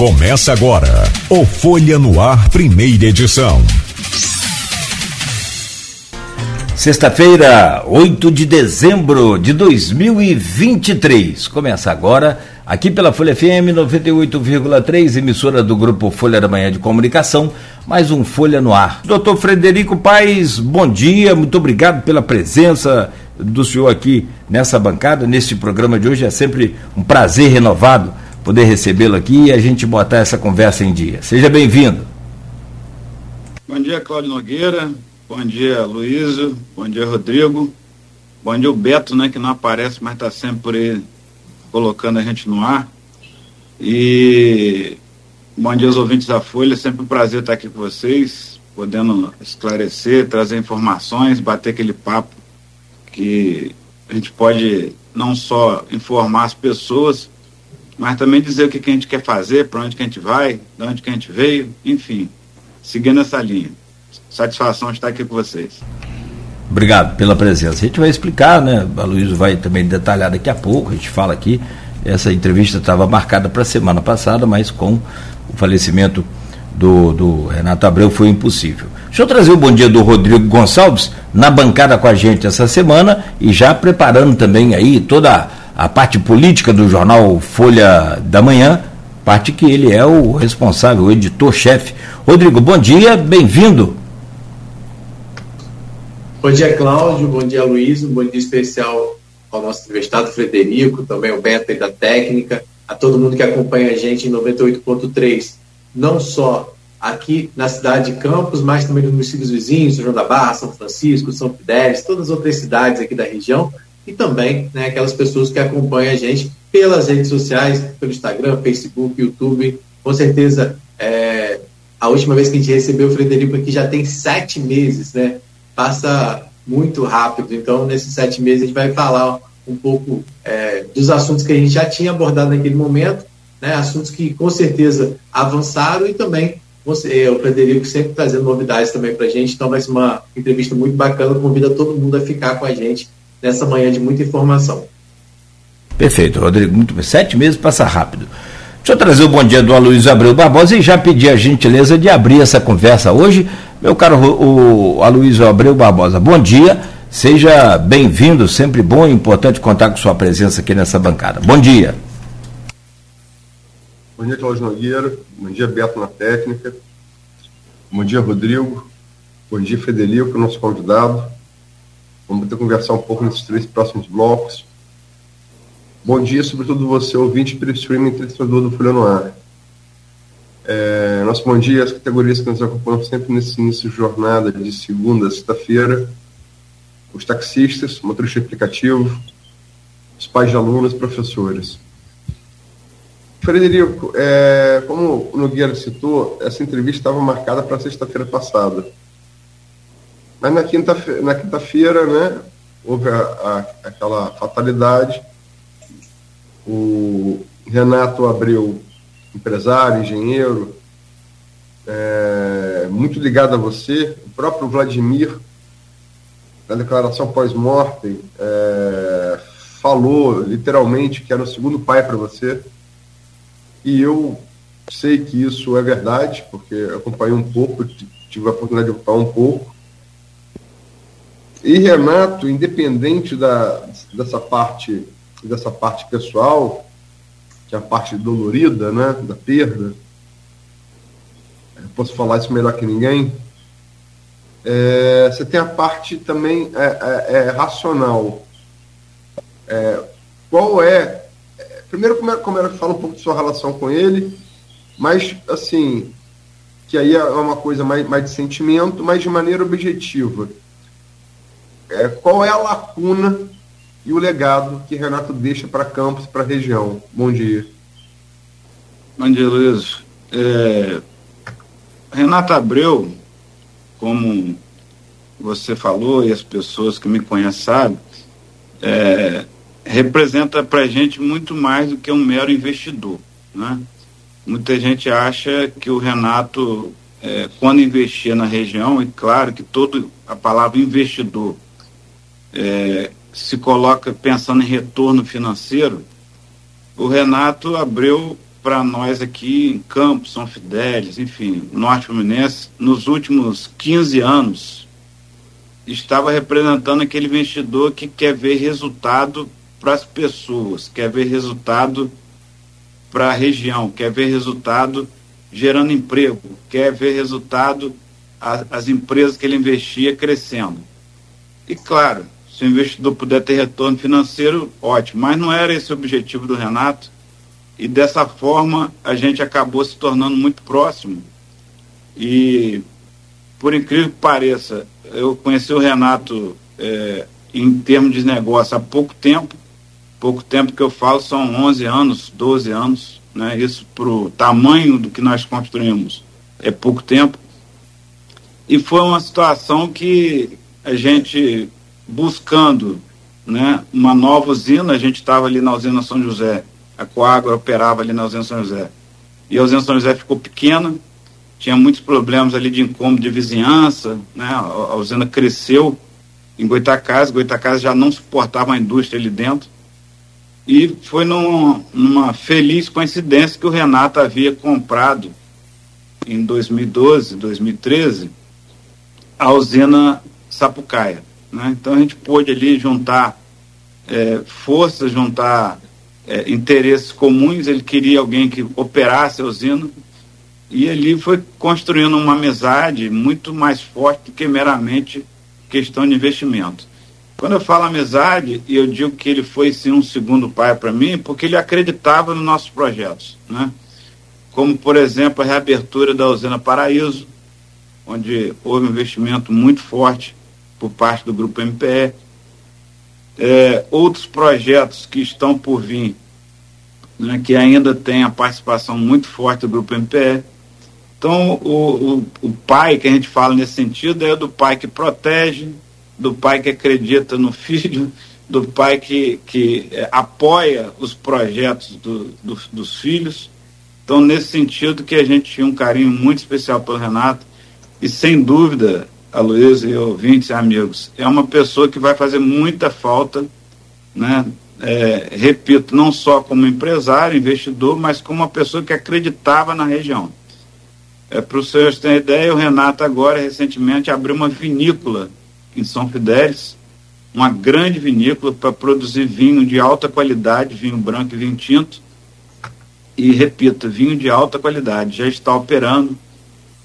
Começa agora o Folha no Ar, primeira edição. Sexta-feira, 8 de dezembro de 2023. Começa agora, aqui pela Folha FM 98,3, emissora do grupo Folha da Manhã de Comunicação, mais um Folha no Ar. Doutor Frederico Paes, bom dia, muito obrigado pela presença do senhor aqui nessa bancada, neste programa de hoje. É sempre um prazer renovado poder recebê-lo aqui e a gente botar essa conversa em dia. Seja bem-vindo. Bom dia, Cláudio Nogueira. Bom dia, Luísio. Bom dia, Rodrigo. Bom dia, o Beto, né, que não aparece, mas está sempre aí colocando a gente no ar. E bom dia aos ouvintes da Folha. Sempre um prazer estar aqui com vocês, podendo esclarecer, trazer informações, bater aquele papo que a gente pode não só informar as pessoas, mas também dizer o que, que a gente quer fazer, para onde que a gente vai, de onde que a gente veio, enfim, seguindo essa linha. Satisfação estar aqui com vocês. Obrigado pela presença. A gente vai explicar, né? A Luísa vai também detalhar daqui a pouco, a gente fala aqui. Essa entrevista estava marcada para semana passada, mas com o falecimento do, do, Renato Abreu foi impossível. Deixa eu trazer o bom dia do Rodrigo Gonçalves na bancada com a gente essa semana e já preparando também aí toda a parte política do jornal Folha da Manhã, parte que ele é o responsável, o editor-chefe. Rodrigo, bom dia, bem-vindo. Bom dia, Cláudio, bom dia, Luiz, um bom dia especial ao nosso entrevistado Frederico, também ao Beto da técnica, a todo mundo que acompanha a gente em 98.3, não só aqui na cidade de Campos, mas também nos municípios vizinhos, São João da Barra, São Francisco, São Fidélis, todas as outras cidades aqui da região, e também né, aquelas pessoas que acompanham a gente pelas redes sociais, pelo Instagram, Facebook, YouTube. Com certeza, é, a última vez que a gente recebeu o Frederico aqui já tem sete meses, né? Passa muito rápido. Então, nesses sete meses, a gente vai falar um pouco é, dos assuntos que a gente já tinha abordado naquele momento, né? Assuntos que com certeza avançaram e também você, o Frederico sempre trazendo novidades também para a gente. Então, vai ser uma entrevista muito bacana. Convida todo mundo a ficar com a gente nessa manhã de muita informação. Perfeito, Rodrigo. Muito bem. Sete meses passa rápido. Deixa eu trazer o bom dia do Aloysio Abreu Barbosa e já pedir a gentileza de abrir essa conversa hoje. Meu caro o Aloysio Abreu Barbosa, bom dia. Seja bem-vindo, sempre bom e importante contar com sua presença aqui nessa bancada. Bom dia. Bom dia, Cláudio Nogueira. Bom dia, Beto na técnica. Bom dia, Rodrigo. Bom dia, Federico, nosso convidado. Vamos ter conversar um pouco nesses três próximos blocos. Bom dia, sobretudo você, ouvinte pelo streaming entrevistador do Folha no Ar. É, nosso bom dia às categorias que nos acompanham sempre nesse início de jornada de segunda a sexta-feira. Os taxistas, motorista aplicativo, os pais de alunos, professores. Frederico, é, como o Nogueira citou, essa entrevista estava marcada para sexta-feira passada. Mas na quinta-feira, na quinta-feira, né, houve a, a, aquela fatalidade. O Renato Abreu, empresário, engenheiro, é, muito ligado a você, o próprio Vladimir, na declaração pós-mortem, é, falou literalmente que era o segundo pai para você. E eu sei que isso é verdade, porque acompanhei um pouco, tive a oportunidade de ocupar um pouco. E Renato, independente da, dessa parte dessa parte pessoal, que é a parte dolorida, né, da perda, posso falar isso melhor que ninguém. É, você tem a parte também é, é, é racional. É, qual é, é? Primeiro, como é, como é, fala um pouco de sua relação com ele, mas assim, que aí é uma coisa mais, mais de sentimento, mas de maneira objetiva é, qual é a lacuna e o legado que Renato deixa para Campos, para a região. Bom dia. Bom dia, Luiz. É, Renato Abreu, como você falou e as pessoas que me conhecem sabem, é, representa para a gente muito mais do que um mero investidor. Né? Muita gente acha que o Renato, é, quando investia na região, e claro que todo a palavra investidor é, se coloca pensando em retorno financeiro, o Renato Abreu para nós aqui em Campos, São Fidélis, enfim, Norte Fluminense, nos últimos 15 anos, estava representando aquele investidor que quer ver resultado para as pessoas, quer ver resultado para a região, quer ver resultado gerando emprego, quer ver resultado a, as empresas que ele investia crescendo. E claro, se o investidor puder ter retorno financeiro, ótimo, mas não era esse o objetivo do Renato. E dessa forma a gente acabou se tornando muito próximo. E por incrível que pareça, eu conheci o Renato é, em termos de negócio há pouco tempo, pouco tempo que eu falo são 11 anos, 12 anos, né? isso para o tamanho do que nós construímos é pouco tempo. E foi uma situação que a gente buscando né, uma nova usina, a gente estava ali na usina São José, a Coagro operava ali na usina São José, e a usina São José ficou pequena, tinha muitos problemas ali de incômodo de vizinhança, né, a, usina cresceu em Goitacás, Goitacás já não suportava a indústria ali dentro, e foi num, numa feliz coincidência que o Renato havia comprado em 2012, 2013, a usina Sapucaia. Né? Então a gente pôde ali juntar é, forças, juntar é, interesses comuns. Ele queria alguém que operasse a usina e ali foi construindo uma amizade muito mais forte do que meramente questão de investimento. Quando eu falo amizade, eu digo que ele foi sim um segundo pai para mim, porque ele acreditava nos nossos projetos, né? Como, por exemplo, a reabertura da usina Paraíso, onde houve um investimento muito forte por parte do Grupo MPE. É, outros projetos que estão por vir, né, que ainda tem a participação muito forte do Grupo MPE. Então, o, o, o pai que a gente fala nesse sentido é do pai que protege, do pai que acredita no filho, do pai que, que é, apoia os projetos do, do, dos filhos. Então, nesse sentido que a gente tinha um carinho muito especial pelo Renato, e sem dúvida, a Luísa e ouvintes e amigos, é uma pessoa que vai fazer muita falta, né? É, repito, não só como empresário, investidor, mas como uma pessoa que acreditava na região. É, Para os senhores terem ideia, o Renato agora, recentemente, abriu uma vinícola em São Fidélis, uma grande vinícola para produzir vinho de alta qualidade, vinho branco e vinho tinto. E repito, vinho de alta qualidade, já está operando.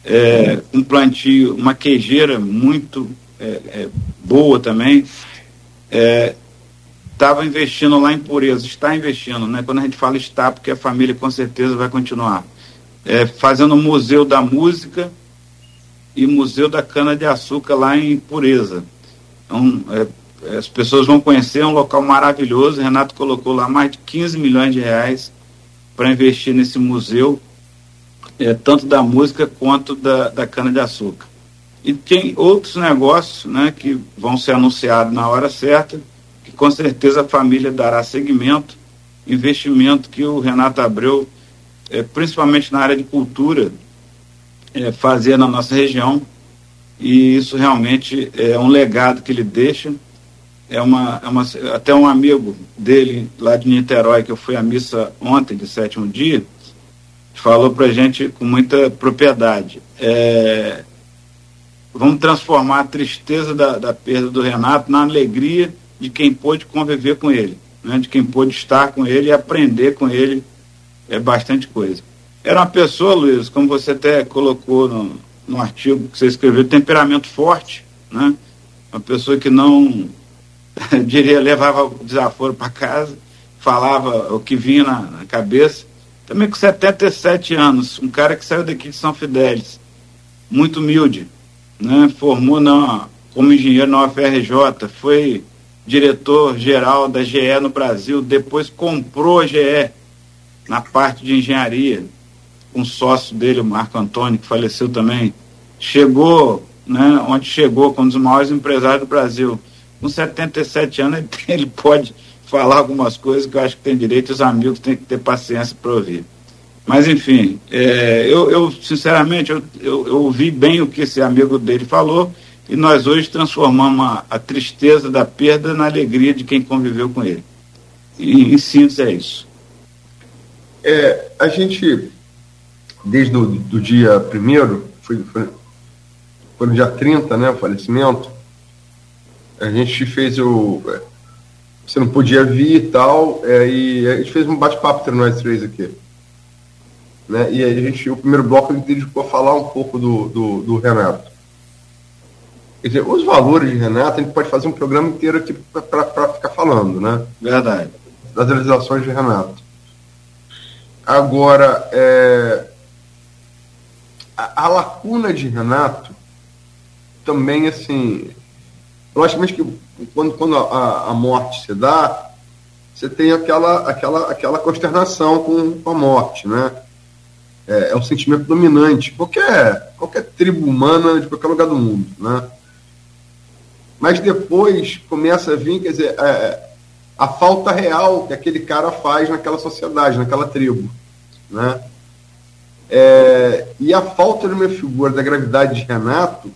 É, um plantio, uma queijeira muito é, é, boa também. Estava é, investindo lá em pureza, está investindo, né? Quando a gente fala está, porque a família com certeza vai continuar. É, fazendo o Museu da Música, e Museu da Cana de Açúcar lá em Pureza. Então, as pessoas vão conhecer, é um local maravilhoso. Renato colocou lá mais de 15 milhões de reais para investir nesse museu, é, tanto da música quanto da, da cana de açúcar. E tem outros negócios né, que vão ser anunciados na hora certa, que com certeza a família dará seguimento, investimento que o Renato Abreu, é, principalmente na área de cultura, é, fazer na nossa região e isso realmente é um legado que ele deixa. É uma, é uma, até um amigo dele lá de Niterói, que eu fui à missa ontem, de sétimo dia, falou para gente com muita propriedade. É, vamos transformar a tristeza da, da perda do Renato na alegria de quem pôde conviver com ele, né, de quem pôde estar com ele e aprender com ele é bastante coisa. Era uma pessoa, Luiz, como você até colocou no, no artigo que você escreveu, temperamento forte, né? Uma pessoa que não, diria, levava o desaforo para casa, falava o que vinha na, na, cabeça. Também com 77 anos, um cara que saiu daqui de São Fidélis, muito humilde, né? Formou na, como engenheiro na UFRJ, foi diretor-geral da GE no Brasil, depois comprou a GE na parte de engenharia, um sócio dele, o Marco Antônio, que faleceu também, chegou, né, onde chegou, com um dos maiores empresários do Brasil. Com 77 anos, ele pode falar algumas coisas que eu acho que tem direito, os amigos têm que ter paciência para ouvir. Mas, enfim, é, eu, eu, sinceramente, eu, eu, eu, ouvi bem o que esse amigo dele falou e nós hoje transformamos a, a tristeza da perda na alegria de quem conviveu com ele. E, em síntese, é isso. É, a gente, desde o do dia primeiro, foi, foi, foi, no dia 30, né, o falecimento, a gente fez o. Você não podia vir e tal, é, e a gente fez um bate-papo entre nós três aqui. Né? E aí a gente, o primeiro bloco a gente dedicou a falar um pouco do, do, do Renato. Quer dizer, os valores de Renato, a gente pode fazer um programa inteiro aqui para ficar falando, né? Verdade. Das realizações de Renato. Agora, é, a, a, lacuna de Renato também, assim, logicamente que quando, quando a, a morte se dá, você tem aquela, aquela, aquela consternação com, com a morte, né? É, é o sentimento dominante. Qualquer, qualquer tribo humana de qualquer lugar do mundo, né? Mas depois começa a vir, quer dizer, é, a falta real que aquele cara faz naquela sociedade, naquela tribo, né? É, e a falta de uma figura da gravidade de Renato,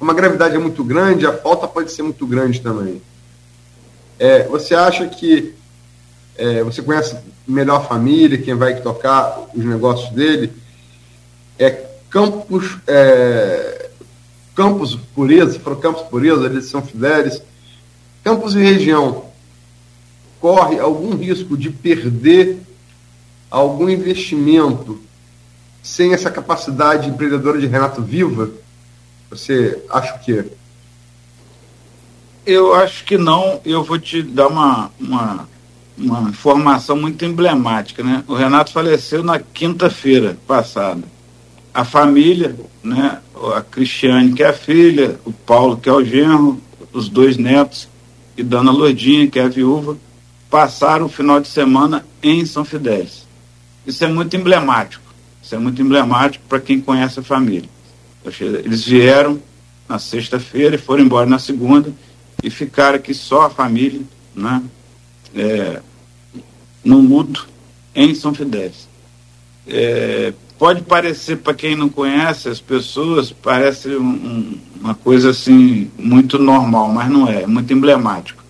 uma gravidade é muito grande, a falta pode ser muito grande também. É, você acha que é, você conhece melhor a família, quem vai tocar os negócios dele? É Campos, é, Campos Pureza, foram Campos Pureza, eles são fidelis. Campos e região corre algum risco de perder algum investimento sem essa capacidade empreendedora de Renato viva? Você acha o quê? Eu acho que não. Eu vou te dar uma, uma, uma informação muito emblemática. Né? O Renato faleceu na quinta-feira passada. A família, né? a Cristiane, que é a filha, o Paulo, que é o genro, os dois netos, e Dona Lourdinha, que é a viúva, passaram o final de semana em São Fidélis. Isso é muito emblemático. Isso é muito emblemático para quem conhece a família. Eles vieram na sexta-feira e foram embora na segunda e ficaram aqui só a família, né? É, no luto em São Fidélis. É, pode parecer para quem não conhece as pessoas parece um, um, uma coisa assim muito normal, mas não é, é muito emblemático.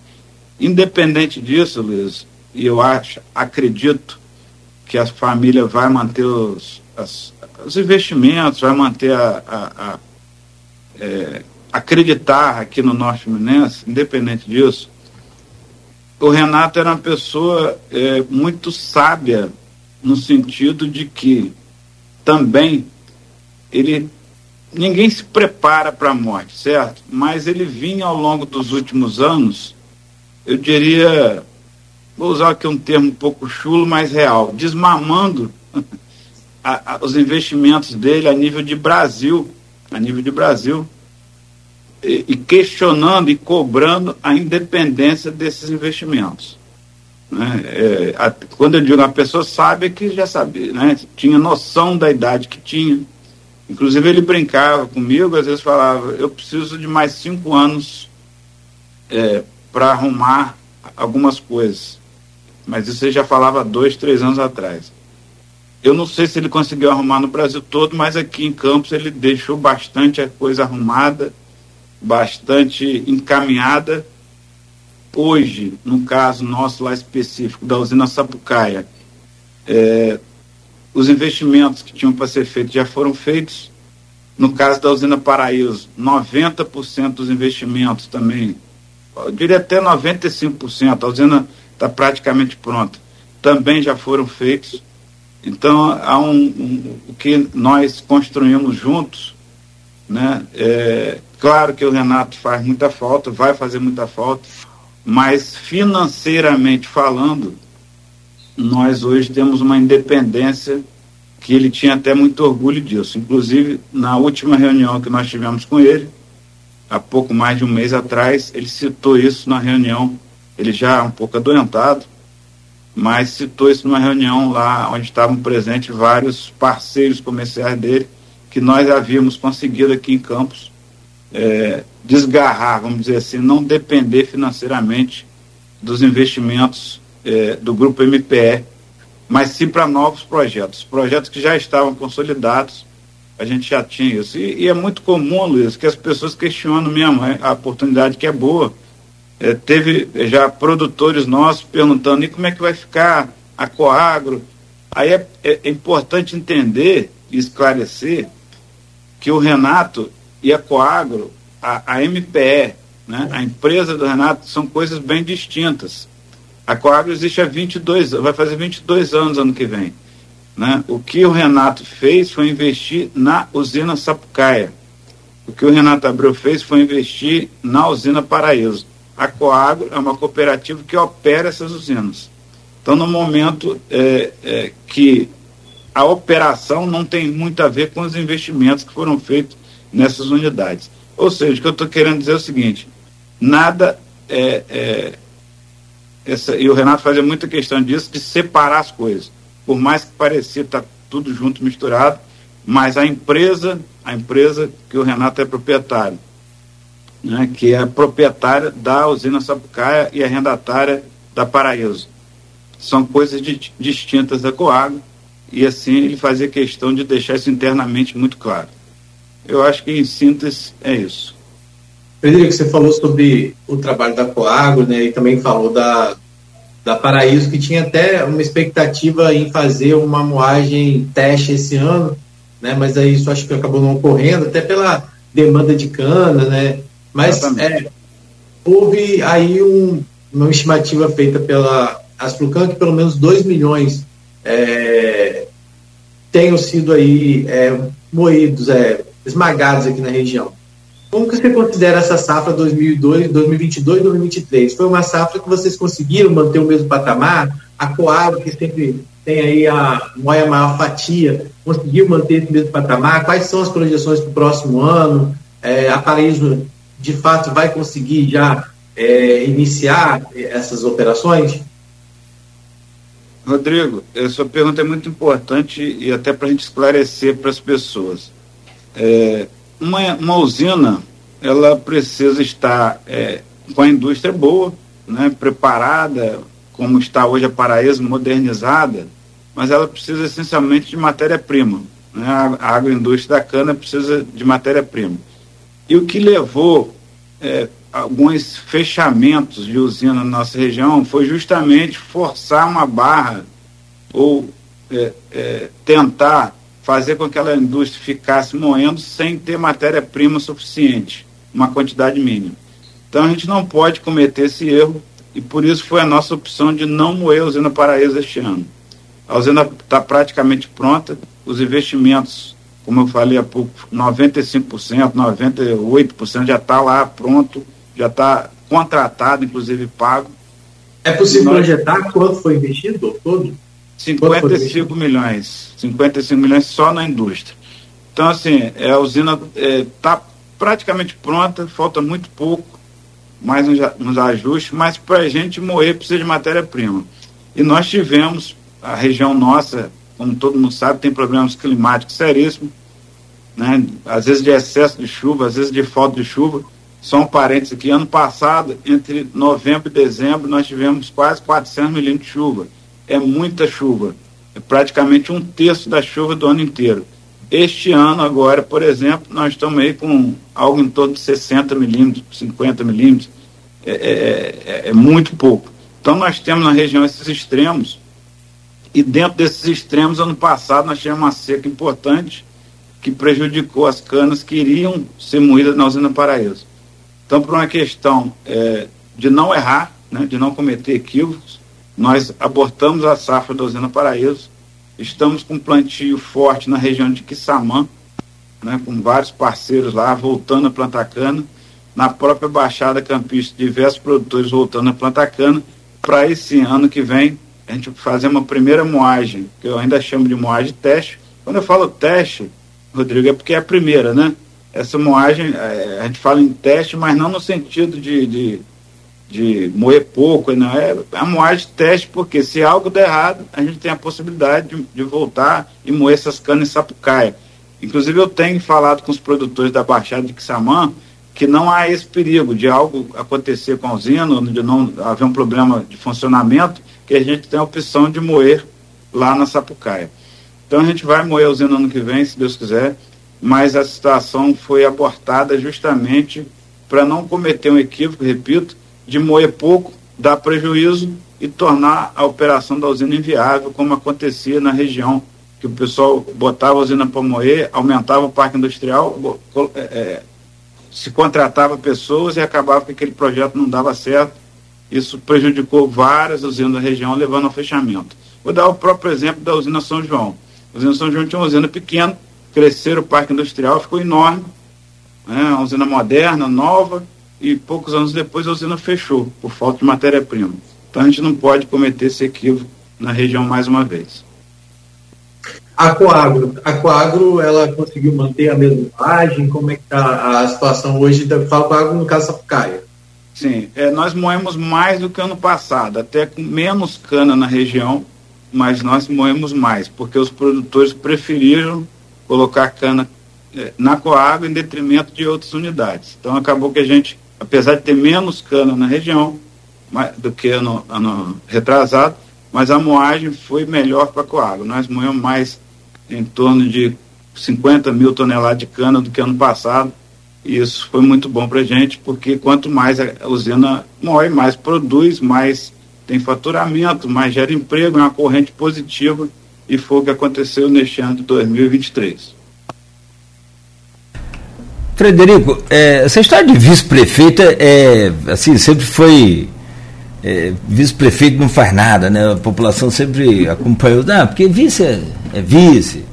Independente disso, Luiz, e eu acho, acredito que a família vai manter os, as, os investimentos, vai manter a, a, a é, acreditar aqui no Norte Fluminense, independente disso. O Renato era uma pessoa é, muito sábia no sentido de que também ele ninguém se prepara para a morte, certo? Mas ele vinha ao longo dos últimos anos, eu diria vou usar aqui um termo um pouco chulo, mas real, desmamando a, a, os investimentos dele a nível de Brasil, a nível de Brasil, e, e questionando e cobrando a independência desses investimentos. Né? É, a, quando eu digo a pessoa sabe que já sabia, né? tinha noção da idade que tinha. Inclusive ele brincava comigo, às vezes falava, eu preciso de mais cinco anos é, para arrumar algumas coisas mas isso ele já falava dois, três anos atrás. Eu não sei se ele conseguiu arrumar no Brasil todo, mas aqui em Campos ele deixou bastante a coisa arrumada, bastante encaminhada. Hoje, no caso nosso lá específico da usina Sapucaia, é, os investimentos que tinham para ser feitos já foram feitos. No caso da usina Paraíso, 90% dos investimentos também, eu diria até 95%. A usina está praticamente pronta, também já foram feitos. Então, há um, um, o que nós construímos juntos, né? É, claro que o Renato faz muita falta, vai fazer muita falta, mas financeiramente falando, nós hoje temos uma independência que ele tinha até muito orgulho disso. Inclusive, na última reunião que nós tivemos com ele, há pouco mais de um mês atrás, ele citou isso na reunião ele já um pouco adoentado, mas citou isso numa reunião lá onde estavam presentes vários parceiros comerciais dele, que nós havíamos conseguido aqui em Campos é, desgarrar, vamos dizer assim, não depender financeiramente dos investimentos é, do grupo MPE, mas sim para novos projetos, projetos que já estavam consolidados, a gente já tinha isso. E, e é muito comum, Luiz, que as pessoas questionam mesmo é, a oportunidade que é boa, é, teve já produtores nossos perguntando e como é que vai ficar a Coagro. Aí é, é, é importante entender e esclarecer que o Renato e a Coagro, a, a MPE, né, a empresa do Renato, são coisas bem distintas. A Coagro existe há 22 vai fazer 22 anos ano que vem. Né? O que o Renato fez foi investir na usina Sapucaia. O que o Renato Abreu fez foi investir na usina Paraíso. A Coagro é uma cooperativa que opera essas usinas. Então, no momento é, é, que a operação não tem muito a ver com os investimentos que foram feitos nessas unidades. Ou seja, o que eu estou querendo dizer é o seguinte: nada é, é essa, e o Renato fazia muita questão disso, de separar as coisas. Por mais que parecia estar tá tudo junto, misturado, mas a empresa, a empresa que o Renato é proprietário, né, que é proprietária da usina Sapucaia e arrendatária da Paraíso. São coisas distintas da Coagro, e assim ele fazia questão de deixar isso internamente muito claro. Eu acho que, em síntese, é isso. Frederico, você falou sobre o trabalho da Coagro, né, e também falou da, da Paraíso, que tinha até uma expectativa em fazer uma moagem teste esse ano, né, mas aí isso acho que acabou não ocorrendo, até pela demanda de cana, né, mas é, houve aí um, uma estimativa feita pela Asflucan que pelo menos 2 milhões é, tenham sido aí é, moídos, é, esmagados aqui na região. Como que você considera essa safra 2002, 2022 2023? Foi uma safra que vocês conseguiram manter o mesmo patamar? A Coab, que sempre tem aí a moia maior fatia, conseguiu manter esse mesmo patamar? Quais são as projeções para o próximo ano? É, a Paraíso, de fato, vai conseguir já é, iniciar essas operações? Rodrigo, a sua pergunta é muito importante e até para a gente esclarecer para as pessoas. É, uma, uma usina ela precisa estar é, com a indústria boa, né, preparada, como está hoje a Paraíso, modernizada, mas ela precisa essencialmente de matéria-prima. Né? A, agroindústria da cana precisa de matéria-prima. E o que levou é, alguns fechamentos de usina na nossa região foi justamente forçar uma barra ou é, é, tentar fazer com que aquela indústria ficasse moendo sem ter matéria-prima suficiente, uma quantidade mínima. Então a gente não pode cometer esse erro e por isso foi a nossa opção de não moer a usina Paraíso este ano. A usina está praticamente pronta, os investimentos, como eu falei há pouco, 95%, 98% já está lá pronto, já está contratado, inclusive pago. É possível Nós... projetar quanto foi investido todo? 55 milhões. 55 milhões só na indústria. Então, assim, é, a usina está é, tá praticamente pronta, falta muito pouco, mais uns, uns ajustes, mas para a gente moer precisa de matéria-prima. E nós tivemos, a região nossa, como todo mundo sabe, tem problemas climáticos seríssimos, né? às vezes de excesso de chuva, às vezes de falta de chuva. Só um parênteses aqui, ano passado, entre novembro e dezembro, nós tivemos quase 400 milímetros de chuva é muita chuva, é praticamente um terço da chuva do ano inteiro. Este ano, agora, por exemplo, nós estamos aí com algo em torno de 60 milímetros, 50 milímetros, é, é, é, é muito pouco. Então, nós temos na região esses extremos, e dentro desses extremos, ano passado, nós tivemos uma seca importante que prejudicou as canas que iriam ser moídas na usina Paraíso. Então, por uma questão é, de não errar, né, de não cometer equívocos, nós abortamos a safra da usina Paraíso, estamos com um plantio forte na região de Quissamã, né, com vários parceiros lá voltando a plantar cana, na própria Baixada Campista, diversos produtores voltando a plantar cana, para esse ano que vem a gente fazer uma primeira moagem, que eu ainda chamo de moagem teste. Quando eu falo teste, Rodrigo, é porque é a primeira, né? Essa moagem, é, a gente fala em teste, mas não no sentido de, de de moer pouco, não é a moagem teste, porque se algo der errado, a gente tem a possibilidade de, de voltar e moer essas canas em sapucaia. Inclusive eu tenho falado com os produtores da Baixada de Quissamã que não há esse perigo de algo acontecer com a usina, de não haver um problema de funcionamento, que a gente tem a opção de moer lá na Sapucaia. Então a gente vai moer a usina ano que vem, se Deus quiser, mas a situação foi abortada justamente para não cometer um equívoco, repito, de moer pouco, dá prejuízo e tornar a operação da usina inviável, como acontecia na região, que o pessoal botava a usina para moer, aumentava o parque industrial, é, é, se contratava pessoas e acabava que aquele projeto não dava certo. Isso prejudicou várias usinas da região, levando ao fechamento. Vou dar o próprio exemplo da usina São João. A usina São João tinha uma usina pequena, cresceram o parque industrial, ficou enorme, né, uma usina moderna, nova, e poucos anos depois a usina fechou, por falta de matéria-prima. Então a gente não pode cometer esse equívoco na região mais uma vez. A Coagro, a Coagro, ela conseguiu manter a mesma imagem? Como é que está a situação hoje da Coagro no caso Sapucaia? Sim, é, nós moemos mais do que ano passado, até com menos cana na região, mas nós moemos mais, porque os produtores preferiram colocar cana é, na Coagro em detrimento de outras unidades. Então acabou que a gente, apesar de ter menos cana na região do que ano, ano retrasado, mas a moagem foi melhor para a Coagro. Nós moemos mais em torno de 50 mil toneladas de cana do que ano passado. E isso foi muito bom para a gente, porque quanto mais a usina moe, mais produz, mais tem faturamento, mais gera emprego, é uma corrente positiva, e foi o que aconteceu neste ano de 2023. Frederico, é, essa história de vice-prefeita é, assim, sempre foi é, vice-prefeito não faz nada, né? A população sempre acompanhou, não, porque vice é, é vice.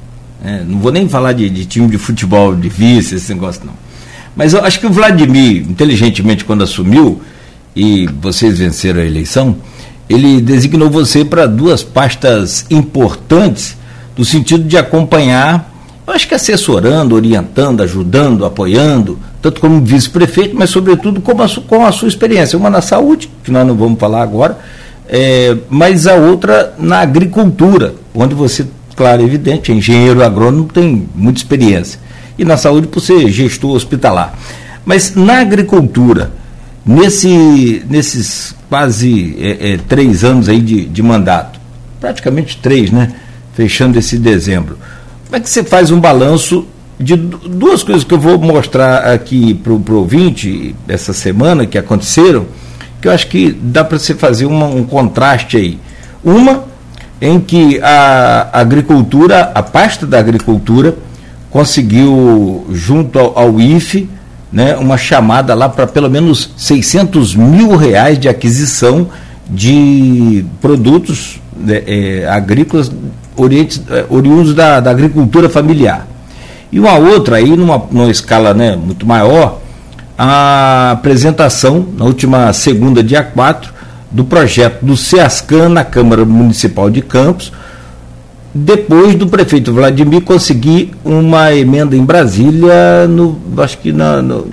É, não vou nem falar de, de, time de futebol de vice, esse negócio não. Mas eu acho que o Vladimir, inteligentemente, quando assumiu, e vocês venceram a eleição, ele designou você para duas pastas importantes, no sentido de acompanhar eu acho que assessorando, orientando, ajudando, apoiando, tanto como vice-prefeito, mas sobretudo com a, com a sua experiência. Uma na saúde, que nós não vamos falar agora, é, mas a outra na agricultura, onde você, claro, evidente, é engenheiro agrônomo, tem muita experiência. E na saúde por ser gestor hospitalar. Mas na agricultura, nesse, nesses quase é, é, três anos aí de, de mandato, praticamente três, né? Fechando esse dezembro como é que você faz um balanço de duas coisas que eu vou mostrar aqui para o ouvinte essa semana que aconteceram, que eu acho que dá para você fazer uma, um contraste aí. Uma em que a agricultura, a pasta da agricultura, conseguiu, junto ao, ao IFE, né, uma chamada lá para pelo menos 600 mil reais de aquisição de produtos né, é, agrícolas orientes, eh, oriundos da, da agricultura familiar. E uma outra aí, numa, numa escala né, muito maior, a apresentação, na última segunda, dia 4, do projeto do SEASCAN na Câmara Municipal de Campos, depois do prefeito Vladimir conseguir uma emenda em Brasília, no, acho que na, no,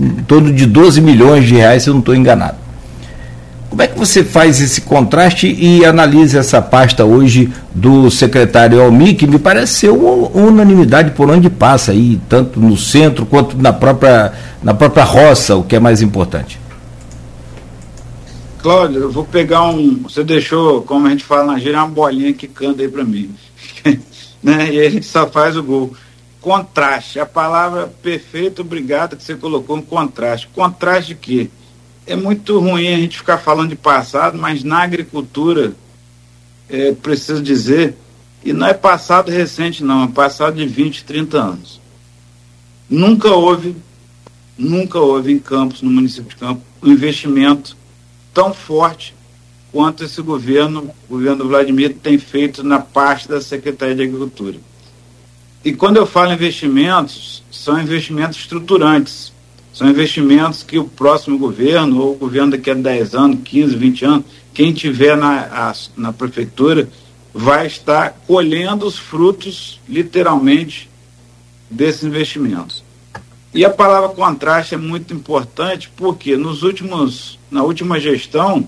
em torno de 12 milhões de reais, se eu não estou enganado. Como é que você faz esse contraste e analisa essa pasta hoje do secretário Almi, que me parece ser uma unanimidade por onde passa aí, tanto no centro quanto na própria, na própria roça, o que é mais importante? Cláudio, eu vou pegar um. Você deixou, como a gente fala na gíria, uma bolinha que canta aí para mim. né? E a gente só faz o gol. Contraste, a palavra perfeita, obrigado que você colocou um contraste. Contraste de quê? é muito ruim a gente ficar falando de passado, mas na agricultura, é, preciso dizer, e não é passado recente, não, é passado de 20, 30 anos. Nunca houve, nunca houve em Campos, no município de Campos, um investimento tão forte quanto esse governo, o governo Vladimir, tem feito na parte da Secretaria de Agricultura. E quando eu falo investimentos, são investimentos estruturantes são investimentos que o próximo governo, ou o governo daqui a 10 anos, 15, 20 anos, quem tiver na, a, na prefeitura, vai estar colhendo os frutos, literalmente, desses investimentos. E a palavra contraste é muito importante porque nos últimos, na última gestão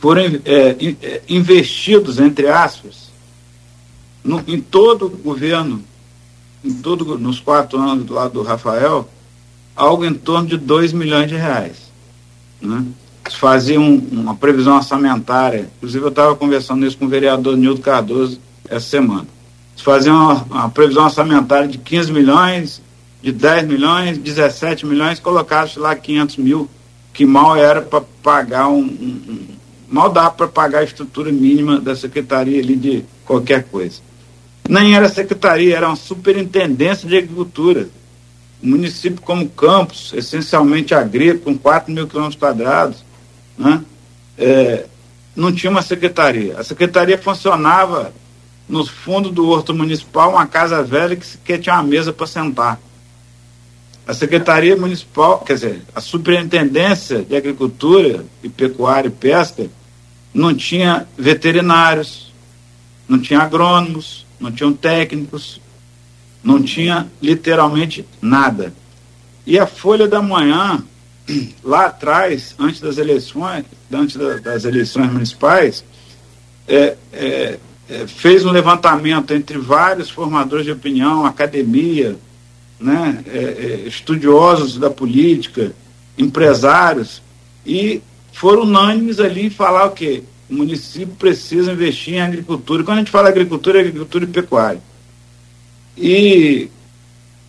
foram é, é investidos, entre aspas, no, em todo o governo, em todo, nos quatro anos do lado do Rafael, algo em torno de 2 milhões de reais. Né? Fazia um, uma previsão orçamentária, inclusive eu estava conversando isso com o vereador Nildo Cardoso essa semana. Fazia uma, uma, previsão orçamentária de 15 milhões, de 10 milhões, 17 milhões, colocasse lá 500 mil que mal era para pagar um, um, mal dá para pagar a estrutura mínima da secretaria ali de qualquer coisa. Nem era secretaria, era uma superintendência de agricultura. Um município como Campos, essencialmente agrícola, com 4 mil quilômetros quadrados, né? É, não tinha uma secretaria. A secretaria funcionava no fundo do horto municipal, uma casa velha que sequer tinha uma mesa para sentar. A Secretaria Municipal, quer dizer, a Superintendência de Agricultura e Pecuária e Pesca não tinha veterinários, não tinha agrônomos, não tinham técnicos, não tinha literalmente nada. E a Folha da Manhã, lá atrás, antes das eleições, antes da, das eleições municipais, é, é, é, fez um levantamento entre vários formadores de opinião, academia, né, é, é, estudiosos da política, empresários, e foram unânimes ali falar o quê? O município precisa investir em agricultura. E quando a gente fala agricultura, é agricultura e pecuária. E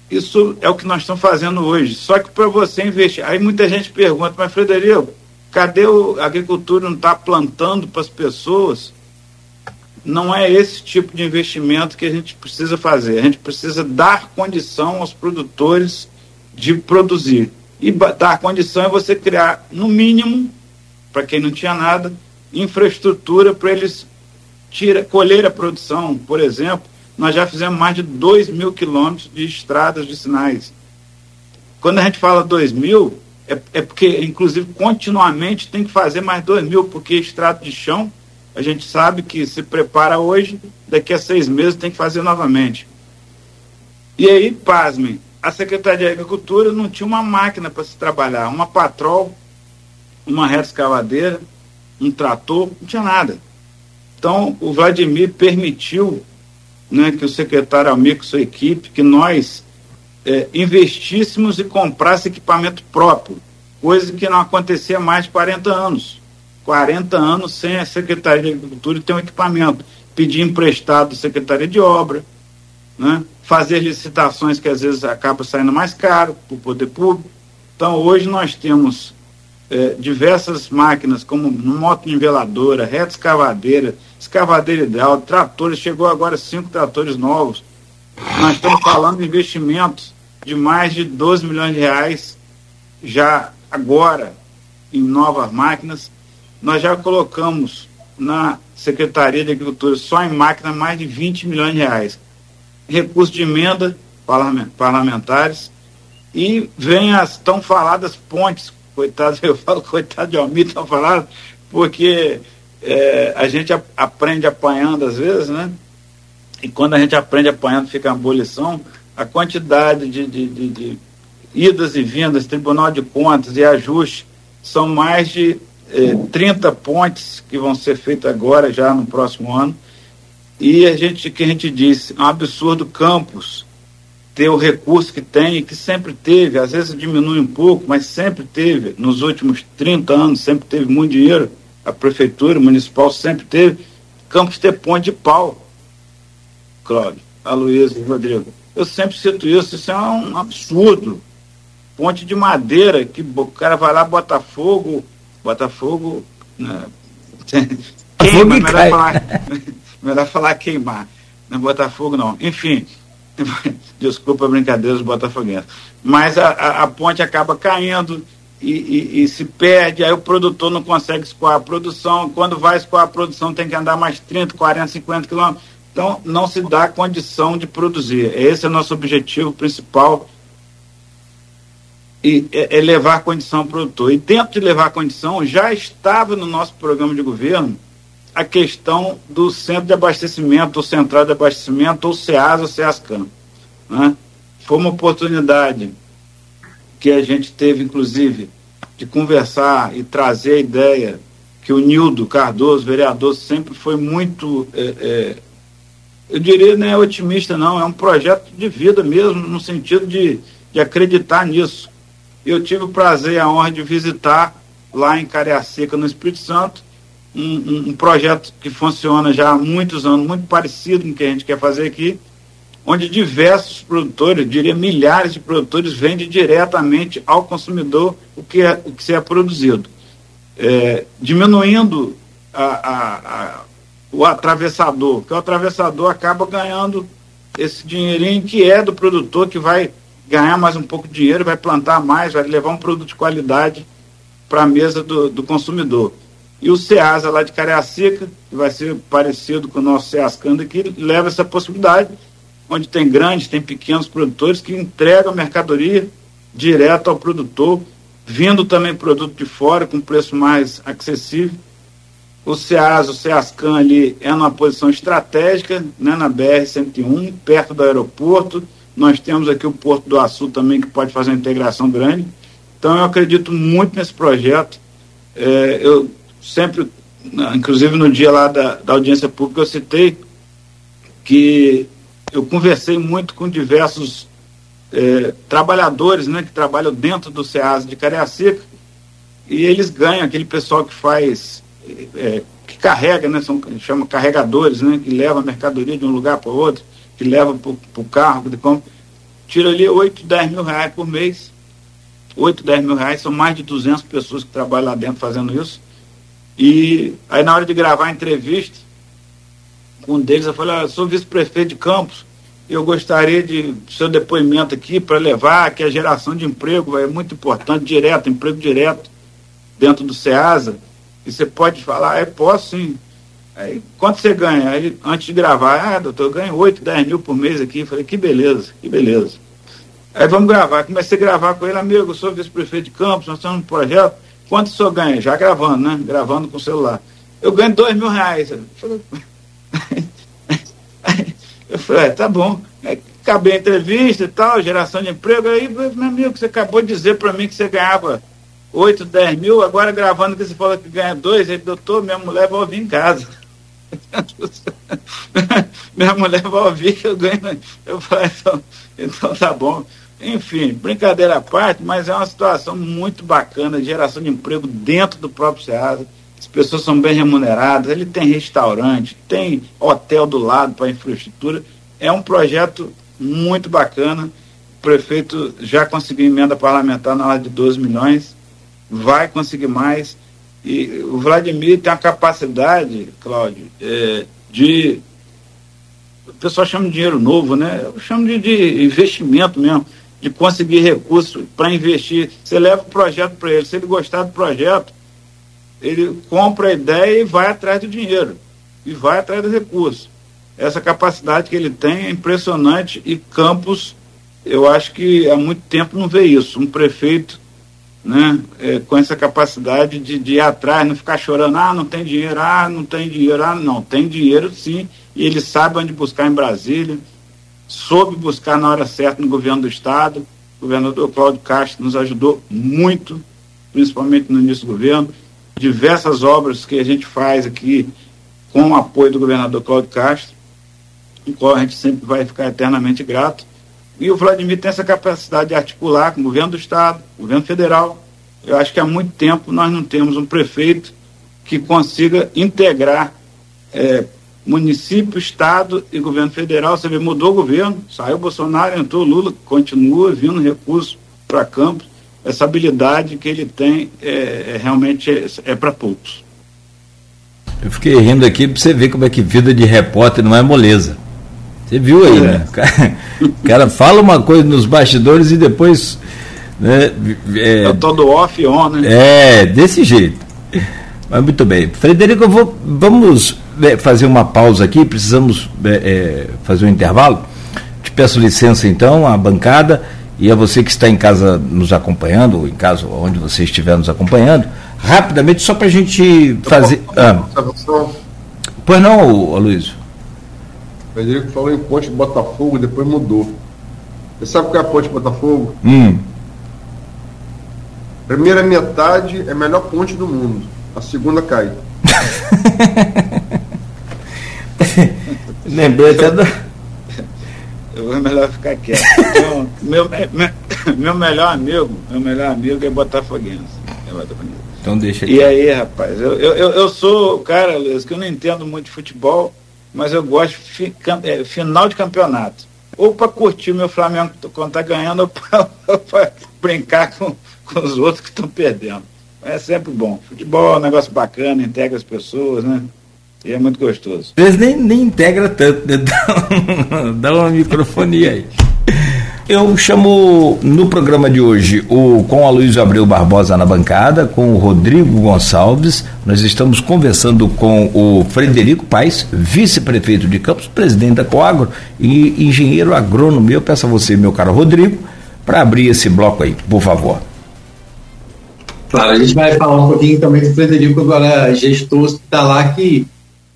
isso é o que nós estamos fazendo hoje. Só que para você investir. Aí muita gente pergunta, mas Frederico, cadê o, a agricultura não está plantando para as pessoas? Não é esse tipo de investimento que a gente precisa fazer. A gente precisa dar condição aos produtores de produzir. E dar condição é você criar, no mínimo, para quem não tinha nada, infraestrutura para eles tira, colher a produção. Por exemplo, nós já fizemos mais de 2 mil quilômetros de estradas de sinais. Quando a gente fala 2 mil, é, é porque, inclusive, continuamente tem que fazer mais 2 mil, porque estrada de chão, a gente sabe que se prepara hoje, daqui a seis meses tem que fazer novamente. E aí, pasmem, a Secretaria de Agricultura não tinha uma máquina para se trabalhar, uma patrol, uma reta escavadeira, um trator, não tinha nada. Então, o Vladimir permitiu né, que o secretário Almir com sua equipe, que nós é, investíssemos e comprasse equipamento próprio, coisa que não acontecia mais de 40 anos. 40 anos sem a Secretaria de Agricultura ter um equipamento. Pedir emprestado da Secretaria de Obra, né, fazer licitações que às vezes acaba saindo mais caro para o poder público. Então, hoje nós temos é, diversas máquinas, como moto niveladora, reta escavadeira, escavadeira hidráulica, tratores, chegou agora cinco tratores novos. Nós estamos falando de investimentos de mais de 12 milhões de reais já agora em novas máquinas. Nós já colocamos na Secretaria de Agricultura só em máquina mais de 20 milhões de reais. Recursos de emenda parlamentares e vem as tão faladas pontes coitado, eu falo coitado de Almir, estão falando, porque é, a gente a, aprende apanhando às vezes, né? E quando a gente aprende apanhando, fica uma abolição, a quantidade de, de, de, de, idas e vindas, Tribunal de Contas e ajuste, são mais de é, 30 pontes que vão ser feitas agora, já no próximo ano. E a gente, que a gente disse, é um absurdo campus ter o recurso que tem que sempre teve, às vezes diminui um pouco, mas sempre teve, nos últimos 30 anos, sempre teve muito dinheiro, a prefeitura municipal sempre teve, Campos ter ponte de pau, Cláudio, Aloysio Rodrigo. Eu sempre cito isso, isso é um absurdo. Ponte de madeira, que o cara vai lá, bota fogo, bota fogo. Né? Queima, melhor falar, melhor falar queimar. Não é Botafogo não. Enfim, desculpa a brincadeira dos botafoguenses, mas a, a, a ponte acaba caindo e, e, e, se perde, aí o produtor não consegue escoar a produção, quando vai escoar a produção tem que andar mais 30, 40, 50 quilômetros, então não se dá condição de produzir. Esse é o nosso objetivo principal, e é, levar condição ao produtor. E dentro de levar condição, já estava no nosso programa de governo a questão do centro de abastecimento, ou central de abastecimento, ou SEAS ou SEASCAM. Né? Foi uma oportunidade que a gente teve, inclusive, de conversar e trazer a ideia que o Nildo Cardoso, vereador, sempre foi muito, é, é, eu diria, não é otimista, não, é um projeto de vida mesmo, no sentido de, de acreditar nisso. Eu tive o prazer e a honra de visitar lá em Cariacica, no Espírito Santo, um, um, projeto que funciona já há muitos anos, muito parecido com o que a gente quer fazer aqui, onde diversos produtores, diria milhares de produtores, vendem diretamente ao consumidor o que é, o que é produzido, é, diminuindo a, a, a, o atravessador, porque o atravessador acaba ganhando esse dinheirinho que é do produtor, que vai ganhar mais um pouco de dinheiro, vai plantar mais, vai levar um produto de qualidade para a mesa do, do consumidor. E o SEASA lá de Cariacica, que vai ser parecido com o nosso SEASCANDA que leva essa possibilidade onde tem grandes, tem pequenos produtores que entregam mercadoria direto ao produtor, vindo também produto de fora com preço mais acessível. O SEAS, o SEASCAN ali é numa posição estratégica, né, na BR-101, perto do aeroporto. Nós temos aqui o Porto do Açu também, que pode fazer uma integração grande. Então, eu acredito muito nesse projeto. É, eu sempre, inclusive no dia lá da, da audiência pública, eu citei que eu conversei muito com diversos é, trabalhadores né, que trabalham dentro do SEAS de Cariacica e eles ganham, aquele pessoal que faz, é, que carrega, né, são, chama carregadores, né, que leva a mercadoria de um lugar para outro, que leva para o carro, de compra, tira ali 8, 10 mil reais por mês. 8, 10 mil reais, são mais de 200 pessoas que trabalham lá dentro fazendo isso. E aí na hora de gravar a entrevista, com um deles, eu falei, ah, sou vice-prefeito de Campos, eu gostaria de seu depoimento aqui para levar que a geração de emprego é muito importante, direto, emprego direto dentro do SEASA. E você pode falar, é, posso sim. Aí, quanto você ganha? Aí, antes de gravar, ah, doutor, eu ganho 8, 10 mil por mês aqui. Eu falei, que beleza, que beleza. Aí vamos gravar. Comecei a gravar com ele, amigo, eu sou vice-prefeito de Campos, nós estamos no projeto. Quanto o senhor ganha? Já gravando, né? Gravando com o celular. Eu ganho 2 mil reais. Eu falei, eu falei, é, tá bom. Aí, acabei a entrevista e tal, geração de emprego. Aí, meu amigo, você acabou de dizer para mim que você ganhava 8, 10 mil, agora gravando que você falou que ganha dois, aí, doutor, minha mulher vai ouvir em casa. minha mulher vai ouvir que eu ganho. Eu falei, então, então tá bom. Enfim, brincadeira à parte, mas é uma situação muito bacana, geração de emprego dentro do próprio SEASA as pessoas são bem remuneradas, ele tem restaurante, tem hotel do lado para infraestrutura. É um projeto muito bacana. O prefeito já conseguiu emenda parlamentar na hora de 12 milhões, vai conseguir mais. E o Vladimir tem a capacidade, Cláudio, é, de. O pessoal chama de dinheiro novo, né? Eu chamo de, de investimento mesmo, de conseguir recursos para investir. Você leva o projeto para ele, se ele gostar do projeto, ele compra a ideia e vai atrás do dinheiro, e vai atrás do recurso. Essa capacidade que ele tem é impressionante e Campos, eu acho que há muito tempo não vê isso. Um prefeito né, é, com essa capacidade de, de ir atrás, não ficar chorando, ah, não tem dinheiro, ah, não tem dinheiro, ah, não, tem dinheiro sim, e ele sabe onde buscar em Brasília, soube buscar na hora certa no governo do Estado, o governador Cláudio Castro nos ajudou muito, principalmente no início do governo, diversas obras que a gente faz aqui com o apoio do governador Cláudio Castro, em qual a gente sempre vai ficar eternamente grato. E o Vladimir tem essa capacidade de articular com o governo do Estado, governo federal. Eu acho que há muito tempo nós não temos um prefeito que consiga integrar é, município, Estado e governo federal. Você vê, mudou o governo, saiu Bolsonaro, entrou Lula, continua vindo recurso para Campos essa habilidade que ele tem é, é realmente é, é para poucos. Eu fiquei rindo aqui para você ver como é que vida de repórter não é moleza. Você viu aí, é. né? O cara, o cara, fala uma coisa nos bastidores e depois. Né, é, é todo off e on, né? É, desse jeito. Mas muito bem. Frederico, eu vou, vamos é, fazer uma pausa aqui, precisamos é, fazer um intervalo. Te peço licença então, a bancada e a você que está em casa nos acompanhando, ou em casa onde você estiver nos acompanhando, rapidamente, só para a gente fazer. Ah. Pois não, Luiz? O Frederico falou em ponte de Botafogo, depois mudou. Você sabe o que é a ponte de Botafogo? Hum. Primeira metade é a melhor ponte do mundo. A segunda cai. Lembrei até do eu vou melhor ficar quieto. Então, meu, meu, meu, melhor amigo, meu melhor amigo é botafoguense. É botafoguense. Então deixa aqui. E aí, rapaz, eu, eu, eu sou, cara, Luiz, que eu não entendo muito de futebol, mas eu gosto fi, é, final de campeonato. ou para curtir o meu Flamengo quando está ganhando, ou para brincar com, com os outros que estão perdendo. É sempre bom. Futebol é um negócio bacana, integra as pessoas, né? E é muito gostoso. Às vezes nem, nem integra tanto, né? dá uma microfonia aí. Eu chamo no programa de hoje o com a Luiz Abreu Barbosa na bancada, com o Rodrigo Gonçalves. Nós estamos conversando com o Frederico Paes, vice-prefeito de Campos, presidente da Coagro e engenheiro agrônomo. Eu peço a você, meu caro Rodrigo, para abrir esse bloco aí, por favor. Claro, a gente vai falar um pouquinho também do Frederico, agora gestor hospitalar, que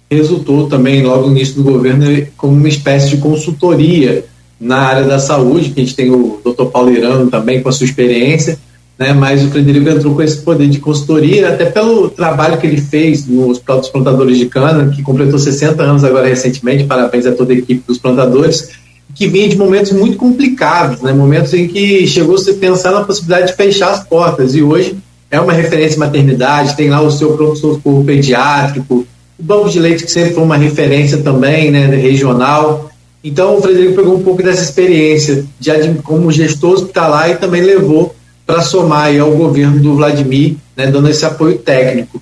resultou também, logo no início do governo, como uma espécie de consultoria na área da saúde, que a gente tem o Dr. Paulo Irano também com a sua experiência, né, mas o Frederico entrou com esse poder de consultoria, até pelo trabalho que ele fez no Hospital dos Plantadores de Cana, que completou 60 anos agora recentemente, parabéns a toda a equipe dos plantadores, que vinha de momentos muito complicados, né, momentos em que chegou a se pensar na possibilidade de fechar as portas, e hoje é uma referência em maternidade, tem lá o seu pronto-socorro pediátrico, o banco de leite que sempre foi uma referência também, né, regional, então, o Frederico pegou um pouco dessa experiência de como gestor hospitalar e também levou para somar ao governo do Vladimir, né, dando esse apoio técnico.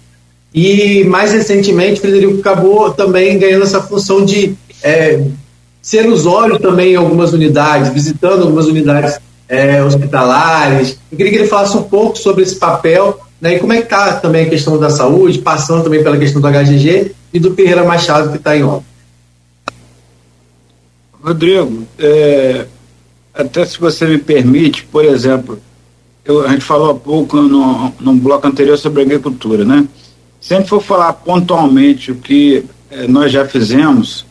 E mais recentemente, o Frederico acabou também ganhando essa função de é, ser os olhos também em algumas unidades, visitando algumas unidades é, hospitalares. Eu queria que ele falasse um pouco sobre esse papel né, e como é que está também a questão da saúde, passando também pela questão do HGG e do Ferreira Machado que está em obra. Rodrigo, é, até se você me permite, por exemplo, eu, a gente falou há pouco no, no bloco anterior sobre agricultura, né? Se a gente for falar pontualmente o que é, nós já fizemos,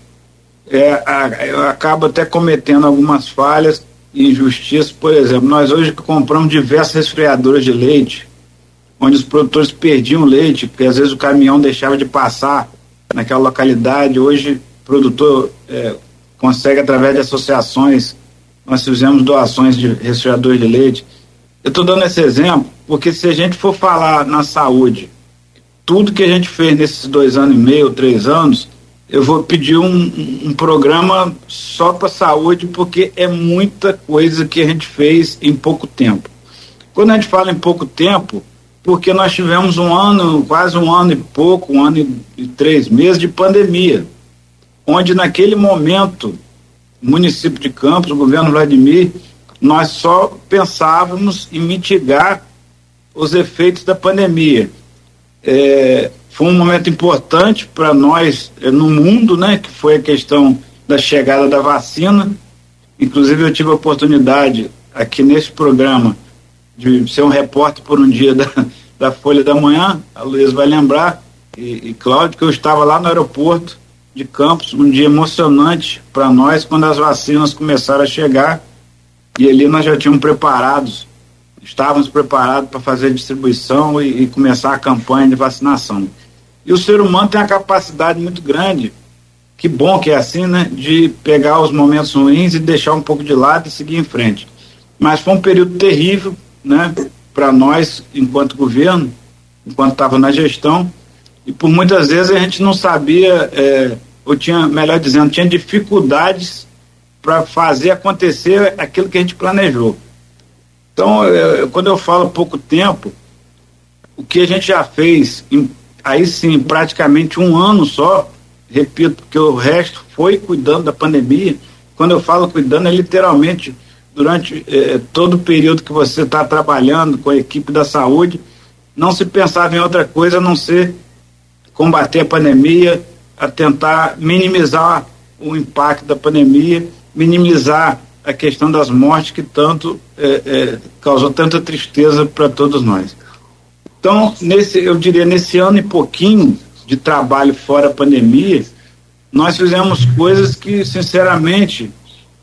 é, a, eu acabo até cometendo algumas falhas e injustiças. Por exemplo, nós hoje compramos diversas resfriadoras de leite, onde os produtores perdiam leite, porque às vezes o caminhão deixava de passar naquela localidade. Hoje, o produtor é, consegue através de associações. Nós fizemos doações de resfriadores de leite. Eu estou dando esse exemplo porque se a gente for falar na saúde, tudo que a gente fez nesses dois anos e meio, três anos, eu vou pedir um, um programa só para saúde, porque é muita coisa que a gente fez em pouco tempo. Quando a gente fala em pouco tempo, porque nós tivemos um ano, quase um ano e pouco, um ano e três meses de pandemia onde naquele momento, município de Campos, governo Vladimir, nós só pensávamos em mitigar os efeitos da pandemia. É, foi um momento importante para nós é, no mundo, né, que foi a questão da chegada da vacina. Inclusive eu tive a oportunidade aqui nesse programa de ser um repórter por um dia da, da Folha da Manhã, a Luiz vai lembrar, e, e Cláudio, que eu estava lá no aeroporto de Campos, um dia emocionante para nós quando as vacinas começaram a chegar e ali nós já tínhamos preparados, estávamos preparados para fazer a distribuição e, e, começar a campanha de vacinação. E o ser humano tem a capacidade muito grande, que bom que é assim, né, de pegar os momentos ruins e deixar um pouco de lado e seguir em frente. Mas foi um período terrível, né, para nós enquanto governo, enquanto estava na gestão, e por muitas vezes a gente não sabia é, ou tinha, melhor dizendo, tinha dificuldades para fazer acontecer aquilo que a gente planejou. Então, eu, quando eu falo pouco tempo, o que a gente já fez, em, aí sim, praticamente um ano só, repito, porque o resto foi cuidando da pandemia. Quando eu falo cuidando, é literalmente durante eh, todo o período que você está trabalhando com a equipe da saúde, não se pensava em outra coisa a não ser combater a pandemia, a tentar minimizar o impacto da pandemia, minimizar a questão das mortes que tanto é, é, causou tanta tristeza para todos nós. Então, nesse, eu diria, nesse ano e pouquinho de trabalho fora a pandemia, nós fizemos coisas que, sinceramente,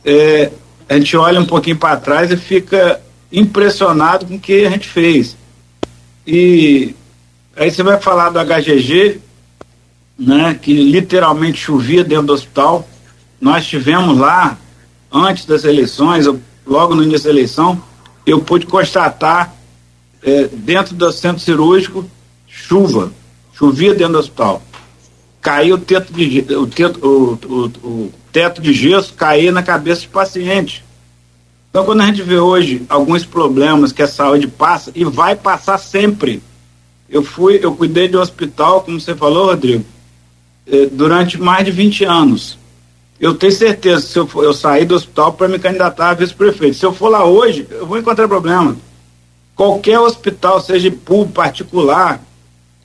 é, a gente olha um pouquinho para trás e fica impressionado com o que a gente fez. E aí você vai falar do HGG, né, que literalmente chovia dentro do hospital. Nós tivemos lá, antes das eleições, logo no início da eleição, eu pude constatar é, dentro do centro cirúrgico chuva, chovia dentro do hospital. caía o teto de, o teto, o, o, o teto de gesso, caía na cabeça de paciente. Então, quando a gente vê hoje alguns problemas que a saúde passa, e vai passar sempre. Eu fui, eu cuidei de um hospital, como você falou, Rodrigo, eh, durante mais de 20 anos. Eu tenho certeza, se eu, for, eu sair do hospital para me candidatar a vice-prefeito, se eu for lá hoje, eu vou encontrar problema. Qualquer hospital, seja público, particular,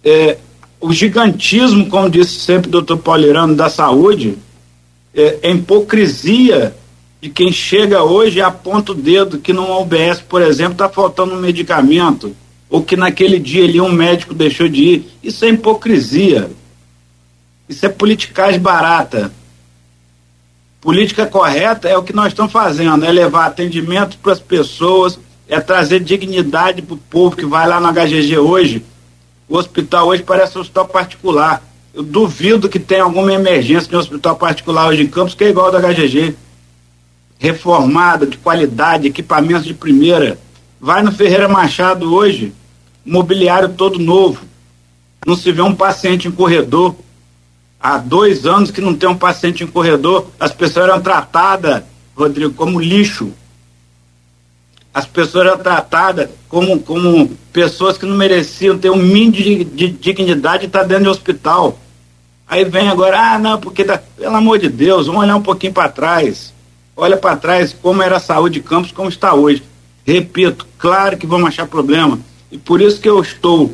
é, o gigantismo, como disse sempre o doutor Paulirano, da saúde, é, é hipocrisia de quem chega hoje e aponta o dedo que numa UBS, por exemplo, está faltando um medicamento, ou que naquele dia ali um médico deixou de ir. Isso é hipocrisia. Isso é politicagem barata. Política correta é o que nós estamos fazendo, é levar atendimento para as pessoas, é trazer dignidade para o povo que vai lá no HGG hoje. O hospital hoje parece um hospital particular. Eu duvido que tenha alguma emergência de um hospital particular hoje em Campos que é igual ao da HGG reformada, de qualidade, equipamentos de primeira. Vai no Ferreira Machado hoje, mobiliário todo novo. Não se vê um paciente em corredor. Há dois anos que não tem um paciente em corredor, as pessoas eram tratadas, Rodrigo, como lixo. As pessoas eram tratadas como, como pessoas que não mereciam ter um mínimo de, de dignidade e estar tá dentro de hospital. Aí vem agora, ah, não, porque, tá, pelo amor de Deus, vamos olhar um pouquinho para trás olha para trás como era a saúde de Campos, como está hoje. Repito, claro que vamos achar problema. E por isso que eu estou,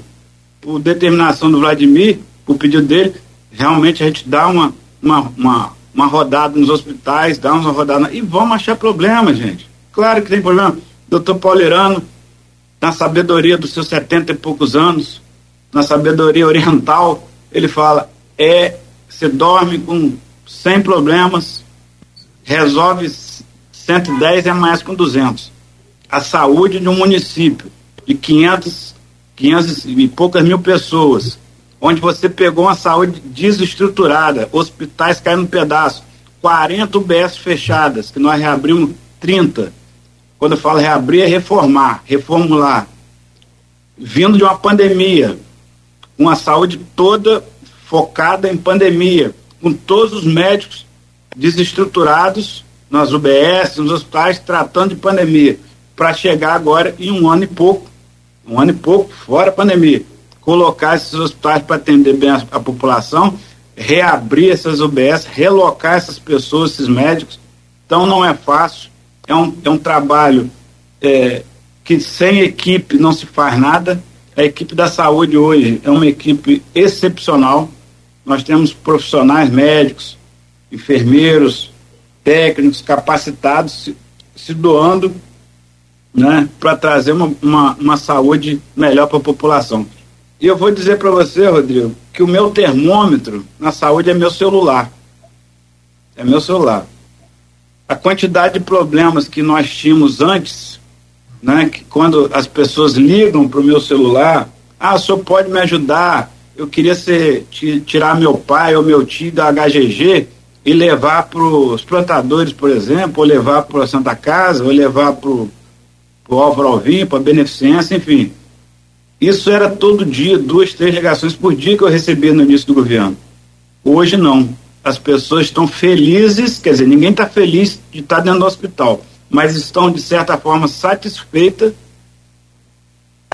por determinação do Vladimir, por pedido dele, realmente a gente dá uma, uma, uma, uma rodada nos hospitais, dá uma rodada. E vamos achar problema, gente. Claro que tem problema. Doutor Paulirano, na sabedoria dos seus setenta e poucos anos, na sabedoria oriental, ele fala: é, você dorme com sem problemas, resolve 110 é mais com 200. A saúde de um município de 500, 500 e poucas mil pessoas, onde você pegou uma saúde desestruturada, hospitais caindo no pedaço, 40 UBS fechadas, que nós reabrimos 30. Quando eu falo reabrir, é reformar, reformular. Vindo de uma pandemia, uma saúde toda focada em pandemia, com todos os médicos desestruturados nas UBS, nos hospitais, tratando de pandemia, para chegar agora em um ano e pouco, um ano e pouco, fora pandemia, colocar esses hospitais para atender bem a, a, população, reabrir essas UBS, relocar essas pessoas, esses médicos. Então não é fácil, é um, é um trabalho é, que sem equipe não se faz nada. A equipe da saúde hoje é uma equipe excepcional. Nós temos profissionais médicos, enfermeiros, técnicos capacitados se, se doando né, para trazer uma, uma, uma saúde melhor para a população. E eu vou dizer para você, Rodrigo, que o meu termômetro na saúde é meu celular. É meu celular. A quantidade de problemas que nós tínhamos antes, né, que quando as pessoas ligam para o meu celular, ah, o senhor pode me ajudar? Eu queria ser, tirar meu pai ou meu tio da HGG e levar para os plantadores, por exemplo, ou levar para a Santa Casa, ou levar para o Álvaro Alvim, para a Beneficência, enfim. Isso era todo dia, duas, três ligações por dia que eu recebia no início do governo. Hoje não. As pessoas estão felizes, quer dizer, ninguém está feliz de estar tá dentro do hospital, mas estão, de certa forma, satisfeitas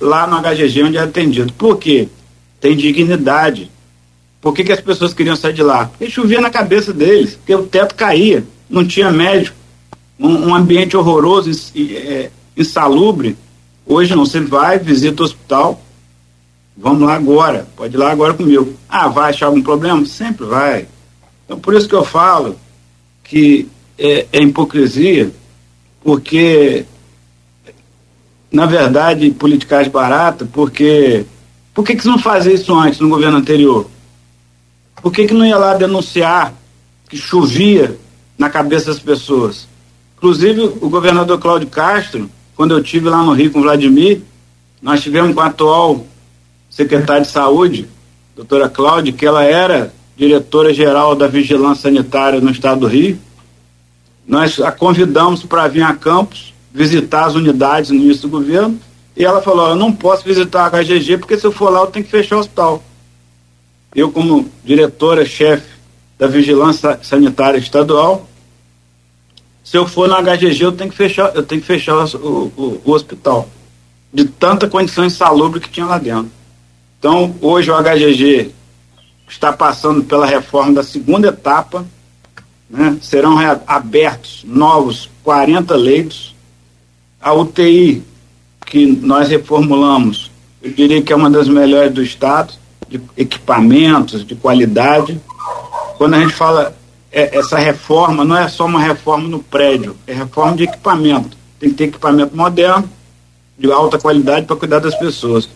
lá no HGG onde é atendido. Por quê? Tem dignidade, por que, que as pessoas queriam sair de lá? Porque chovia na cabeça deles, porque o teto caía, não tinha médico, um, um ambiente horroroso, é, insalubre. Hoje não, você vai, visita o hospital, vamos lá agora, pode ir lá agora comigo. Ah, vai achar algum problema? Sempre vai. Então por isso que eu falo que é, é hipocrisia, porque na verdade politicagem barata, porque por que, que não fazia isso antes no governo anterior? Por que, que não ia lá denunciar que chovia na cabeça das pessoas? Inclusive, o governador Cláudio Castro, quando eu tive lá no Rio com o Vladimir, nós tivemos com a atual secretária de saúde, doutora Cláudia, que ela era diretora-geral da Vigilância Sanitária no estado do Rio. Nós a convidamos para vir a Campos, visitar as unidades no início do governo, e ela falou: Eu não posso visitar a HGG porque se eu for lá eu tenho que fechar o hospital. eu como diretora-chefe da Vigilância Sanitária Estadual, se eu for na HGG, eu tenho que fechar, eu tenho que fechar o, o, o hospital. De tanta condição insalubre que tinha lá dentro. Então, hoje o HGG está passando pela reforma da segunda etapa, né? serão abertos novos 40 leitos. A UTI, que nós reformulamos, eu diria que é uma das melhores do Estado, de equipamentos, de qualidade. Quando a gente fala é, essa reforma, não é só uma reforma no prédio, é reforma de equipamento. Tem que ter equipamento moderno, de alta qualidade, para cuidar das pessoas.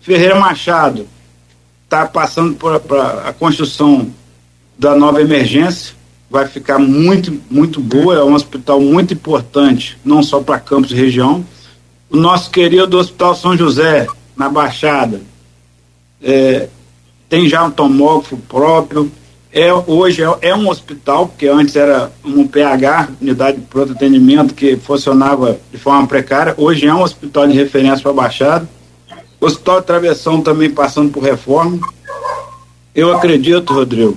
Ferreira Machado está passando por a construção da nova emergência, vai ficar muito, muito boa, é um hospital muito importante, não só para Campos e região. O nosso querido Hospital São José, na Baixada, é, tem já um tomógrafo próprio, é, hoje é, é, um hospital, porque antes era um PH, unidade de pronto atendimento, que funcionava de forma precária, hoje é um hospital de referência para Baixada. O Hospital de Travessão também passando por reforma. Eu acredito, Rodrigo,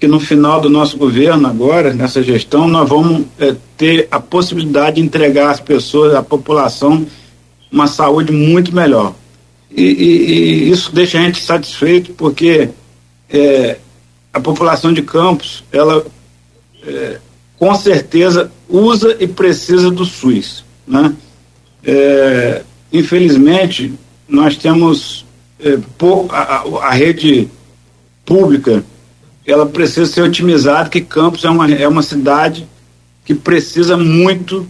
que no final do nosso governo, agora, nessa gestão, nós vamos é, ter a possibilidade de entregar às pessoas, à população, uma saúde muito melhor. E, e, e isso deixa a gente satisfeito, porque é, a população de Campos, ela é, com certeza usa e precisa do SUS. Né? É, infelizmente, nós temos é, a, a, rede pública, ela precisa ser otimizada, que Campos é uma, é uma cidade que precisa muito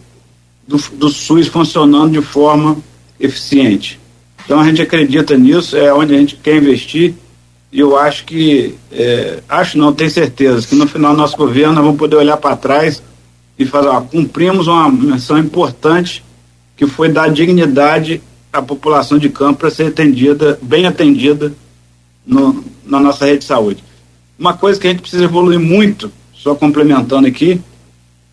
do, do SUS funcionando de forma eficiente. Então a gente acredita nisso, é onde a gente quer investir e eu acho que, é, acho não, tenho certeza, que no final do nosso governo nós vamos poder olhar para trás e falar, ó, cumprimos uma missão importante que foi dar dignidade à população de campo para ser atendida, bem atendida no, na nossa rede de saúde. Uma coisa que a gente precisa evoluir muito, só complementando aqui,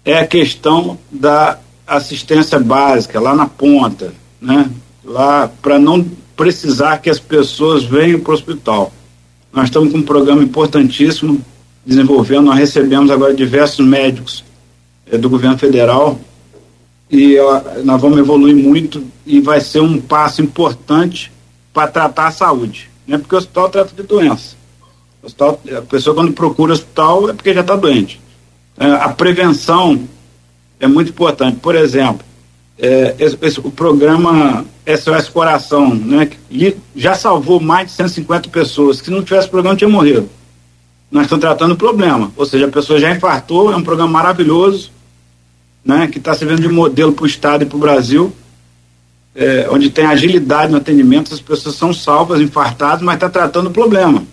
é a questão da assistência básica lá na ponta, né? Lá para não precisar que as pessoas venham para o hospital. Nós estamos com um programa importantíssimo desenvolvendo. Nós recebemos agora diversos médicos é, do governo federal e ó, nós vamos evoluir muito e vai ser um passo importante para tratar a saúde. Né? Porque o hospital trata de doença. O hospital, a pessoa quando procura o hospital é porque já está doente. É, a prevenção é muito importante. Por exemplo, é, esse, esse, o programa SOS Coração, né, que já salvou mais de 150 pessoas. Se não tivesse programa, tinha morrido. Nós estamos tratando o problema. Ou seja, a pessoa já infartou, é um programa maravilhoso, né, que está servindo de modelo para o Estado e para o Brasil, é, onde tem agilidade no atendimento, as pessoas são salvas, infartadas, mas está tratando o problema.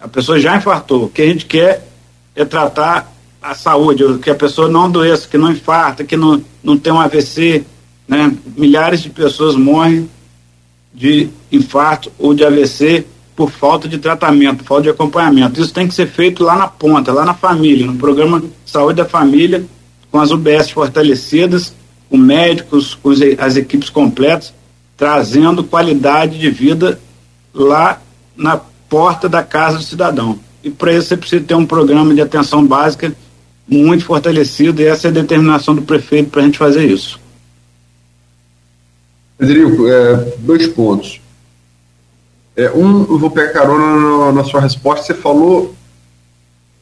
A pessoa já infartou. O que a gente quer é tratar a saúde, que a pessoa não adoeça, que não infarta, que não, não tem um AVC, né? Milhares de pessoas morrem de infarto ou de AVC por falta de tratamento, falta de acompanhamento. Isso tem que ser feito lá na ponta, lá na família, no programa Saúde da Família, com as UBS fortalecidas, com médicos, com as equipes completas, trazendo qualidade de vida lá na porta da casa do cidadão. E para isso você precisa ter um programa de atenção básica muito fortalecido, e essa é a determinação do prefeito para a gente fazer isso. Federico, é, dois pontos. É, um, eu vou pegar carona na, na sua resposta. Você falou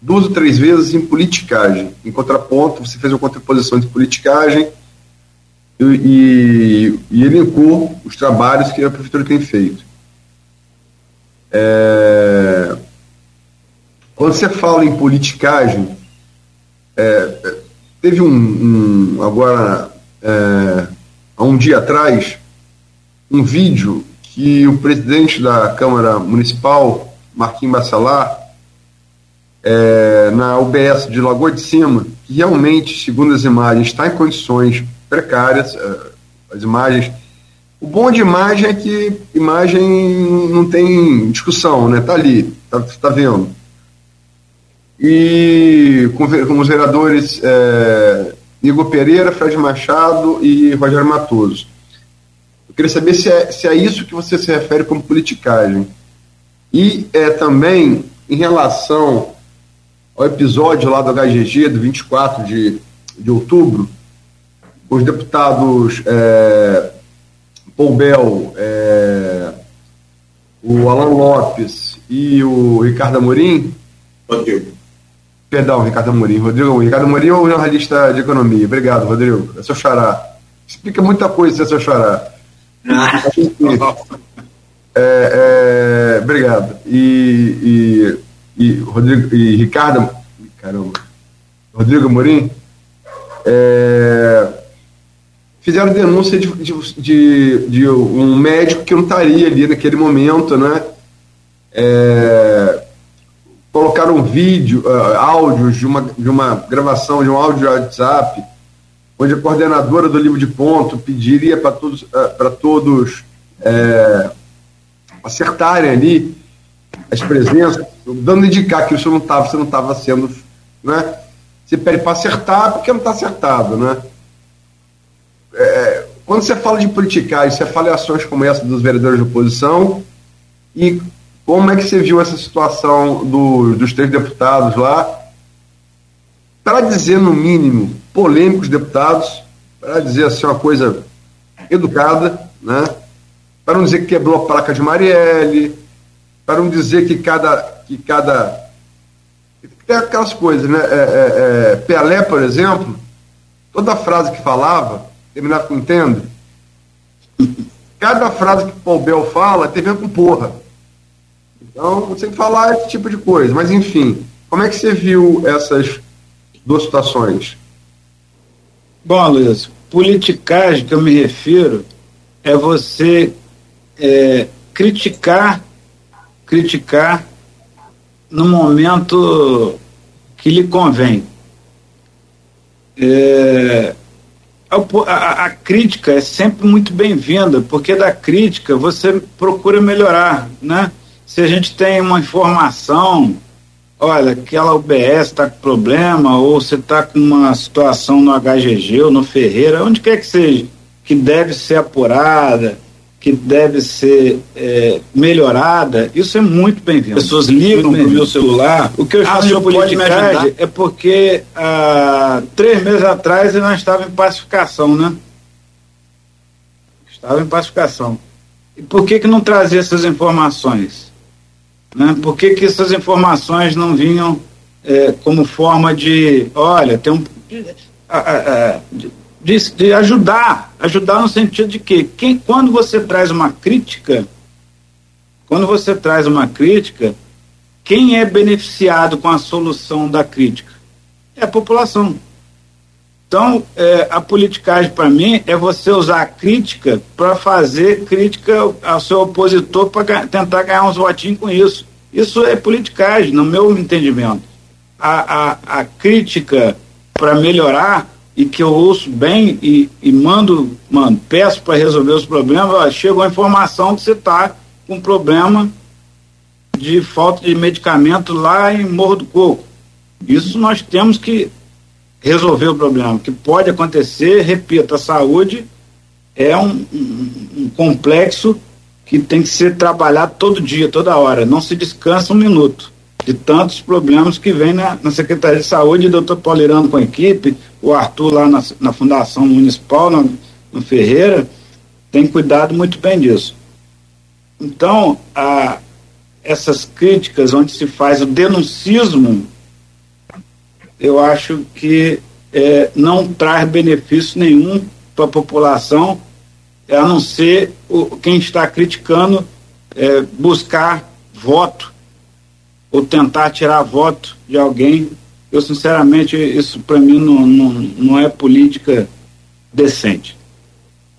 duas ou três vezes em politicagem. Em contraponto, você fez uma contraposição de politicagem e, e, e elencou os trabalhos que a prefeitura tem feito. É, quando você fala em politicagem, é, teve um, um agora é, há um dia atrás um vídeo que o presidente da Câmara Municipal, Marquinhos Bassalar, é, na UBS de Lagoa de Cima, que realmente, segundo as imagens, está em condições precárias, é, as imagens. O bom de imagem é que imagem não tem discussão, né? Tá ali, tá, tá vendo. E com, com os vereadores é, Igor Pereira, Fred Machado e Rogério Matoso queria saber se é, se é isso que você se refere como politicagem. E é, também em relação ao episódio lá do HGG, do 24 de, de outubro, os deputados é, Paul Bell, é, o Alan Lopes e o Ricardo Amorim. Rodrigo. Perdão, Ricardo Amorim. Rodrigo, Ricardo Amorim é o jornalista de economia. Obrigado, Rodrigo. É seu xará. Explica muita coisa, é seu xará. Ah. é, é, obrigado. E, e, e, Rodrigo, e Ricardo. Caramba. Rodrigo Amorim. É, fizeram denúncia de, de, de, de, um médico que não estaria ali naquele momento, né? É, colocaram um vídeo, uh, áudios de uma, de uma gravação de um áudio de WhatsApp, onde a coordenadora do livro de ponto pediria para todos, uh, todos é, acertarem ali as presenças, dando indicar que isso não estava, você não estava sendo, né? Você pede para acertar porque não está acertado, né? é, quando você fala de politicagem, você fala em ações como essa dos vereadores de oposição, e como é que você viu essa situação do, dos três deputados lá? Para dizer, no mínimo, polêmicos deputados, para dizer assim uma coisa educada, né? para não dizer que quebrou a placa de Marielle, para não dizer que cada. Que cada tem aquelas coisas, né? É, é, é, Pelé, por exemplo, toda frase que falava, terminar com entendo? Cada frase que Paul Bell fala ver com porra. Então, que falar esse tipo de coisa. Mas, enfim, como é que você viu essas duas situações? Bom, Luiz, politicagem que eu me refiro é você é, criticar, criticar no momento que lhe convém. É, a, a, a, crítica é sempre muito bem-vinda, porque da crítica você procura melhorar, né? Se a gente tem uma informação, olha, aquela UBS está com problema, ou você está com uma situação no HGG ou no Ferreira, onde quer que seja, que deve ser apurada, que deve ser é, melhorada, isso é muito bem-vindo. Pessoas ligam para o meu celular. O que eu faço ah, pode me ajudar? é porque há três meses atrás eu não estava em pacificação, né? Estava em pacificação. E por que, que não trazia essas informações? Né? Por que, que essas informações não vinham é, como forma de, olha, tem um. De, de, de ajudar, ajudar no sentido de que quem, quando você traz uma crítica, quando você traz uma crítica, quem é beneficiado com a solução da crítica? É a população. Então, é, a politicagem, para mim, é você usar a crítica para fazer crítica ao seu opositor para tentar ganhar uns votinhos com isso. Isso é politicagem, no meu entendimento. A, a, a crítica para melhorar e que eu ouço bem e, e mando, mando, peço para resolver os problemas, ó, chegou a informação que você está com problema de falta de medicamento lá em Morro do Coco. Isso nós temos que resolver o problema, que pode acontecer, repito, a saúde é um, um, um complexo que tem que ser trabalhado todo dia, toda hora, não se descansa um minuto de tantos problemas que vem na, na Secretaria de Saúde, o doutor Paulirano com a equipe, o Arthur lá na, na Fundação Municipal, no, no Ferreira, tem cuidado muito bem disso. Então, a, essas críticas onde se faz o denuncismo, eu acho que é, não traz benefício nenhum para a população, a não ser o, quem está criticando é, buscar voto ou tentar tirar voto de alguém. Eu, sinceramente, isso para mim não, não, não é política decente.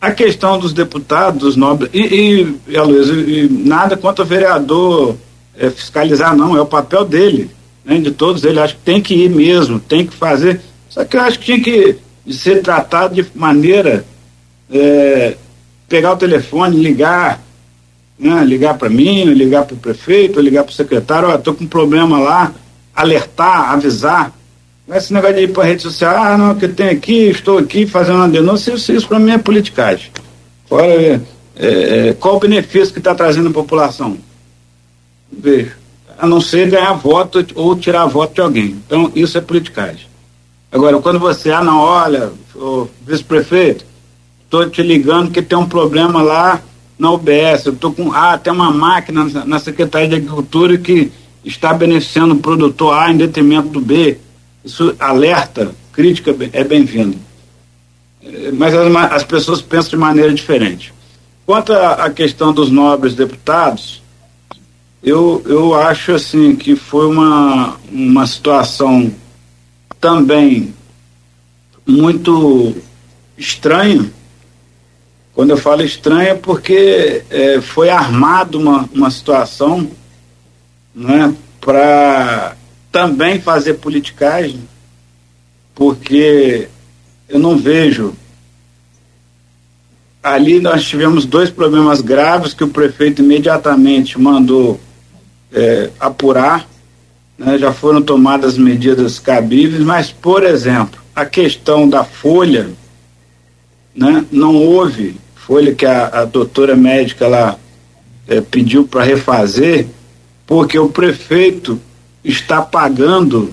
A questão dos deputados, dos nobres, e, e, Aloysio, e nada contra o vereador é, fiscalizar, não, é o papel dele, né, de todos eles. Acho que tem que ir mesmo, tem que fazer. Só que eu acho que tinha que ser tratado de maneira. É, pegar o telefone, ligar, né, ligar para mim, ligar para o prefeito, ligar para o secretário, estou com um problema lá, alertar, avisar. Esse negócio de ir para rede social, ah, não, que tem aqui, estou aqui fazendo uma denúncia, isso, isso para mim é politicagem. Fora, é, é, qual o benefício que está trazendo a população? vejo. A não ser ganhar voto ou tirar voto de alguém. Então, isso é politicagem. Agora, quando você, ah, não, olha, vice-prefeito, estou te ligando que tem um problema lá na UBS, eu estou com, ah, tem uma máquina na Secretaria de Agricultura que está beneficiando o produtor A em detrimento do B. Isso alerta, crítica é bem-vindo. É, mas as, as, pessoas pensam de maneira diferente. Quanto à questão dos nobres deputados, eu, eu acho assim que foi uma, uma situação também muito estranha. Quando eu falo estranha, é porque é, foi armado uma, uma situação né, para também fazer politicagem, porque eu não vejo. Ali nós tivemos dois problemas graves que o prefeito imediatamente mandou é, apurar, né, já foram tomadas medidas cabíveis, mas, por exemplo, a questão da folha, né, não houve folha que a, a doutora médica lá é, pediu para refazer, porque o prefeito está pagando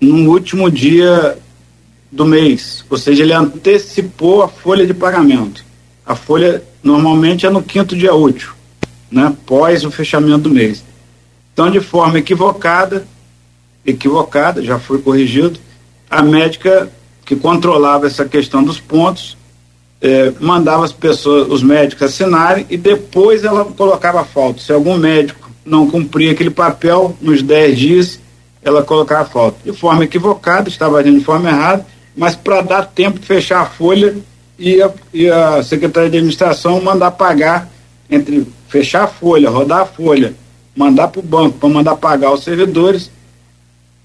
no último dia do mês, ou seja, ele antecipou a folha de pagamento. A folha normalmente é no quinto dia útil, né, pós o fechamento do mês. Então, de forma equivocada, equivocada, já foi corrigido, a médica que controlava essa questão dos pontos eh, mandava as pessoas, os médicos assinarem e depois ela colocava falta. Se algum médico não cumpria aquele papel nos 10 dias, ela colocava falta. De forma equivocada, estava agindo de forma errada, mas para dar tempo de fechar a folha e a, e a Secretaria de Administração mandar pagar entre fechar a folha, rodar a folha, mandar para o banco para mandar pagar os servidores,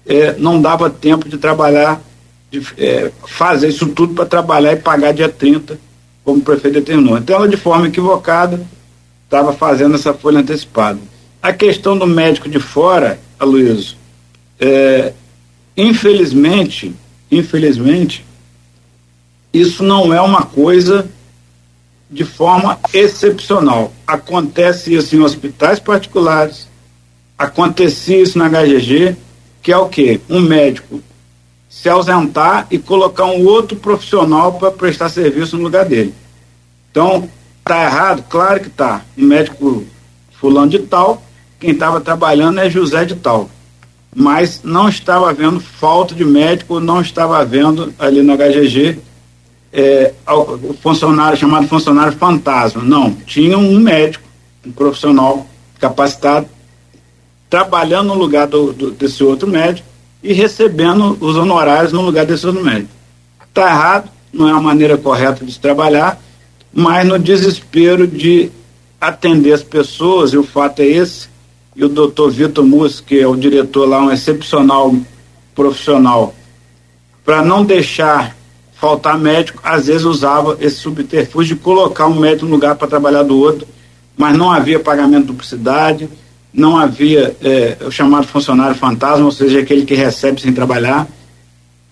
é, não dava tempo de trabalhar, de é, fazer isso tudo para trabalhar e pagar dia 30, como o prefeito determinou. Então ela, de forma equivocada, estava fazendo essa folha antecipada. A questão do médico de fora, Aloysio, é, infelizmente, infelizmente, isso não é uma coisa de forma excepcional. Acontece isso em hospitais particulares, acontecia isso na HGG, que é o quê? Um médico se ausentar e colocar um outro profissional para prestar serviço no lugar dele. Então, tá errado? Claro que tá. Um médico fulano de tal quem estava trabalhando é José de Tal. Mas não estava havendo falta de médico, não estava havendo ali na HGG é, o funcionário chamado funcionário fantasma. Não, tinha um médico, um profissional capacitado, trabalhando no lugar do, do, desse outro médico e recebendo os honorários no lugar desse outro médico. Está errado, não é a maneira correta de se trabalhar, mas no desespero de atender as pessoas, e o fato é esse, e o doutor Vitor Mus, que é o diretor lá, um excepcional profissional, para não deixar faltar médico, às vezes usava esse subterfúgio de colocar um médico no lugar para trabalhar do outro, mas não havia pagamento de duplicidade, não havia é, o chamado funcionário fantasma, ou seja, aquele que recebe sem trabalhar.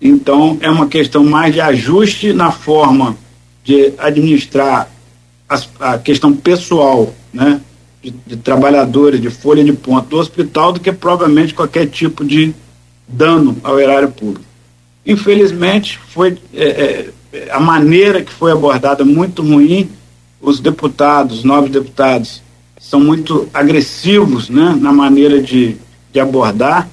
Então, é uma questão mais de ajuste na forma de administrar as, a questão pessoal, né? de, de trabalhadores de folha de ponta do hospital do que provavelmente qualquer tipo de dano ao erário público. Infelizmente, foi é, é, a maneira que foi abordada muito ruim. Os deputados, novos deputados, são muito agressivos né, na maneira de, de abordar.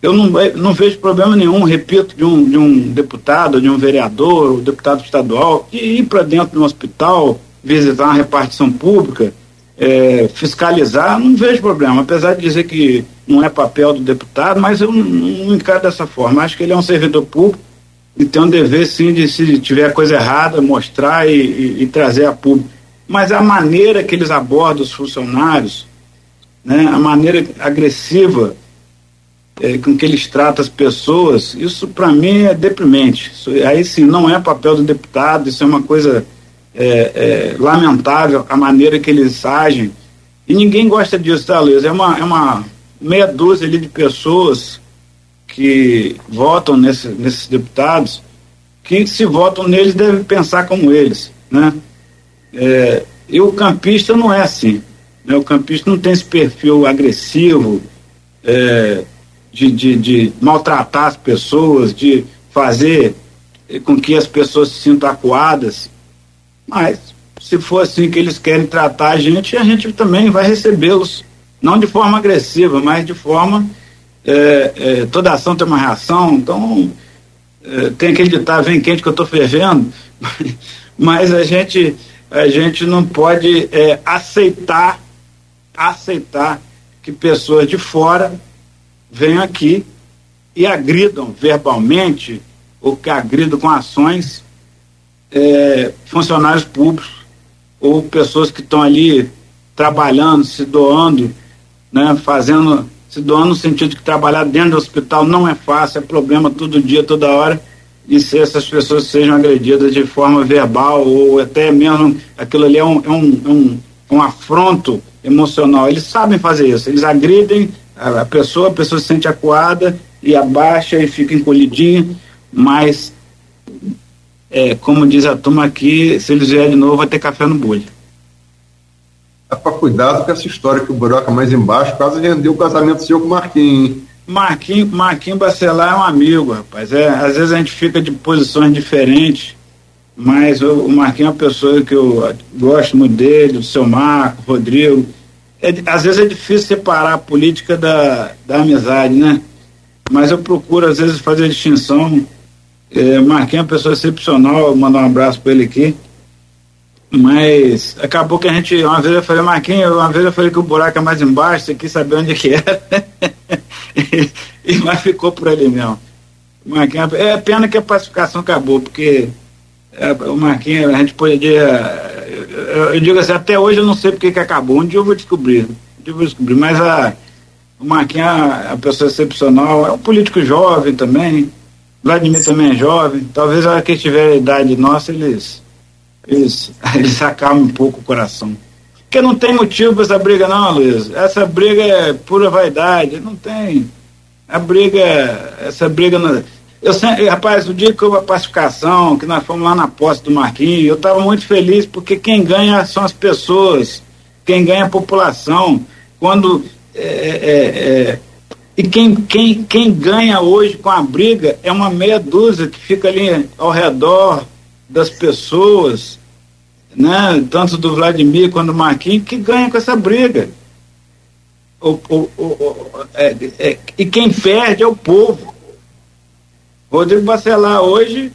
Eu não, não vejo problema nenhum, repito, de um, de um deputado, de um vereador, um deputado estadual, ir para dentro de um hospital, visitar uma repartição pública, é, fiscalizar, não vejo problema, apesar de dizer que não é papel do deputado, mas eu não, não encaro dessa forma. Acho que ele é um servidor público e tem um dever, sim, de se tiver coisa errada, mostrar e, e, e trazer a público. Mas a maneira que eles abordam os funcionários, né, a maneira agressiva é, com que eles tratam as pessoas, isso para mim é deprimente. Isso, aí sim, não é papel do deputado, isso é uma coisa é, é, lamentável a maneira que eles agem. E ninguém gosta disso, tá, Luiz? É uma, é uma meia dúzia ali de pessoas que votam nesse, nesses deputados, que se votam neles devem pensar como eles, né? É, e o campista não é assim. Né? O campista não tem esse perfil agressivo é, de, de, de maltratar as pessoas, de fazer com que as pessoas se sintam acuadas. Mas, se for assim que eles querem tratar a gente, a gente também vai recebê-los. Não de forma agressiva, mas de forma. É, é, toda ação tem uma reação, então. É, tem aquele ditado, vem quente que eu estou fervendo, mas a gente, a gente não pode é, aceitar, aceitar que pessoas de fora venham aqui e agridam verbalmente ou que agridam com ações é, funcionários públicos ou pessoas que estão ali trabalhando, se doando, né, fazendo, se doando no sentido de que trabalhar dentro do hospital não é fácil, é problema todo dia, toda hora, e se essas pessoas sejam agredidas de forma verbal ou até mesmo aquilo ali é um, é um, é um, um afronto emocional. Eles sabem fazer isso, eles agridem a, a pessoa, a pessoa se sente acuada e abaixa e fica encolhidinha, mas é, como diz a turma aqui, se eles vierem de novo, vai ter café no bolho. É para cuidado com essa história que o buraco é mais embaixo quase rendeu o casamento seu com o Marquinhos. Marquinho, Marquinho Bacelar é um amigo, rapaz. É, às vezes a gente fica de posições diferentes, mas o, o Marquinho é uma pessoa que eu gosto muito dele, o seu Marco, Rodrigo. É, às vezes é difícil separar a política da, da amizade, né? Mas eu procuro, às vezes, fazer a distinção é, Marquinhos é uma pessoa excepcional, mandar um abraço para ele aqui. Mas acabou que a gente, uma vez eu falei, Marquinhos, uma vez eu falei que o buraco é mais embaixo, você quis saber onde que era. e, e, mas ficou por ali mesmo. Marquinhos, é pena que a pacificação acabou, porque é, o Marquinhos, a gente podia. Eu, eu, digo assim, até hoje eu não sei porque que acabou. Um dia eu vou descobrir. Um dia eu vou descobrir. Mas a, o Marquinhos é uma pessoa excepcional, é um político jovem também Vladimir também é jovem, talvez a hora que tiver a idade nossa, eles, eles, eles acalmem um pouco o coração. Porque não tem motivo para essa briga, não, Luiz. Essa briga é pura vaidade, não tem. A briga, essa briga. Não... Eu sempre, rapaz, o dia que houve a pacificação, que nós fomos lá na posse do Marquinhos, eu estava muito feliz, porque quem ganha são as pessoas, quem ganha é a população. Quando é, é, é e quem, quem, quem ganha hoje com a briga é uma meia dúzia que fica ali ao redor das pessoas, né? tanto do Vladimir quanto do Marquinhos, que ganha com essa briga. O, o, o, é, é, e quem perde é o povo. Rodrigo Bacelar hoje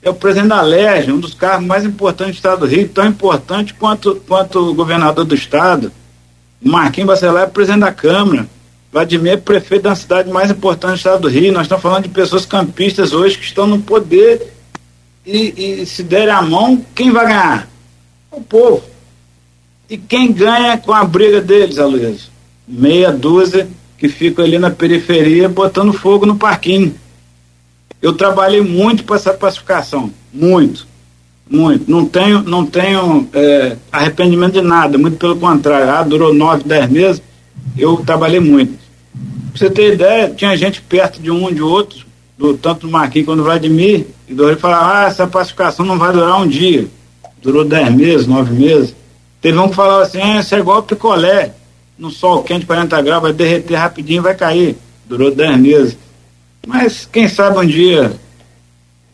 é o presidente da LERJ, um dos cargos mais importantes do Estado do Rio, tão importante quanto, quanto o governador do Estado. Marquinhos Bacelar é presidente da Câmara Vladimir é prefeito da cidade mais importante do estado do Rio. Nós estamos falando de pessoas campistas hoje que estão no poder e, e se derem a mão, quem vai ganhar? O povo. E quem ganha com a briga deles, Aloysio? Meia dúzia que ficam ali na periferia botando fogo no parquinho. Eu trabalhei muito para essa pacificação, muito, muito. Não tenho, não tenho é, arrependimento de nada, muito pelo contrário. Ah, durou nove, dez meses, eu trabalhei muito. Pra você ter ideia, tinha gente perto de um de outro, do, tanto do Marquinhos quanto do Vladimir, e do falava, ah, essa pacificação não vai durar um dia. Durou dez meses, nove meses. Teve um que falava assim, ah, isso é igual picolé, no sol quente, 40 graus, vai derreter rapidinho e vai cair. Durou dez meses. Mas quem sabe um dia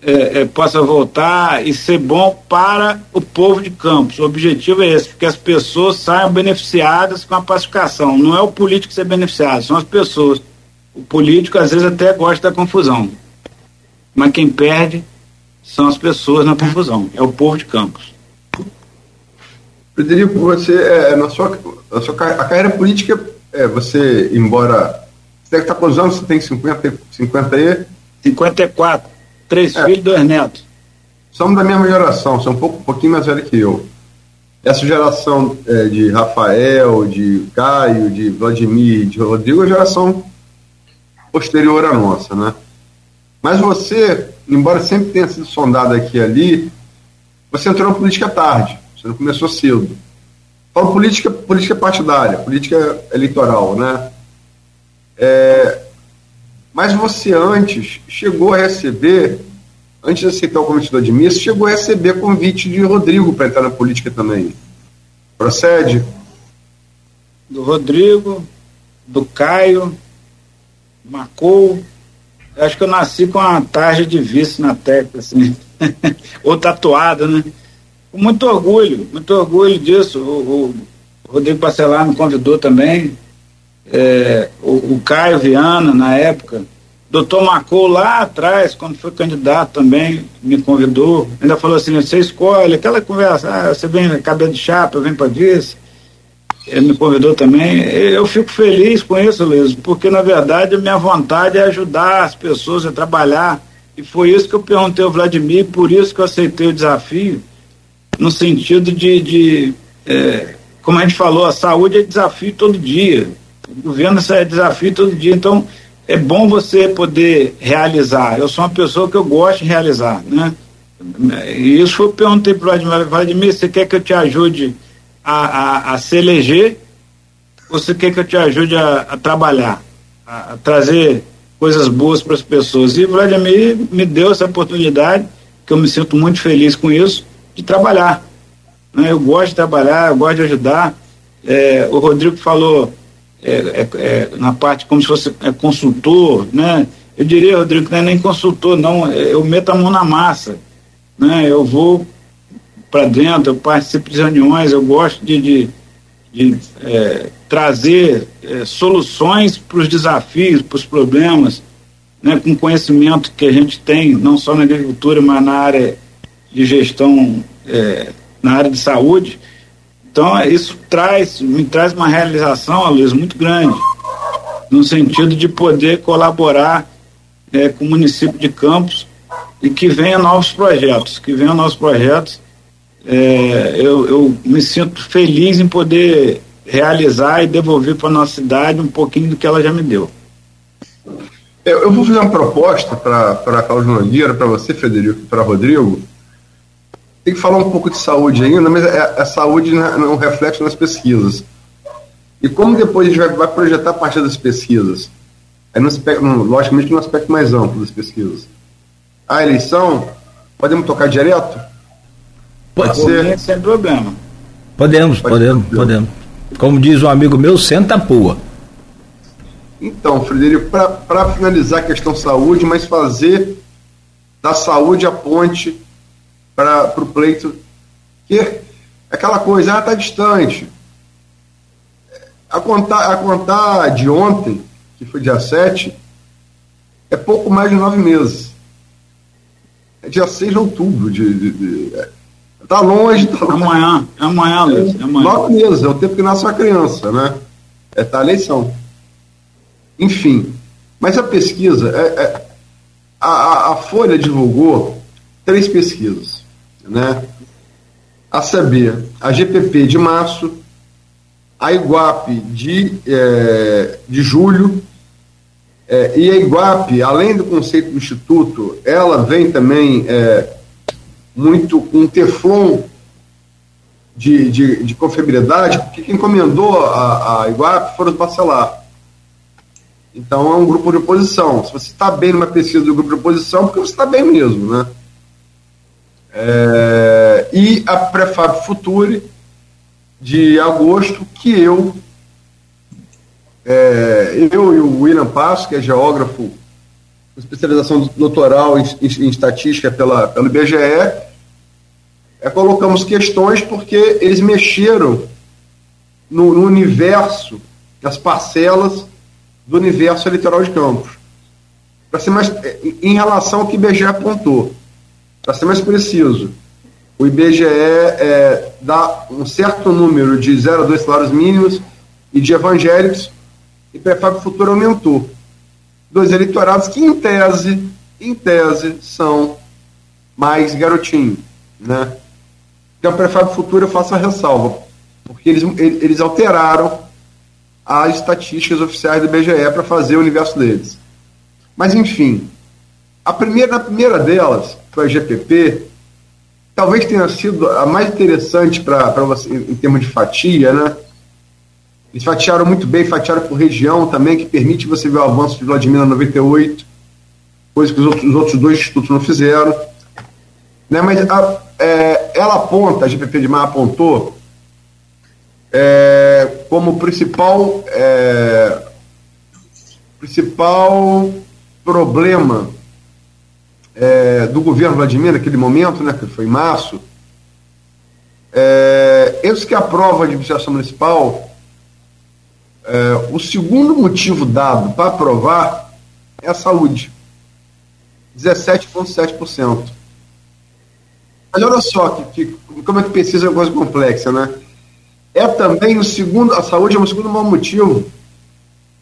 é, é, possa voltar e ser bom para o povo de Campos. O objetivo é esse, que as pessoas saiam beneficiadas com a pacificação. Não é o político ser beneficiado, são as pessoas. O político às vezes até gosta da confusão, mas quem perde são as pessoas na confusão, é o povo de Campos. Frederico, você, é, na sua, na sua a carreira política, é, você, embora. Você deve estar quantos anos? Você tem 50, 50 aí? 54. Três é. filhos, dois netos. Somos da mesma geração, são um, pouco, um pouquinho mais velhos que eu. Essa geração é, de Rafael, de Caio, de Vladimir, de Rodrigo, é a geração posterior à nossa, né? Mas você, embora sempre tenha sido sondado aqui e ali, você entrou na política tarde, você não começou cedo. Falo política, política partidária, política eleitoral, né? É, mas você antes chegou a receber, antes de aceitar o cometido de missa, chegou a receber convite de Rodrigo para entrar na política também. Procede? do Rodrigo, do Caio, Macou. Acho que eu nasci com uma tarja de vice na testa, assim. Ou tatuada, né? Com muito orgulho, muito orgulho disso. O, o Rodrigo Parcelar me convidou também. É, o, o, Caio Viana, na época. Doutor Macou, lá atrás, quando foi candidato também, me convidou. Ainda falou assim: você escolhe, aquela conversa, ah, você vem cabelo de chapa, vem para vice ele me convidou também. Eu fico feliz com isso, Luiz, porque na verdade a minha vontade é ajudar as pessoas a trabalhar. E foi isso que eu perguntei ao Vladimir, por isso que eu aceitei o desafio, no sentido de, de é, como a gente falou, a saúde é desafio todo dia. Governo é desafio todo dia. Então, é bom você poder realizar. Eu sou uma pessoa que eu gosto de realizar, né? E isso eu perguntei para o Vladimir, Vladimir, você quer que eu te ajude a, a, a se eleger, você quer que eu te ajude a, a trabalhar, a, a, trazer coisas boas para as pessoas. E o Vladimir me deu essa oportunidade, que eu me sinto muito feliz com isso, de trabalhar. Né? Eu gosto de trabalhar, eu gosto de ajudar. É, o Rodrigo falou é, é, é na parte como se fosse é, consultor, né? Eu diria, Rodrigo, que não é nem consultor, não, é, eu meto a mão na massa. Né? Eu vou para dentro, eu participo de reuniões, eu gosto de, de, de trazer soluções para os desafios, para os problemas, né, com conhecimento que a gente tem, não só na agricultura, mas na área de gestão, na área de saúde. Então, isso traz, me traz uma realização, Luiz, muito grande, no sentido de poder colaborar é, com o município de Campos e que venha novos projetos, que venham novos projetos é, eu, eu me sinto feliz em poder realizar e devolver para a nossa cidade um pouquinho do que ela já me deu. Eu, vou fazer uma proposta para a Cláudia Nogueira, para você, Federico, para Rodrigo. Tem que falar um pouco de saúde ainda, mas a, é, a saúde não reflete nas pesquisas. E como depois a gente vai, vai projetar a partir das pesquisas? É no aspecto, no, logicamente no aspecto mais amplo das pesquisas. A eleição, podemos tocar direto? Pode ser. Sem problema. Podemos, Pode podemos, podemos. Como diz um amigo meu, senta a pua. Então, Frederico, para finalizar a questão saúde, mas fazer da saúde a ponte para o pleito, que é aquela coisa, ah, está distante. A contar, a contar de ontem, que foi dia 7, é pouco mais de nove meses. É dia 6 de outubro de, de, de Tá longe, tá longe. Amanhã, é amanhã, Luiz. É amanhã. Nove meses, é o tempo que nasce a criança, né? É tá a eleição. Enfim. Mas a pesquisa, é, é a, a, Folha divulgou três pesquisas, né? A CB, a GPP de março, a Iguape de, é, de julho, é, e a Iguape, além do conceito do Instituto, ela vem também é, muito com um teflon de, de, de confiabilidade, porque quem encomendou a, a Iguape foram os Bacelar. Então é um grupo de oposição. Se você está bem numa pesquisa do grupo de oposição, porque você está bem mesmo, né? É, e a Prefab Future de agosto, que eu, é, eu e o William Passo, que é geógrafo com especialização doutoral em, em, em estatística pela, pelo IBGE, é, colocamos questões porque eles mexeram no, no universo, nas parcelas do universo eleitoral de Campos. Para ser mais, é, em relação ao que o IBGE apontou, para ser mais preciso, o IBGE é, dá um certo número de 0 a 2 salários mínimos e de evangélicos, e Prefab Futuro aumentou. Dois eleitorados que, em tese, em tese, são mais garotinhos, né? Então, Prefab Futuro eu faço a ressalva, porque eles, eles alteraram as estatísticas oficiais do IBGE para fazer o universo deles. Mas, enfim, a primeira, a primeira delas, foi a GPP, talvez tenha sido a mais interessante para você, em termos de fatia, né? Eles fatiaram muito bem, fatiaram por região também, que permite você ver o avanço de Vladimir 98, coisa que os outros, os outros dois institutos não fizeram. Né? Mas a, é, ela aponta, a GPP de Mar apontou, é, como principal, é, principal problema é, do governo Vladimir naquele momento, né, que foi em março, é, eles que aprovam a administração municipal, é, o segundo motivo dado para aprovar é a saúde, 17,7%. Mas olha só que, que, como é que pesquisa é uma coisa complexa, né? É também o segundo, a saúde é o segundo maior motivo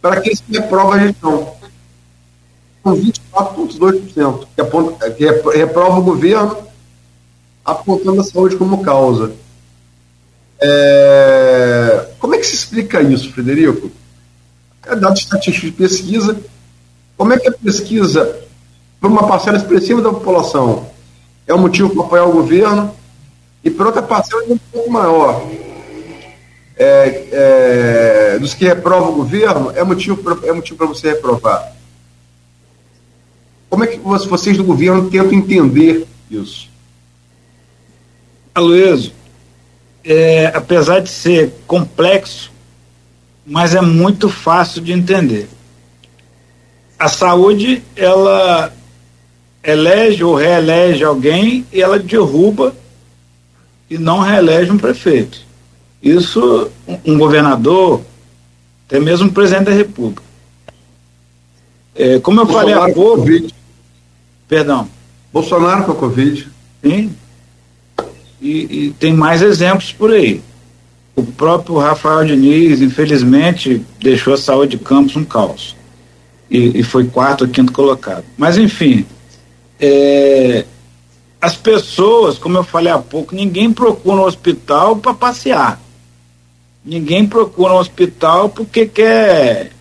para que se reprova a gestão. Com 24,2%, que, aponta, que reprova o governo apontando a saúde como causa. É... Como é que se explica isso, Frederico? É dado estatístico de pesquisa. Como é que a pesquisa, para uma parcela expressiva da população, é um motivo para apoiar o governo, e para outra parcela é um pouco maior, é, é, dos que reprovam o governo, é motivo para é motivo você reprovar. Como é que vocês do governo tentam entender isso? Aloysio, é, apesar de ser complexo, mas é muito fácil de entender. A saúde, ela elege ou reelege alguém e ela derruba e não reelege um prefeito. Isso, um governador, até mesmo um presidente da República. É, como eu falei há pouco. COVID. Perdão. Bolsonaro com a Covid. Sim. E, e, tem mais exemplos por aí. O próprio Rafael Diniz, infelizmente, deixou a saúde de Campos um caos. E, e foi quarto ou quinto colocado. Mas, enfim, é, as pessoas, como eu falei há pouco, ninguém procura um hospital para passear. Ninguém procura um hospital porque quer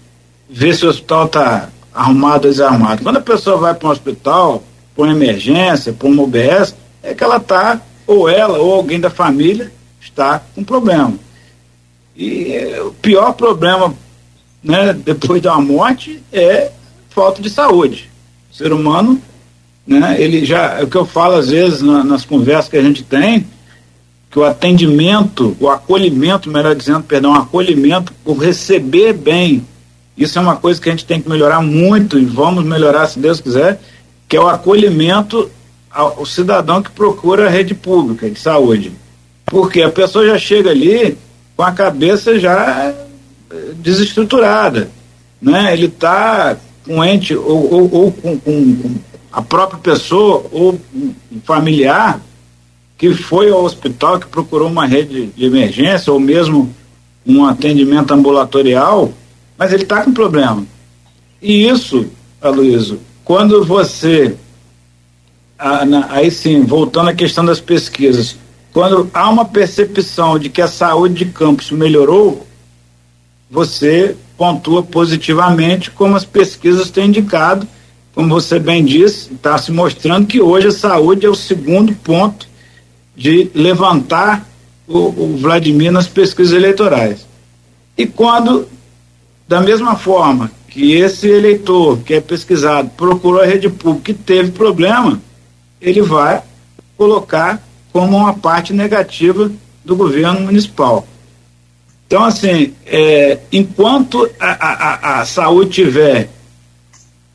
ver se o hospital está arrumado ou desarmado. Quando a pessoa vai para um hospital, para uma emergência, para uma UBS, é que ela está, ou ela, ou alguém da família, está com problema. E é, o pior problema né, depois da morte é falta de saúde. O ser humano né? Ele já, é o que eu falo às vezes na, nas conversas que a gente tem, que o atendimento, o acolhimento, melhor dizendo, perdão, o acolhimento, o receber bem, isso é uma coisa que a gente tem que melhorar muito e vamos melhorar se Deus quiser, que é o acolhimento ao, cidadão que procura a rede pública de saúde. Porque a pessoa já chega ali com a cabeça já eh, desestruturada, né? Ele está com ente ou, ou, ou com, com, a própria pessoa ou um familiar que foi ao hospital, que procurou uma rede de emergência ou mesmo um atendimento ambulatorial, mas ele está com problema. E isso, Aloysio, quando você, aí sim, voltando à questão das pesquisas, quando há uma percepção de que a saúde de campus melhorou, você pontua positivamente, como as pesquisas têm indicado, como você bem disse, está se mostrando que hoje a saúde é o segundo ponto de levantar o, o Vladimir nas pesquisas eleitorais. E quando, da mesma forma que esse eleitor que é pesquisado procurou a rede pública e teve problema, ele vai colocar como uma parte negativa do governo municipal. Então, assim, é, enquanto a, a, a saúde tiver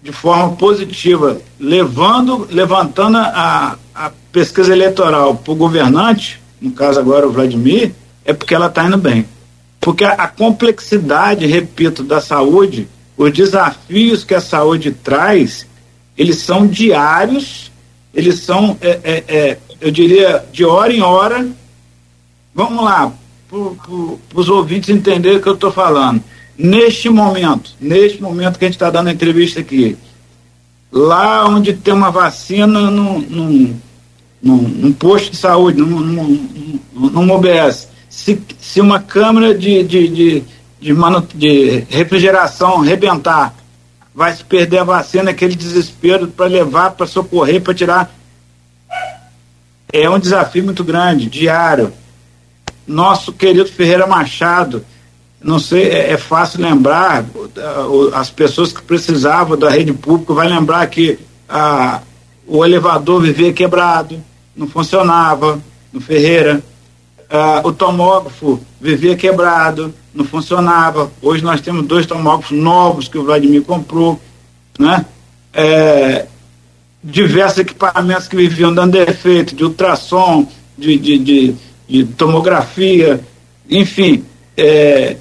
de forma positiva, levando, levantando a, a pesquisa eleitoral para o governante, no caso agora o Vladimir, é porque ela está indo bem. Porque a, a, complexidade, repito, da saúde, os desafios que a saúde traz, eles são diários, eles são, é, é, é, eu diria, de hora em hora. Vamos lá, para os ouvintes entenderem o que eu estou falando neste momento, neste momento que a gente está dando a entrevista aqui, lá onde tem uma vacina num, num, num, num posto de saúde, num, num, num OBS, se, se uma câmera de, de, de, de, manu, de refrigeração rebentar, vai se perder a vacina, aquele desespero para levar, para socorrer, para tirar. É um desafio muito grande, diário. Nosso querido Ferreira Machado, não sei, é, é, fácil lembrar, as pessoas que precisavam da rede pública vai lembrar que a, o elevador vivia quebrado, não funcionava no Ferreira. Uh, o tomógrafo vivia quebrado, não funcionava. Hoje nós temos dois tomógrafos novos que o Vladimir comprou, né? É, diversos equipamentos que viviam dando defeito, de ultrassom, de, de, de, de tomografia, enfim, é,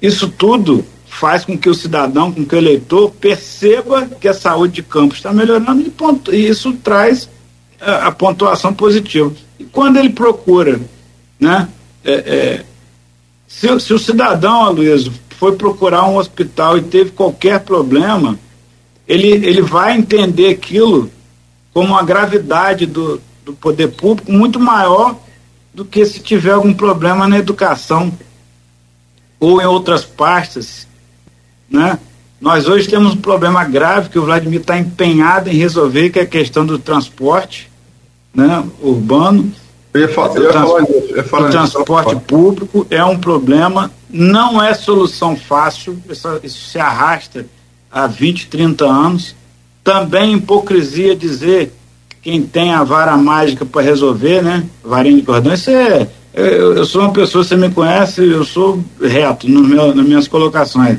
isso tudo faz com que o cidadão, com que o eleitor perceba que a saúde de campo está melhorando e, ponto, e isso traz a, a, pontuação positiva. E quando ele procura, né, é, é, se, se, o cidadão, Aloysio, foi procurar um hospital e teve qualquer problema, ele, ele vai entender aquilo como uma gravidade do, do poder público muito maior do que se tiver algum problema na educação ou em outras partes, né? Nós hoje temos um problema grave que o Vladimir está empenhado em resolver, que é a questão do transporte né, urbano. Eu ia falar, eu ia falar, eu ia falar o transporte público é um problema, não é solução fácil, isso, isso se arrasta há 20, 30 anos. Também hipocrisia dizer quem tem a vara mágica para resolver, né? Varinha de cordão, isso é. Eu, eu, sou uma pessoa, você me conhece, eu sou reto no meu, nas minhas colocações.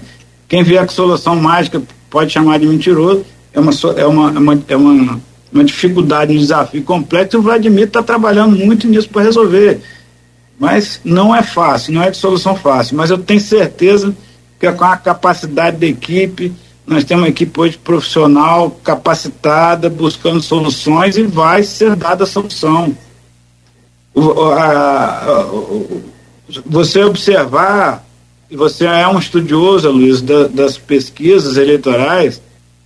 Quem vier com solução mágica pode chamar de mentiroso, é uma, é uma, é uma, é uma, uma dificuldade, um desafio complexo, e o Vladimir está trabalhando muito nisso para resolver. Mas não é fácil, não é de solução fácil, mas eu tenho certeza que com a capacidade da equipe, nós temos uma equipe hoje profissional, capacitada, buscando soluções e vai ser dada a solução. O, a, a, você observar, e você é um estudioso, Luiz, da, das pesquisas eleitorais,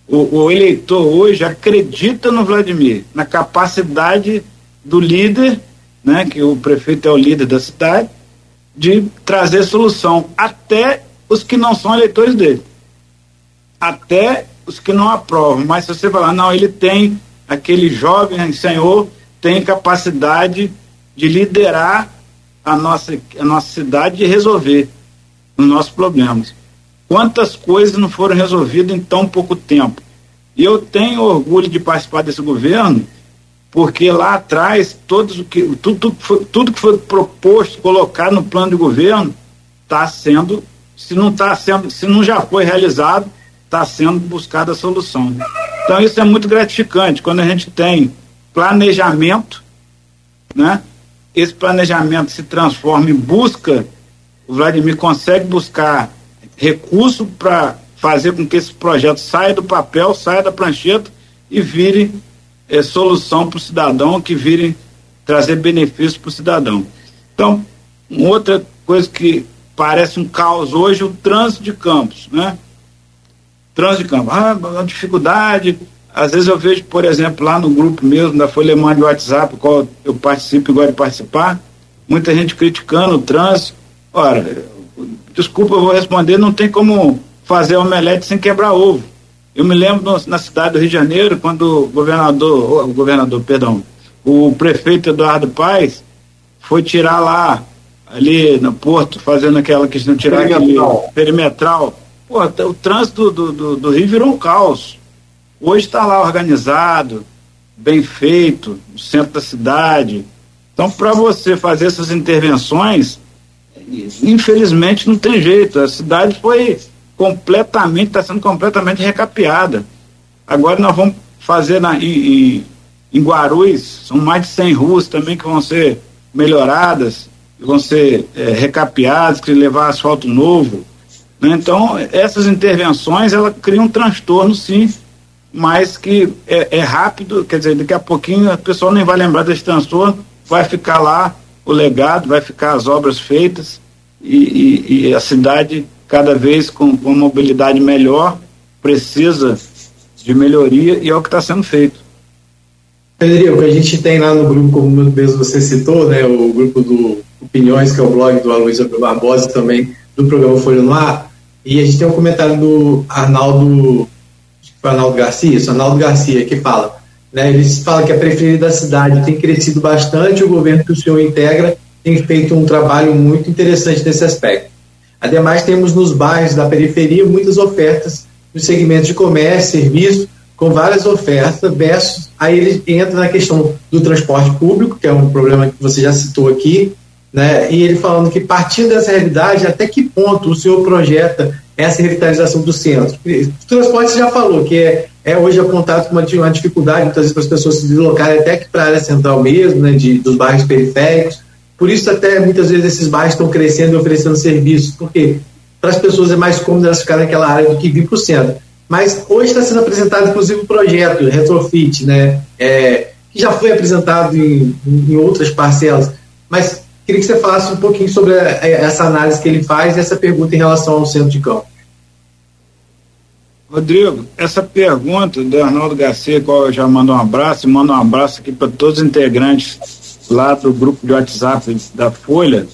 o, o, eleitor hoje acredita no Vladimir, na capacidade do líder, né, que o prefeito é o líder da cidade, de trazer solução, até os que não são eleitores dele até os que não aprovam. Mas se você falar, não, ele tem, aquele jovem senhor tem capacidade de liderar a nossa, a nossa cidade e resolver os nossos problemas. Quantas coisas não foram resolvidas em tão pouco tempo? Eu tenho orgulho de participar desse governo, porque lá atrás, todos que, tudo, tudo, foi, tudo que foi proposto, colocado no plano de governo, está sendo, se não está sendo, se não já foi realizado, está sendo buscada a solução. Então isso é muito gratificante quando a gente tem planejamento, né? Esse planejamento se transforma em busca, o Vladimir consegue buscar recurso para fazer com que esse projeto saia do papel, saia da prancheta e vire é, solução para o cidadão, que vire trazer benefício para o cidadão. Então, outra coisa que parece um caos hoje, o trânsito de campos, né? trânsito de campo. Ah, uma dificuldade. Às vezes eu vejo, por exemplo, lá no grupo mesmo da Folha Mãe de WhatsApp, qual eu participo e gosto de participar, muita gente criticando o trânsito. Ora, desculpa, eu vou responder, não tem como fazer omelete sem quebrar ovo. Eu me lembro no, na cidade do Rio de Janeiro, quando o governador, o governador, perdão, o prefeito Eduardo Paes foi tirar lá, ali no porto, fazendo aquela questão de tirar perimetral. aquele perimetral Pô, o trânsito do, do, do Rio virou um caos. Hoje está lá organizado, bem feito, no centro da cidade. Então, para você fazer essas intervenções, infelizmente não tem jeito. A cidade foi completamente, está sendo completamente recapeada. Agora nós vamos fazer na, em, em Guarulhos, são mais de 100 ruas também que vão ser melhoradas, vão ser é, recapeadas, que levar asfalto novo. Né? Então, essas intervenções, ela criam um transtorno, sim, mas que é, é, rápido, quer dizer, daqui a pouquinho a pessoa nem vai lembrar desse transtorno, vai ficar lá o legado, vai ficar as obras feitas e, e, e a cidade cada vez com, com mobilidade melhor precisa de melhoria e é o que está sendo feito. Federico, a gente tem lá no grupo, como mesmo você citou, né, o grupo do Opiniões, que é o blog do Aloysio Barbosa também, do programa Folha no Ar, e a gente tem um comentário do Arnaldo, que Arnaldo Garcia, isso, Arnaldo Garcia, que fala, né, ele fala que a periferia da cidade tem crescido bastante, o governo que o senhor integra tem feito um trabalho muito interessante nesse aspecto. Ademais, temos nos bairros da periferia muitas ofertas no segmento de comércio, serviço, com várias ofertas, versus aí ele entra na questão do transporte público, que é um problema que você já citou aqui, Né? E ele falando que partindo dessa realidade, até que ponto o senhor projeta essa revitalização do centro? O transporte já falou que é, é hoje apontado como uma, dificuldade muitas vezes para as pessoas se deslocarem até que para a área central mesmo, né, de, dos bairros periféricos. Por isso até muitas vezes esses bairros estão crescendo e oferecendo serviços, porque para as pessoas é mais cômodo elas ficarem naquela área do que vir para o centro. Mas hoje está sendo apresentado, inclusive, um projeto, Retrofit, né, é, que já foi apresentado em, em outras parcelas. Mas Queria que você falasse um pouquinho sobre essa análise que ele faz e essa pergunta em relação ao centro de campo. Rodrigo, essa pergunta do Arnaldo Garcia, qual eu já mando um abraço, e mando um abraço aqui para todos os integrantes lá do grupo de WhatsApp da Folha.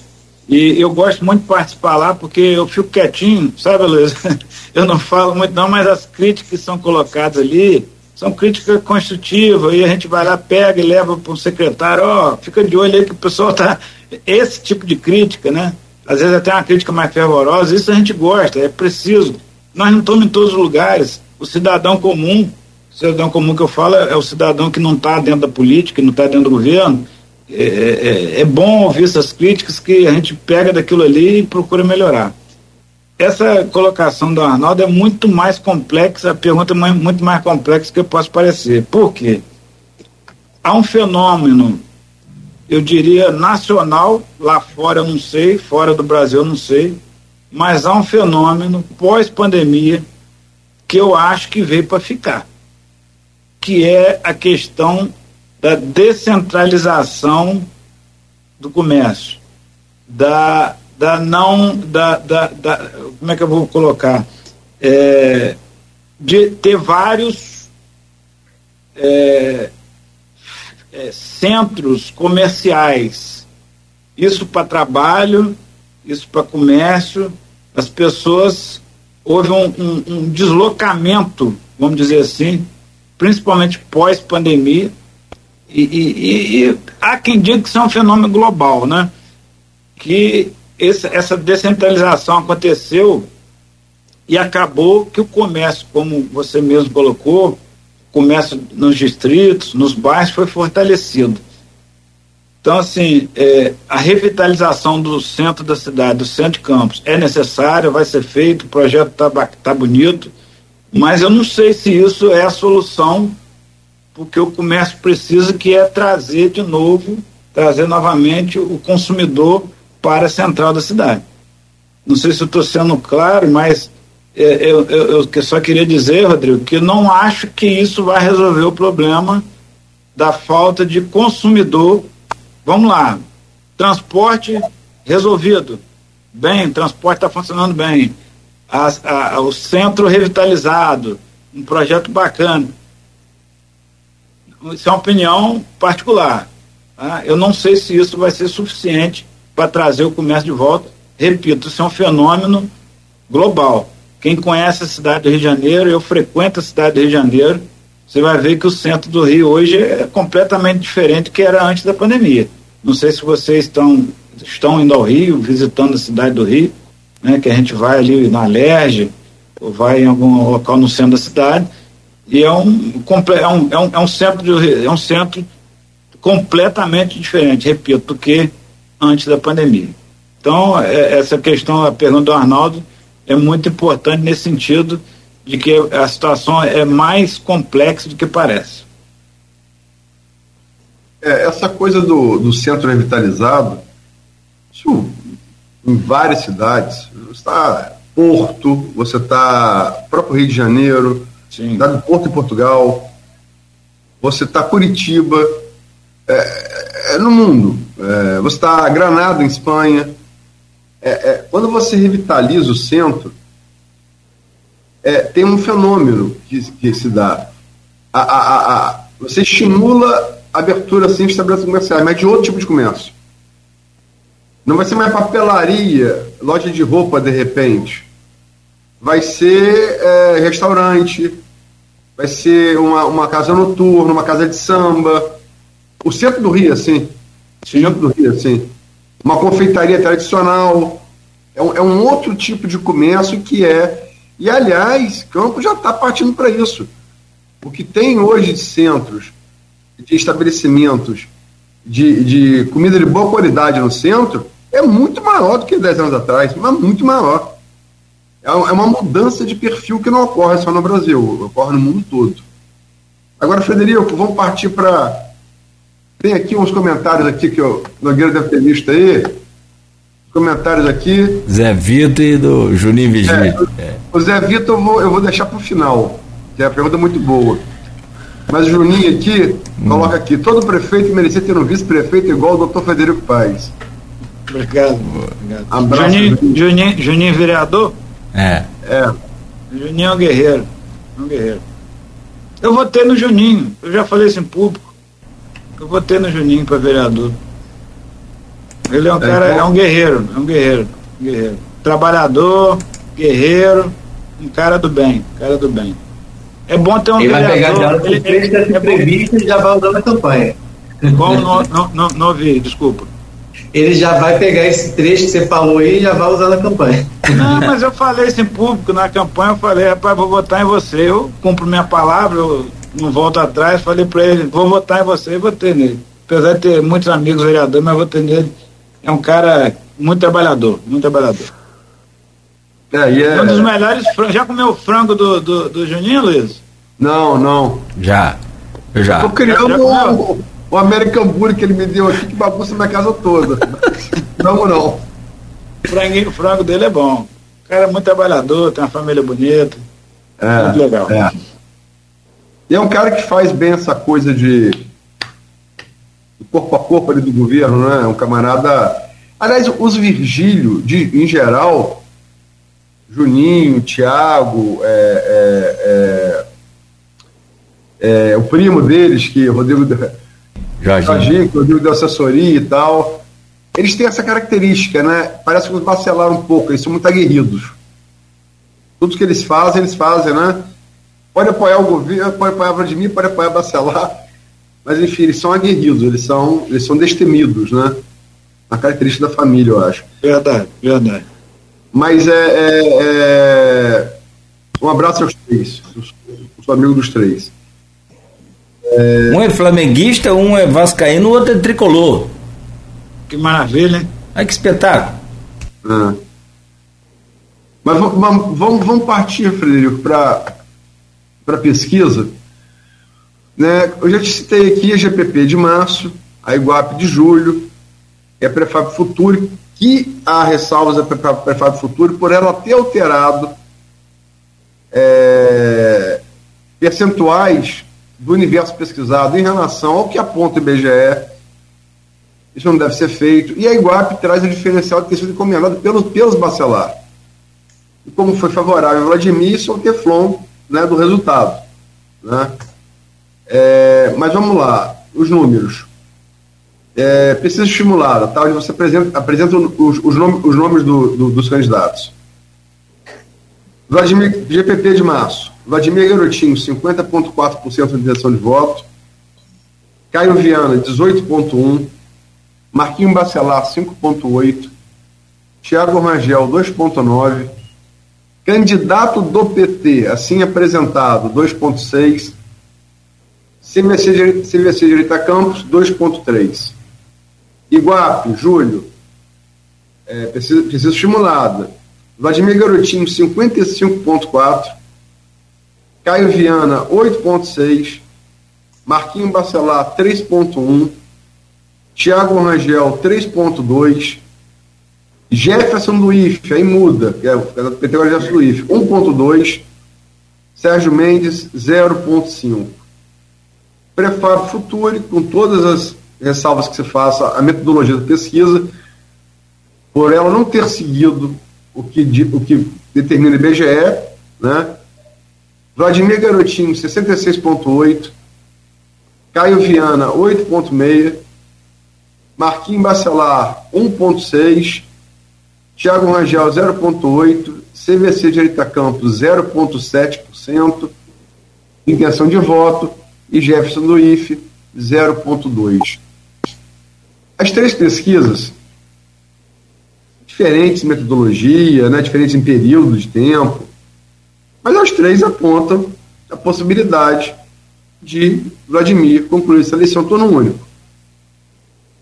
E eu gosto muito de participar lá porque eu fico quietinho, sabe, Luiz? Eu não falo muito, não, mas as críticas que são colocadas ali são críticas construtivas. E a gente vai lá, pega e leva para o secretário: ó, oh, fica de olho aí que o pessoal está esse tipo de crítica, né? Às vezes até uma crítica mais fervorosa, isso a gente gosta, é preciso. Nós não estamos em todos os lugares. O cidadão comum, o cidadão comum que eu falo é o cidadão que não está dentro da política, que não está dentro do governo. É, é, é, bom ouvir essas críticas que a gente pega daquilo ali e procura melhorar. Essa colocação do Arnaldo é muito mais complexa, a pergunta é muito mais complexa que eu posso parecer. Por quê? Há um fenômeno eu diria nacional, lá fora eu não sei, fora do Brasil eu não sei, mas há um fenômeno pós-pandemia que eu acho que veio para ficar, que é a questão da descentralização do comércio, da, da não, da, da, da como é que eu vou colocar, é, de ter vários é, é, centros comerciais. Isso para trabalho, isso para comércio. As pessoas. Houve um, um, um deslocamento, vamos dizer assim, principalmente pós-pandemia. E, e, e, há quem diga que isso é um fenômeno global, né? Que esse, essa descentralização aconteceu e acabou que o comércio, como você mesmo colocou, comércio nos distritos, nos bairros, foi fortalecido. Então, assim, é, a revitalização do centro da cidade, do centro de Campos, é necessária, vai ser feito, o projeto está tá bonito, mas eu não sei se isso é a solução, porque o comércio precisa que é trazer de novo, trazer novamente o consumidor para a central da cidade. Não sei se estou sendo claro, mas é, eu, eu, eu só queria dizer, Rodrigo, que não acho que isso vai resolver o problema da falta de consumidor. Vamos lá, transporte resolvido. Bem, transporte está funcionando bem. A, o centro revitalizado, um projeto bacana. Isso é uma opinião particular. Tá? Eu não sei se isso vai ser suficiente para trazer o comércio de volta. Repito, isso é um fenômeno global. Quem conhece a cidade do Rio de Janeiro, eu frequento a cidade do Rio de Janeiro, você vai ver que o centro do Rio hoje é completamente diferente do que era antes da pandemia. Não sei se vocês estão, estão indo ao Rio, visitando a cidade do Rio, né, que a gente vai ali na Alerj, ou vai em algum local no centro da cidade, e é um, é um, é um, é um centro, de, é um centro completamente diferente, repito, do que antes da pandemia. Então, é, essa questão, a pergunta do Arnaldo, é muito importante nesse sentido de que a situação é mais complexa do que parece. É, essa coisa do, do centro revitalizado, isso em várias cidades, você está Porto, você está próprio Rio de Janeiro, está no Porto em Portugal, você está Curitiba, é, é, no mundo, é, você está Granada em Espanha, é, é, quando você revitaliza o centro, é, tem um fenômeno que, que se dá. A, a, a, você estimula a abertura assim, de estabelecimentos comerciais, mas de outro tipo de comércio. Não vai ser mais papelaria, loja de roupa de repente. Vai ser é, restaurante, vai ser uma, uma casa noturna, uma casa de samba. O centro do Rio, assim. O centro do Rio, assim uma confeitaria tradicional. É um, é um outro tipo de comércio que é. E, aliás, Campo já está partindo para isso. O que tem hoje de centros, de estabelecimentos de, de comida de boa qualidade no centro é muito maior do que 10 anos atrás, mas muito maior. É, é uma mudança de perfil que não ocorre só no Brasil, ocorre no mundo todo. Agora, Frederico, vamos partir para. Tem aqui uns comentários aqui que o Nogueira deve ter visto aí. Comentários aqui. Zé Vitor e do Juninho Vigílio. É. O Zé Vitor eu vou, eu vou deixar para o final, que é a pergunta muito boa. Mas o Juninho aqui, hum. coloca aqui, todo prefeito merecia ter um vice-prefeito igual o doutor Federico Paes. Obrigado. Obrigado. Abraço, Juninho, Juninho, Juninho, vereador? É. É. Juninho é um guerreiro. É um guerreiro. Eu votei no Juninho. Eu já falei isso em público. Eu votei no Juninho para vereador. Ele é um é, cara, então... é um guerreiro, é um guerreiro, um guerreiro. Trabalhador, guerreiro, um cara do bem, cara do bem. É bom ter um ele vereador. Vai pegar já ele, ele, é entrevista e já vai usar na campanha. Como não, não, não, não ouvi, desculpa. Ele já vai pegar esse trecho que você falou aí e já vai usar na campanha. Não, mas eu falei isso em público, na campanha, eu falei, rapaz, vou votar em você. Eu cumpro minha palavra, eu não volto atrás, falei para ele, vou votar em você e votei nele. Apesar de ter muitos amigos vereadores, mas votei nele. É um cara muito trabalhador, muito trabalhador. É, yeah. É um dos melhores frangos. Já comeu o frango do, do, do Juninho, Luiz? Não, não. Já. Eu já. Tô criando o, o American Burger que ele me deu aqui, que bagunça minha casa toda. não, não. O, franguinho, o frango dele é bom. O cara é muito trabalhador, tem uma família bonita. É, muito legal. É. E é um cara que faz bem essa coisa de corpo a corpo ali do governo, né? Um camarada. Aliás, os Virgílio, de, em geral, Juninho, Tiago, é, é, é, é, o primo deles, que Rodrigo Jorginho, que Rodrigo deu assessoria e tal. Eles têm essa característica, né? Parece que os vacilaram um pouco, eles são muito aguerridos. Tudo que eles fazem, eles fazem, né? Pode apoiar o governo, pode apoiar Vladimir, pode apoiar Bacelar, mas enfim, eles são aguerridos, eles são, eles são destemidos, né? Uma característica da família, eu acho. Verdade, verdade. Mas é, é, é... um abraço aos três, sou amigo dos três. É... Um é flamenguista, um é vascaíno, o outro é tricolor. Que maravilha, hein? Ai, que espetáculo. É. Mas vamos, vamos, vamos partir, Frederico, para a pesquisa. Né? Eu já te citei aqui a GPP de março, a Iguap de julho, e a Prefab Futuro, que há ressalvas à Prefab Futuro por ela ter alterado é, percentuais do universo pesquisado em relação ao que aponta o IBGE. Isso não deve ser feito. E a Iguap traz o diferencial de ter sido encomendado pelos, pelos bacelar. E como foi favorável a Vladimir, isso é o teflon né, do resultado. Né? É, mas vamos lá, os números é, pesquisa estimulada, tá, onde você apresenta, apresenta os, os, nomes, os nomes do, do, dos candidatos. Vladimir, GPP de março, Vladimir Garotinho, 50,4% de intenção de voto. Caio Viana, 18,1%. Marquinho Bacelar, 5,8%. Tiago Rangel, 2,9%. Candidato do PT, assim apresentado, 2,6%. CVC, CVC Campos, 2,3%. Iguape, Júlio, é, precisa, precisa estimulada. Vladimir Garotinho, 55,4%. Caio Viana, 8,6%. Marquinho Bacelar, 3,1%. Tiago Rangel, 3,2%. Jefferson IF, aí muda, que é o PT Jefferson do IF, 1,2%. Sérgio Mendes, 0,5%. Prefab Future, com todas as ressalvas que se faça a metodologia da pesquisa, por ela não ter seguido o que, o que determina o IBGE, né? Vladimir Garotinho, 66,8%, Caio Viana, 8,6%, Marquinhos Bacelar, 1,6%, Tiago Rangel, 0,8%, CVC Direita Campos, 0,7%, intenção de voto, e Jefferson do IFE, 0,2%. As três pesquisas, diferentes metodologia, né, diferentes em período de tempo, mas as três apontam a possibilidade de Vladimir concluir essa eleição turno único.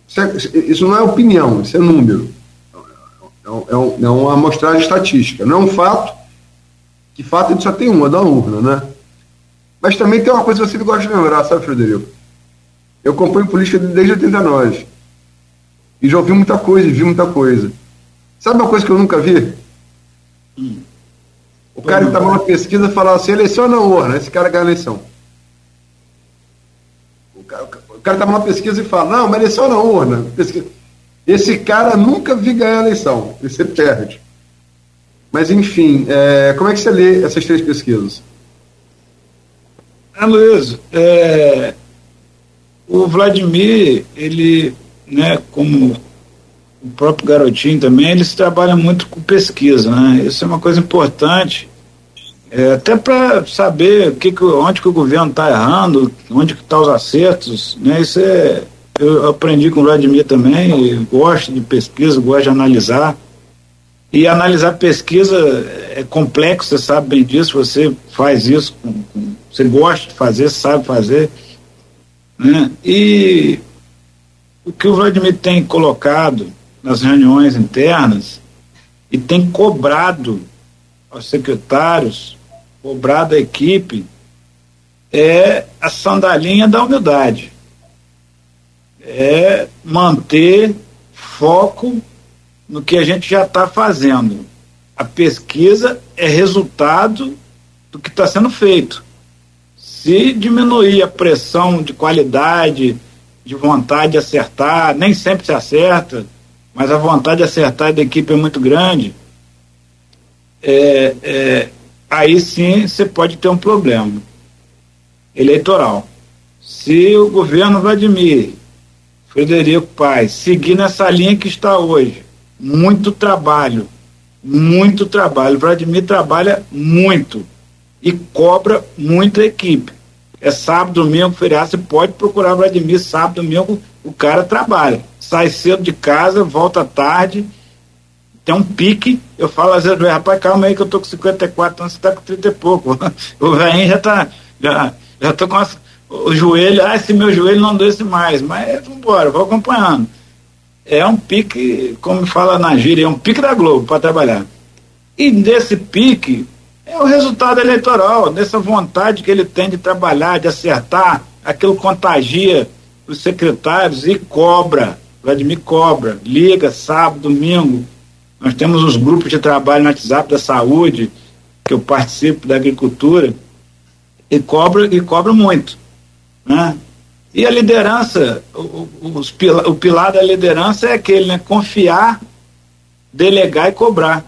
Isso, é, isso não é opinião, isso é número. É, é, é uma amostragem estatística. Não é um fato, que fato gente só tem uma, da urna, né? Mas também tem uma coisa que você gosta de lembrar, sabe, Frederico? Eu acompanho política desde 89. E já ouvi muita coisa, e vi muita coisa. Sabe uma coisa que eu nunca vi? O cara que estava numa pesquisa falava assim, eleição não urna, esse cara ganha a eleição. O cara, estava numa pesquisa e fala, não, mas eleição não urna. Pesquisa. Esse cara nunca vi ganhar a eleição, e você perde. Mas enfim, é, como é que você lê essas três pesquisas? Ah, Luiz, é, o Vladimir, ele, né, como o próprio garotinho também, eles trabalham muito com pesquisa, né? Isso é uma coisa importante, é, até para saber que, onde que o governo está errando, onde que estão tá os acertos, né? Isso é, eu aprendi com o Vladimir também, gosto de pesquisa, gosto de analisar. E analisar pesquisa é complexo, você sabe bem disso, você faz isso, você gosta de fazer, sabe fazer. Né? E o que o Vladimir tem colocado nas reuniões internas e tem cobrado aos secretários, cobrado à equipe, é a sandalinha da humildade. É manter foco no que a gente já está fazendo. A pesquisa é resultado do que está sendo feito. Se diminuir a pressão de qualidade, de vontade de acertar, nem sempre se acerta, mas a vontade de acertar da equipe é muito grande, é, é, aí sim você pode ter um problema eleitoral. Se o governo Vladimir Frederico Paes seguir nessa linha que está hoje, muito trabalho, muito trabalho. Vladimir trabalha muito e cobra muita equipe. É sábado, domingo, feriado, você pode procurar o Vladimir sábado, domingo, o cara trabalha sai cedo de casa, volta tarde, tem um pique. Eu falo às vezes, rapaz, calma aí que eu tô com 54 anos, você tá com 30 e pouco. O velhinho já tá. Já, já tô com as, o joelho, ah, esse meu joelho não desce mais, mas vambora, vou acompanhando. É um pique, como fala na gíria, é um pique da Globo para trabalhar. E nesse pique é o resultado eleitoral, nessa vontade que ele tem de trabalhar, de acertar, aquilo contagia os secretários e cobra. Vladimir cobra, liga sábado, domingo. Nós temos os grupos de trabalho no WhatsApp da saúde, que eu participo da agricultura, e cobra, e cobra muito. Né? E a liderança, o, o, o pilar da liderança é aquele, né? Confiar, delegar e cobrar.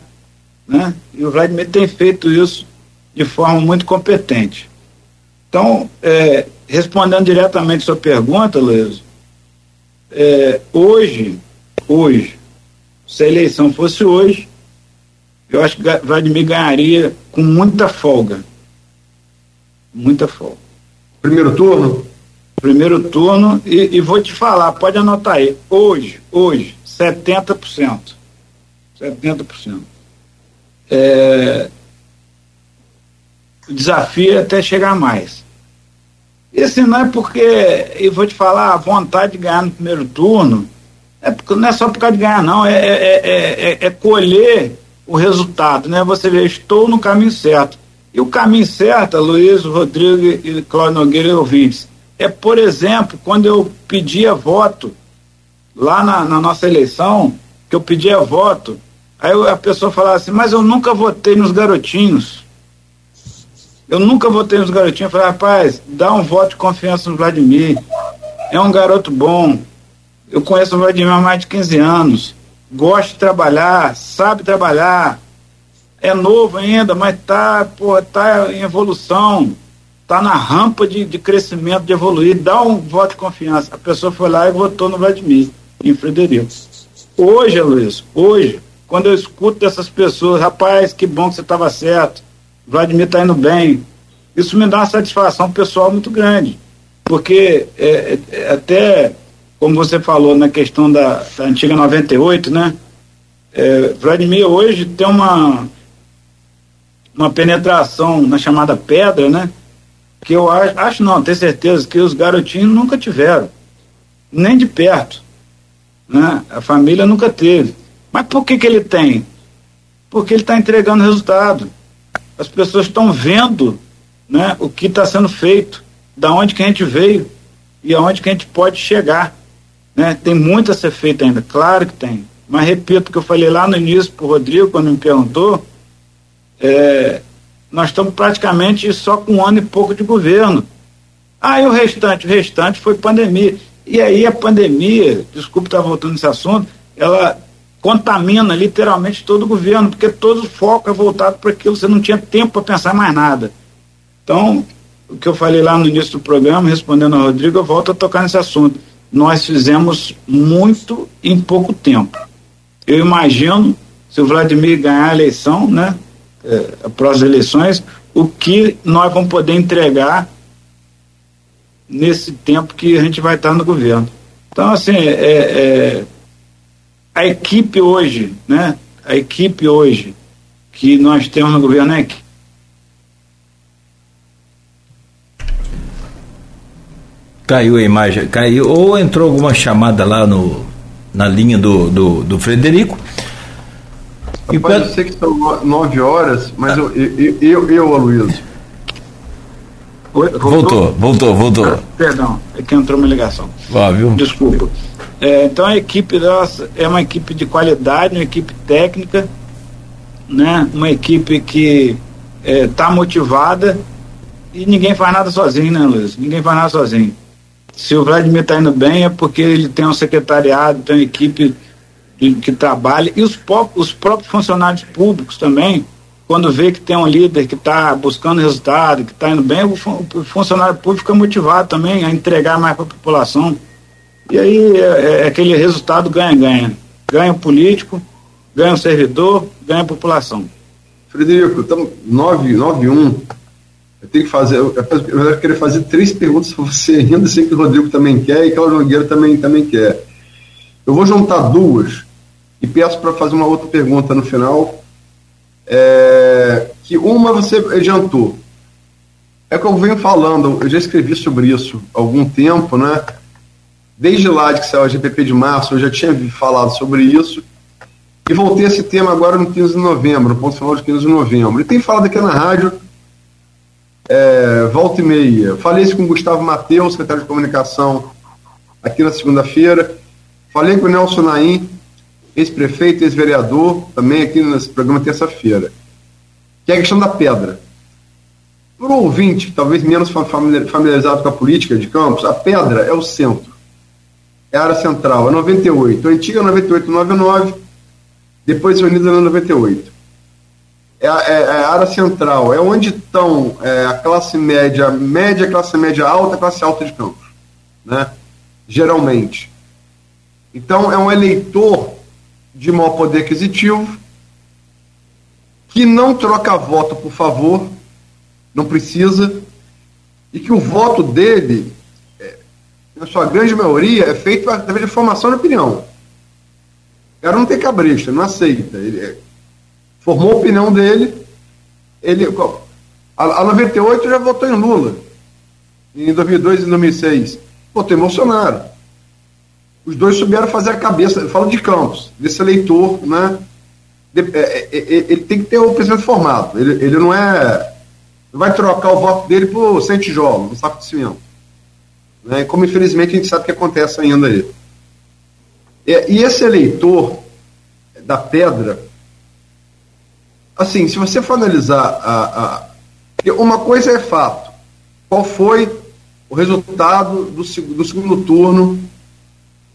Né? E o Vladimir tem feito isso de forma muito competente. Então, é, respondendo diretamente a sua pergunta, Luiz, é, hoje, hoje, se a eleição fosse hoje, eu acho que Vladimir ganharia com muita folga. Muita folga. Primeiro turno? Primeiro turno, e, e vou te falar, pode anotar aí, hoje, hoje, 70%. 70%. É, o desafio é até chegar mais. Isso não é porque, eu vou te falar, a vontade de ganhar no primeiro turno, é porque, não é só por causa de ganhar, não, é, é, é, é colher o resultado, né? Você vê, estou no caminho certo. E o caminho certo, Luiz, Rodrigo e Cláudio Nogueira e ouvintes, é, por exemplo, quando eu pedia voto lá na, na nossa eleição, que eu pedia voto, aí a pessoa falava assim, mas eu nunca votei nos garotinhos. Eu nunca votei nos garotinhos. Falei, rapaz, dá um voto de confiança no Vladimir. É um garoto bom. Eu conheço o Vladimir há mais de 15 anos. Gosta de trabalhar, sabe trabalhar. É novo ainda, mas tá, pô, tá em evolução. Tá na rampa de, de crescimento, de evoluir. Dá um voto de confiança. A pessoa foi lá e votou no Vladimir, em Frederico. Hoje, Luiz, hoje, quando eu escuto dessas pessoas, rapaz, que bom que você estava certo Vladimir está indo bem. Isso me dá uma satisfação pessoal muito grande, porque é, é, até, como você falou na questão da, da antiga 98, né? É, Vladimir hoje tem uma, uma penetração na chamada pedra, né? Que eu acho, acho não, tenho certeza que os garotinhos nunca tiveram, nem de perto. Né? A família nunca teve. Mas por que, que ele tem? Porque ele está entregando resultado. As pessoas estão vendo né, o que está sendo feito, da onde que a gente veio e aonde que a gente pode chegar. Né? Tem muito a ser feito ainda, claro que tem. Mas repito o que eu falei lá no início para o Rodrigo, quando me perguntou, é, nós estamos praticamente só com um ano e pouco de governo. Ah, e o restante? O restante foi pandemia. E aí a pandemia, desculpe estar voltando nesse assunto, ela contamina literalmente todo o governo, porque todo o foco é voltado para aquilo, você não tinha tempo para pensar mais nada. Então, o que eu falei lá no início do programa, respondendo ao Rodrigo, eu volto a tocar nesse assunto. Nós fizemos muito em pouco tempo. Eu imagino, se o Vladimir ganhar a eleição, né, é, após eleições, o que nós vamos poder entregar nesse tempo que a gente vai estar no governo. Então, assim, é, é, a equipe hoje, né? A equipe hoje que nós temos no governo é Caiu a imagem, caiu, ou entrou alguma chamada lá no, na linha do, do, do Frederico. Rapaz, e eu sei que são nove horas, mas eu, eu, eu, eu Aloysio, voltou? Voltou, voltou, Ah, perdão, é que entrou uma ligação. Óbvio. Desculpa. É, então a equipe nossa é uma equipe de qualidade, uma equipe técnica, né? uma equipe que está é, motivada e ninguém faz nada sozinho, né, Luiz? Ninguém faz nada sozinho. Se o Vladimir está indo bem é porque ele tem um secretariado, tem uma equipe de, que trabalha e os, os próprios funcionários públicos também quando vê que tem um líder que está buscando resultado, que está indo bem, o, funcionário público fica motivado também a entregar mais para a população. E aí é, é, é aquele resultado ganha-ganha. Ganha o político, ganha o servidor, ganha a população. Frederico, estamos 9-1. Eu tenho que fazer, eu, eu queria fazer três perguntas para você ainda, sei que o Rodrigo também quer e que o Nogueira também, também quer. Eu vou juntar duas e peço para fazer uma outra pergunta no final é, que uma você adiantou. É que eu venho falando, eu já escrevi sobre isso há algum tempo, né? Desde lá de que saiu a GPP de março, eu já tinha falado sobre isso. E voltei a esse tema agora no 15 de novembro, no ponto final de 15 de novembro. E tem falado aqui na rádio, é, volta e meia. Falei isso com o Gustavo Mateus, secretário de comunicação, aqui na segunda-feira. Falei com o Nelson Naim, ex-prefeito, ex-vereador, também aqui nesse programa terça-feira, que é a questão da pedra. Para o ouvinte, talvez menos familiarizado com a política de Campos, a pedra é o centro, é a área central, é 98, a antiga 9899, depois unida na 98. É é, é a, área central, é onde estão é, a classe média, média, classe média alta, classe alta de Campos, né? geralmente. Então, é um eleitor de maior poder aquisitivo, que não troca voto por favor, não precisa, e que o voto dele, é, na sua grande maioria, é feito através de formação de opinião. O cara não tem cabresto, não aceita. Ele é, formou a opinião dele, ele. A, a 98 já votou em Lula. Em 2002 e 2006. Votou em Bolsonaro os dois souberam fazer a cabeça, falo de Campos, desse eleitor, né? É, é, ele tem que ter o pensamento formado. Ele, ele não é. Não vai trocar o voto dele por sem tijolo, no saco de cimento. Né? Como infelizmente a gente sabe que acontece ainda aí. E, e esse eleitor da pedra, assim, se você for analisar a, a, uma coisa é fato. Qual foi o resultado do, do segundo turno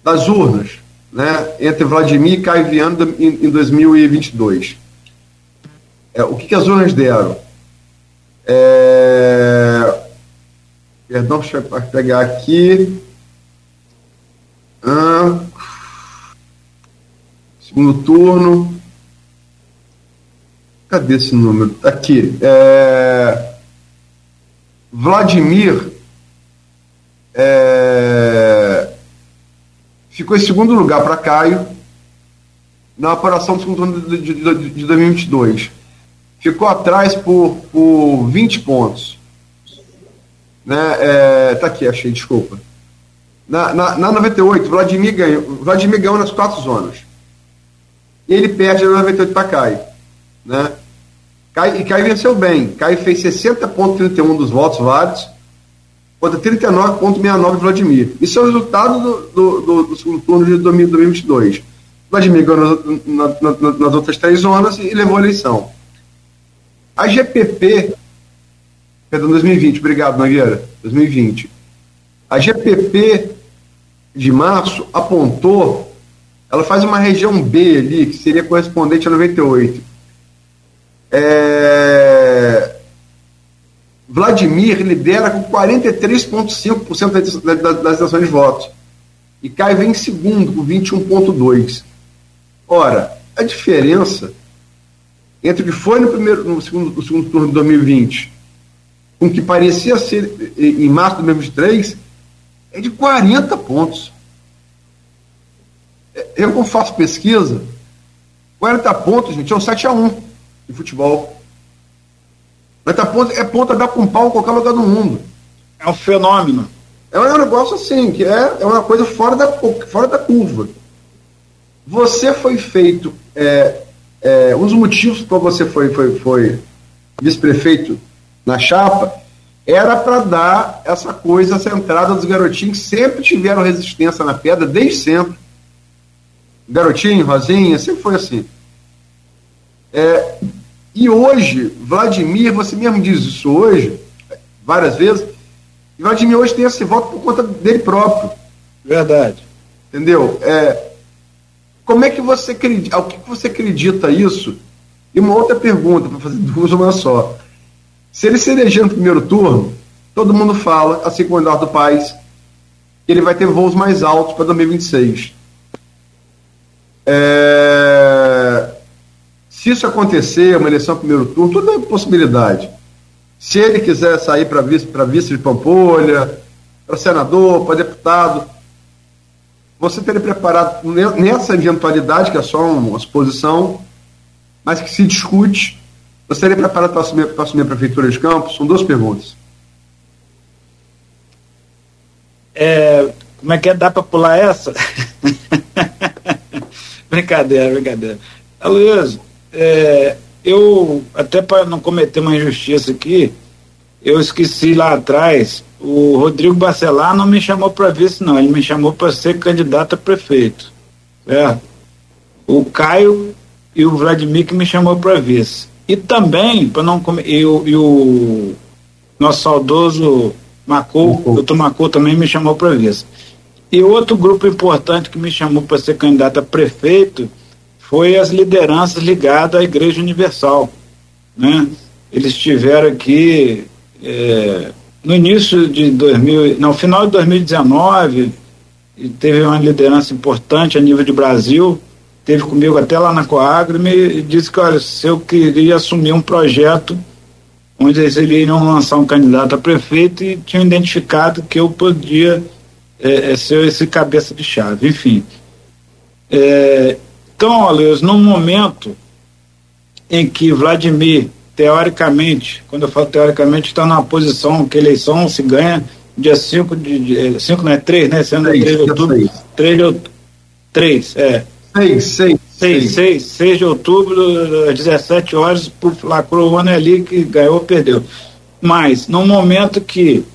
das urnas, né, entre Vladimir e Caio Viano em, em 2022. É, o que, que, as urnas deram? É, perdão, deixa eu pegar aqui. Ah, segundo turno. Cadê esse número? Tá aqui. É, Vladimir é, ficou em segundo lugar para Caio na apuração do segundo turno de, de, de, de 2022. Ficou atrás por, por 20 pontos. Né? É, tá aqui, achei, desculpa. Na, na, na 98, Vladimir ganhou, Vladimir ganhou nas quatro zonas. E ele perde na 98 para Caio. Né? Caio, e Caio venceu bem. Caio fez 60,31 dos votos válidos contra 39,69 de Vladimir. Isso é o resultado do, do, do, do segundo turno de 2022. Vladimir ganhou na, na, na, nas outras três zonas e levou a eleição. A GPP, perdão, 2020, obrigado, Nogueira, 2020. A GPP de março apontou, ela faz uma região B ali, que seria correspondente a 98. É, Vladimir lidera com 43,5% das intenções de votos. E Caio vem em segundo, com 21,2%. Ora, a diferença entre o que foi no, primeiro, no, segundo, no segundo turno de 2020 com o que parecia ser em março de 2023 é de 40 pontos. É, eu, como faço pesquisa, 40 pontos, gente, é um 7 a 1 de futebol. 40 pontos é ponta dar com pau em qualquer lugar do mundo. É um fenômeno. É um negócio assim, que é, é uma coisa fora da, fora da curva. Você foi feito. É, é, um dos motivos para você foi, foi, foi vice-prefeito na chapa era para dar essa coisa, essa entrada dos garotinhos que sempre tiveram resistência na pedra, desde sempre. Garotinho, Rosinha, sempre foi assim. É, e hoje, Vladimir, você mesmo diz isso hoje, várias vezes, e Vladimir hoje tem esse voto por conta dele próprio. Verdade. Entendeu? É, como é que você acredita? Ao que você acredita isso? E uma outra pergunta, para fazer duas uma só. Se ele se eleger no primeiro turno, todo mundo fala, assim como o Eduardo Paes, que ele vai ter voos mais altos para 2026. É... Se isso acontecer, uma eleição primeiro turno, tudo é possibilidade. Se ele quiser sair para vice, vice de Pampolha, para senador, para deputado, você teria preparado nessa eventualidade, que é só uma suposição, mas que se discute, você teria preparado para assumir, para assumir a Prefeitura de Campos? São duas perguntas. É, como é que é? Dá para pular essa? brincadeira, brincadeira. Aloysio, é, eu, até para não cometer uma injustiça aqui, eu esqueci lá atrás o Rodrigo Bacelar não me chamou para vice, não. Ele me chamou para ser candidato a prefeito. Certo? O Caio e o Vladimir que me chamou para vice. E também, para não comer. E, e o nosso saudoso Macou, o doutor Macou também me chamou para vice. E outro grupo importante que me chamou para ser candidato a prefeito foi as lideranças ligadas à Igreja Universal. Né? Eles estiveram aqui. É, no início de 2000, no final de 2019, teve uma liderança importante a nível de Brasil, teve comigo até lá na Coagro e me disse que olha, se eu queria assumir um projeto onde eles iriam lançar um candidato a prefeito e tinham identificado que eu podia é, é, ser esse cabeça de chave, enfim. É, então, olha, no momento em que Vladimir teoricamente, quando eu falo teoricamente, está numa posição que eleição se ganha dia 5 de. 5 não é 3, né? Sendo 3 de outubro. 3 de outubro. 3, é. 6, 6. 6, 6, 6 de outubro, às 17 horas, por lacrou o ano ali que ganhou perdeu. Mas, no momento que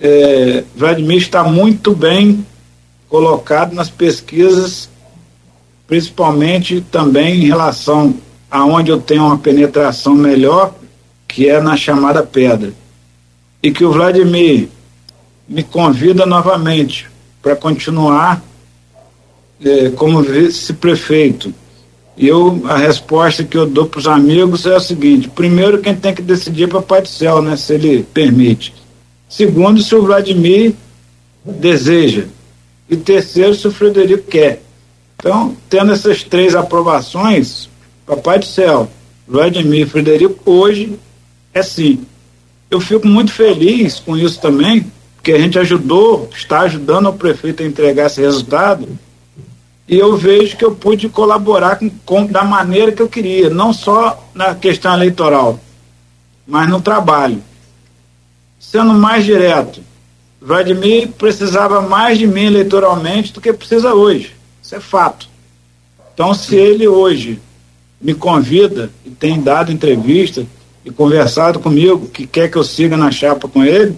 é, Vladimir está muito bem colocado nas pesquisas, principalmente também em relação aonde eu tenho uma penetração melhor, que é na chamada pedra. E que o Vladimir me convida novamente para continuar eh, como vice-prefeito. E eu, a resposta que eu dou para os amigos é a seguinte: primeiro, quem tem que decidir é Papai do Céu, né, se ele permite. Segundo, se o Vladimir deseja. E terceiro, se o Frederico quer. Então, tendo essas três aprovações, Papai do Céu, Vladimir Frederico, hoje é sim. Eu fico muito feliz com isso também, porque a gente ajudou, está ajudando o prefeito a entregar esse resultado, e eu vejo que eu pude colaborar com, com da maneira que eu queria, não só na questão eleitoral, mas no trabalho. Sendo mais direto, Vladimir precisava mais de mim eleitoralmente do que precisa hoje. Isso é fato. Então, se ele hoje me convida e tem dado entrevista e conversado comigo que quer que eu siga na chapa com ele,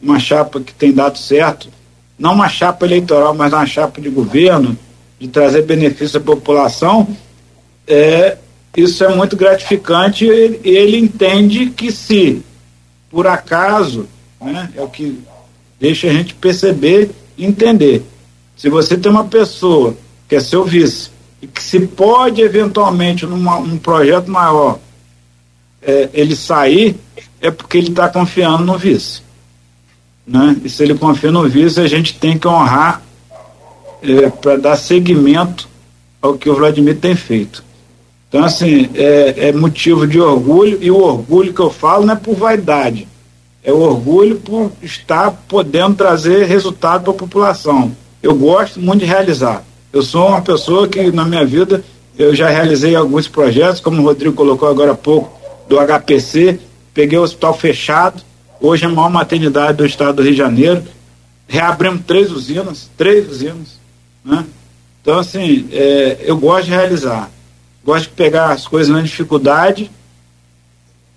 uma chapa que tem dado certo, não uma chapa eleitoral, mas uma chapa de governo, de trazer benefício à população, é, isso é muito gratificante ele, ele entende que se por acaso, né, é o que deixa a gente perceber e entender. Se você tem uma pessoa que é seu vice e que se pode eventualmente num projeto maior é, ele sair, é porque ele está confiando no vice. Né? E se ele confia no vice, a gente tem que honrar é, para dar seguimento ao que o Vladimir tem feito. Então, assim, é, é motivo de orgulho, e o orgulho que eu falo não é por vaidade, é o orgulho por estar podendo trazer resultado para a população. Eu gosto muito de realizar. Eu sou uma pessoa que na minha vida eu já realizei alguns projetos, como o Rodrigo colocou agora há pouco, do HPC, peguei o hospital fechado, hoje é a maior maternidade do estado do Rio de Janeiro, reabrimos três usinas, três usinas, né? Então, assim, é, eu gosto de realizar, gosto de pegar as coisas na dificuldade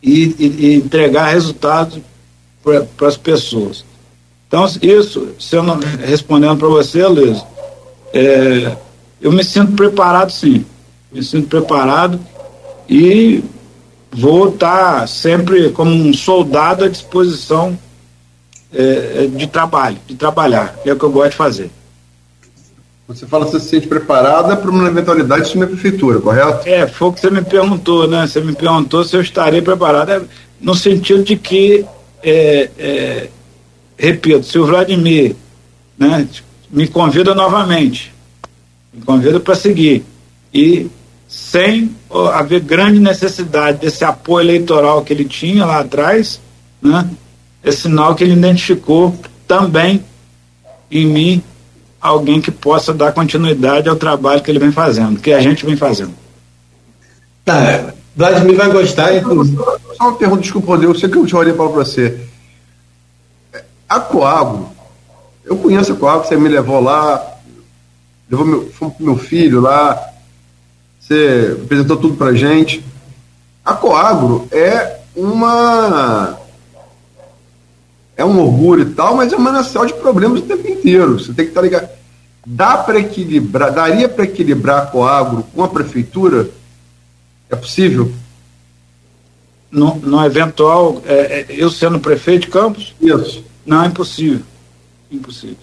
e, e, e entregar resultados para as pessoas. Então, isso, se eu não, respondendo para você, Luiz, é, eu me sinto preparado sim. Me sinto preparado e vou estar sempre como um soldado à disposição é, de trabalho, de trabalhar, que é o que eu gosto de fazer. Você fala que você se sente preparada para uma eventualidade de a prefeitura, correto? É, foi o que você me perguntou, né? Você me perguntou se eu estarei preparada, é, no sentido de que é, é, repito, se o Vladimir né, me convida novamente, me convida para seguir, e sem haver grande necessidade desse apoio eleitoral que ele tinha lá atrás, né, é sinal que ele identificou também em mim alguém que possa dar continuidade ao trabalho que ele vem fazendo, que a gente vem fazendo. Tá, Vladimir vai gostar. Inclusive. Só uma pergunta, desculpa, eu sei que eu te olhei para você. A Coago, eu conheço a Coago, você me levou lá, levou meu, meu filho lá, você apresentou tudo pra gente. A Coagro é uma. É um orgulho e tal, mas é uma manancial de problemas o tempo inteiro. Você tem que estar ligado. Dá para equilibrar, daria para equilibrar a Coagro com a prefeitura? É possível? No, no eventual, é, é, eu sendo prefeito de Campos? Isso. Não, é impossível. Impossível.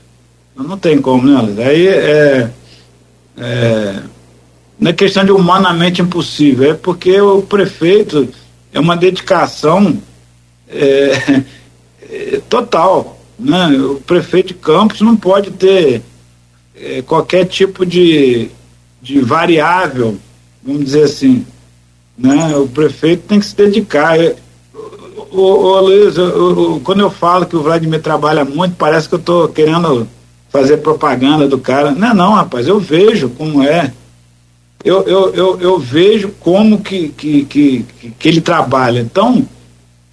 Não, tem como, né, Aí é, é. Não é questão de humanamente impossível, é porque o prefeito é uma dedicação é, é, total. Né? O prefeito de Campos não pode ter é, qualquer tipo de, de variável, vamos dizer assim. Né? O prefeito tem que se dedicar. Ô, ô Luiz, eu, eu, quando eu falo que o Vladimir trabalha muito, parece que eu estou querendo fazer propaganda do cara. Não é não, rapaz, eu vejo como é. Eu, eu, eu, eu vejo como que, que, que, que ele trabalha. Então,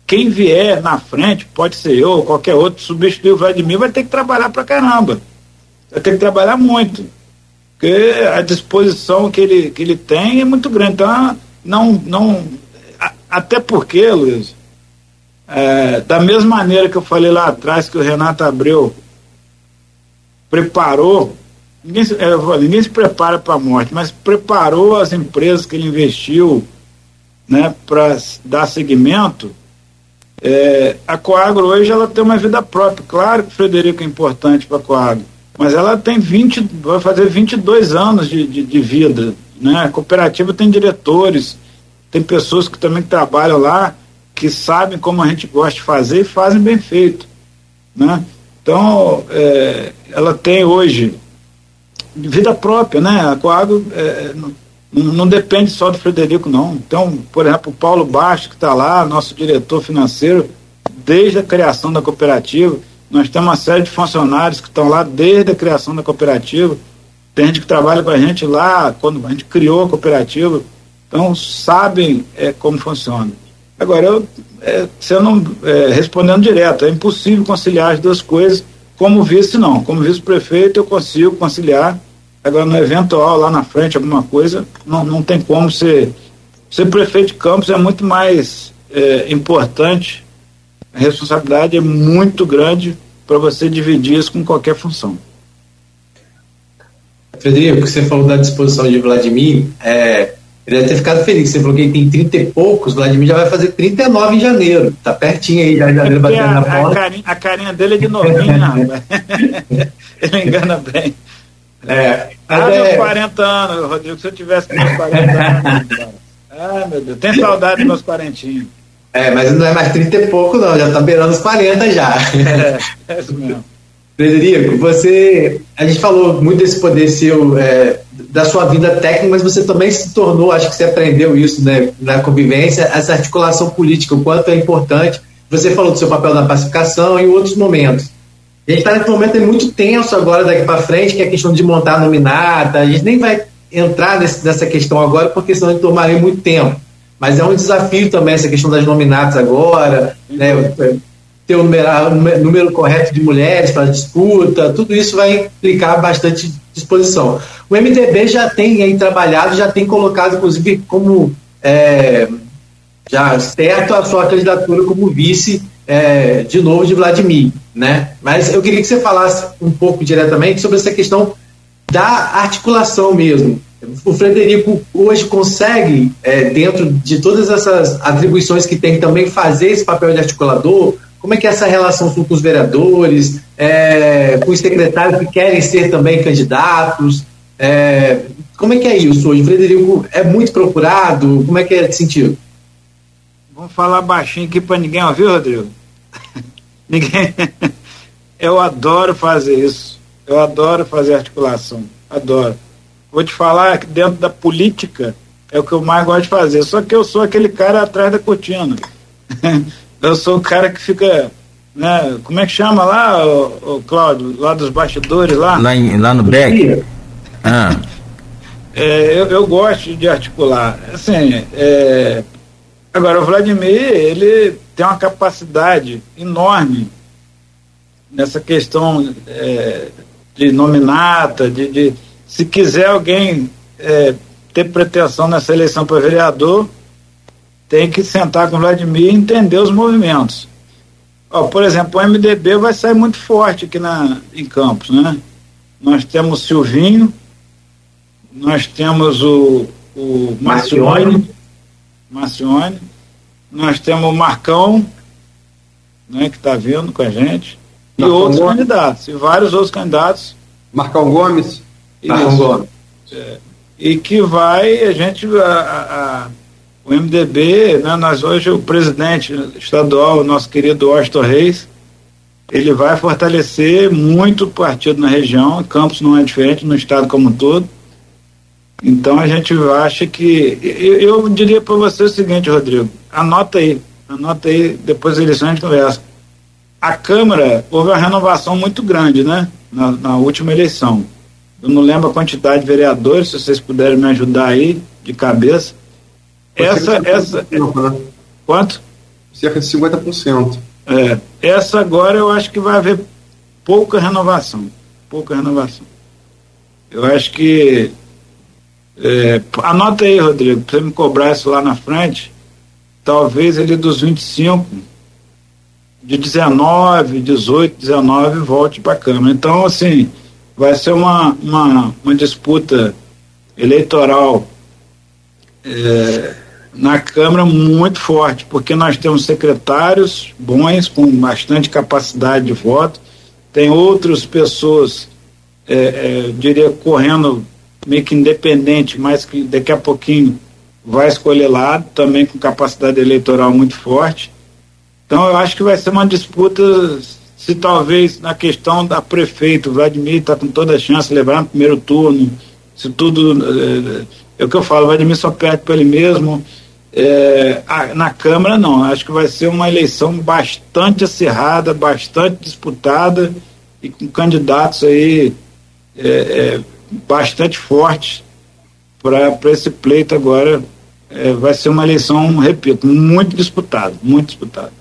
quem vier na frente, pode ser eu ou qualquer outro, substituir o Vladimir, vai ter que trabalhar pra caramba. Vai ter que trabalhar muito. Porque a disposição que ele, que ele tem é muito grande. Então, não. não até porque, Luiz, é, da mesma maneira que eu falei lá atrás que o Renato Abreu preparou, ninguém, é, ninguém se prepara para a morte, mas preparou as empresas que ele investiu né, para dar seguimento. É, a Coagro hoje ela tem uma vida própria. Claro que o Frederico é importante para a Coagro, mas ela tem 20, vai fazer 22 anos de, de, de vida. Né? A cooperativa tem diretores, tem pessoas que também trabalham lá que sabem como a gente gosta de fazer e fazem bem feito. Né? Então, é, ela tem hoje vida própria, né? A Coagro é, não, depende só do Frederico, não. Então, por exemplo, o Paulo Baixo, que está lá, nosso diretor financeiro, desde a criação da cooperativa, nós temos uma série de funcionários que estão lá desde a criação da cooperativa, tem gente que trabalha com a gente lá, quando a gente criou a cooperativa, então sabem é, como funciona. Agora, eu, é, você não é, respondendo direto, é impossível conciliar as duas coisas, Como vice, não. Como vice-prefeito, eu consigo conciliar. Agora, no eventual, lá na frente, alguma coisa, não, não tem como ser. Ser prefeito de Campos é muito mais é, importante. A responsabilidade é muito grande para você dividir isso com qualquer função. Frederico, você falou da disposição de Vladimir, é, ele deve ter ficado feliz. Você falou que ele tem 30 e poucos, Vladimir já vai fazer 39 em janeiro. Tá pertinho aí, já em janeiro batendo a, na porta. A carinha, a carinha dele é de novinho, rapaz. ele engana bem. É, ah, é... meus 40 anos, Rodrigo, se eu tivesse meus 40 anos. ah, meu Deus, tem saudade dos meus quarentinhos. É, mas não é mais 30 e pouco, não, já tá beirando os 40 já. É, é isso mesmo. Frederico, você. A gente falou muito desse poder seu, é, da sua vida técnica, mas você também se tornou, acho que você aprendeu isso né, na convivência, essa articulação política, o quanto é importante. Você falou do seu papel na pacificação e em outros momentos. A gente está nesse momento muito tenso agora daqui para frente, que é a questão de montar nominata. A gente nem vai entrar nesse, nessa questão agora, porque senão a gente tomaria muito tempo. Mas é um desafio também essa questão das nominatas agora, né? ter o número, número correto de mulheres para disputa, tudo isso vai implicar bastante disposição. O MDB já tem aí trabalhado, já tem colocado, inclusive, como é, já certo a sua candidatura como vice é, de novo de Vladimir, né? Mas eu queria que você falasse um pouco diretamente sobre essa questão da articulação mesmo. O Frederico hoje consegue, é, dentro de todas essas atribuições que tem, também fazer esse papel de articulador, como é que é essa relação com os vereadores, é, com os secretários que querem ser também candidatos? É, como é que é isso hoje? O Frederico é muito procurado? Como é que é esse sentido? Vamos falar baixinho aqui para ninguém ouvir, Rodrigo? ninguém. Eu adoro fazer isso. Eu adoro fazer articulação. Adoro. Vou te falar que dentro da política é o que eu mais gosto de fazer. Só que eu sou aquele cara atrás da cortina. eu sou o cara que fica. Né, como é que chama lá, o, o Cláudio? Lá dos bastidores lá? Lá, em, lá no back? Ah. É, eu, eu, gosto de articular. Assim, é, agora, o Vladimir, ele tem uma capacidade enorme nessa questão é, de nominata, de, de, se quiser alguém é, ter pretensão nessa eleição para vereador, tem que sentar com o Vladimir e entender os movimentos. Ó, por exemplo, o MDB vai sair muito forte aqui na, em Campos, né? Nós temos o Silvinho, nós temos o, o Marcione, Marcione, nós temos o Marcão, né, que está vindo com a gente, Marcão e outros Gomes. candidatos, e vários outros candidatos. Marcão Gomes. Marcão Gomes. É, e que vai, a gente, a, a o MDB, né, nós hoje, o presidente estadual, nosso querido Washington Reis, ele vai fortalecer muito o partido na região, Campos não é diferente, no estado como um todo. Então a gente acha que. Eu, eu diria para você o seguinte, Rodrigo, anota aí, anota aí, depois da eleição a gente conversa. A Câmara houve uma renovação muito grande, né? Na, na última eleição. Eu não lembro a quantidade de vereadores, se vocês puderem me ajudar aí, de cabeça essa, essa. Né? Quanto? Cerca de 50%. É, essa agora eu acho que vai haver pouca renovação. Pouca renovação. Eu acho que. É, anota aí, Rodrigo, para você me cobrar isso lá na frente. Talvez ele dos 25, de 19, 18, 19, volte para a Câmara. Então, assim, vai ser uma, uma, uma disputa eleitoral. É, na Câmara muito forte, porque nós temos secretários bons, com bastante capacidade de voto, tem outras pessoas, é, é, diria, correndo meio que independente, mas que daqui a pouquinho vai escolher lado, também com capacidade eleitoral muito forte. Então eu acho que vai ser uma disputa, se talvez na questão da prefeito, Vladimir está com toda a chance de levar no primeiro turno, se tudo. É, é o que eu falo, Vladimir só perde para ele mesmo é, na Câmara, não. Acho que vai ser uma eleição bastante acirrada, bastante disputada e com candidatos aí é, é, bastante fortes para esse pleito agora. É, vai ser uma eleição, repito, muito disputada, muito disputada.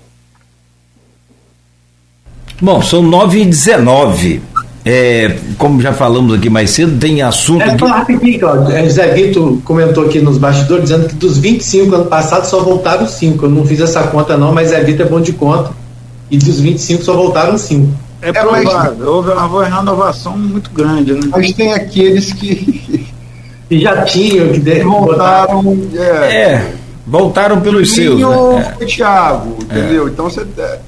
Bom, são 9 e 19 é, como já falamos aqui mais cedo, tem assunto. É, falar rapidinho, Claudio. É, Zé Vitor comentou aqui nos bastidores dizendo que dos 25 ano passado só voltaram 5. Eu não fiz essa conta, não, mas Zé Vitor é bom de conta. E dos 25 só voltaram 5. É, é provável, houve uma renovação muito grande, né? Mas tem aqueles que. que já tinham, que voltaram. É, é, voltaram pelos seus. Né? Foi Thiago, entendeu? Então você.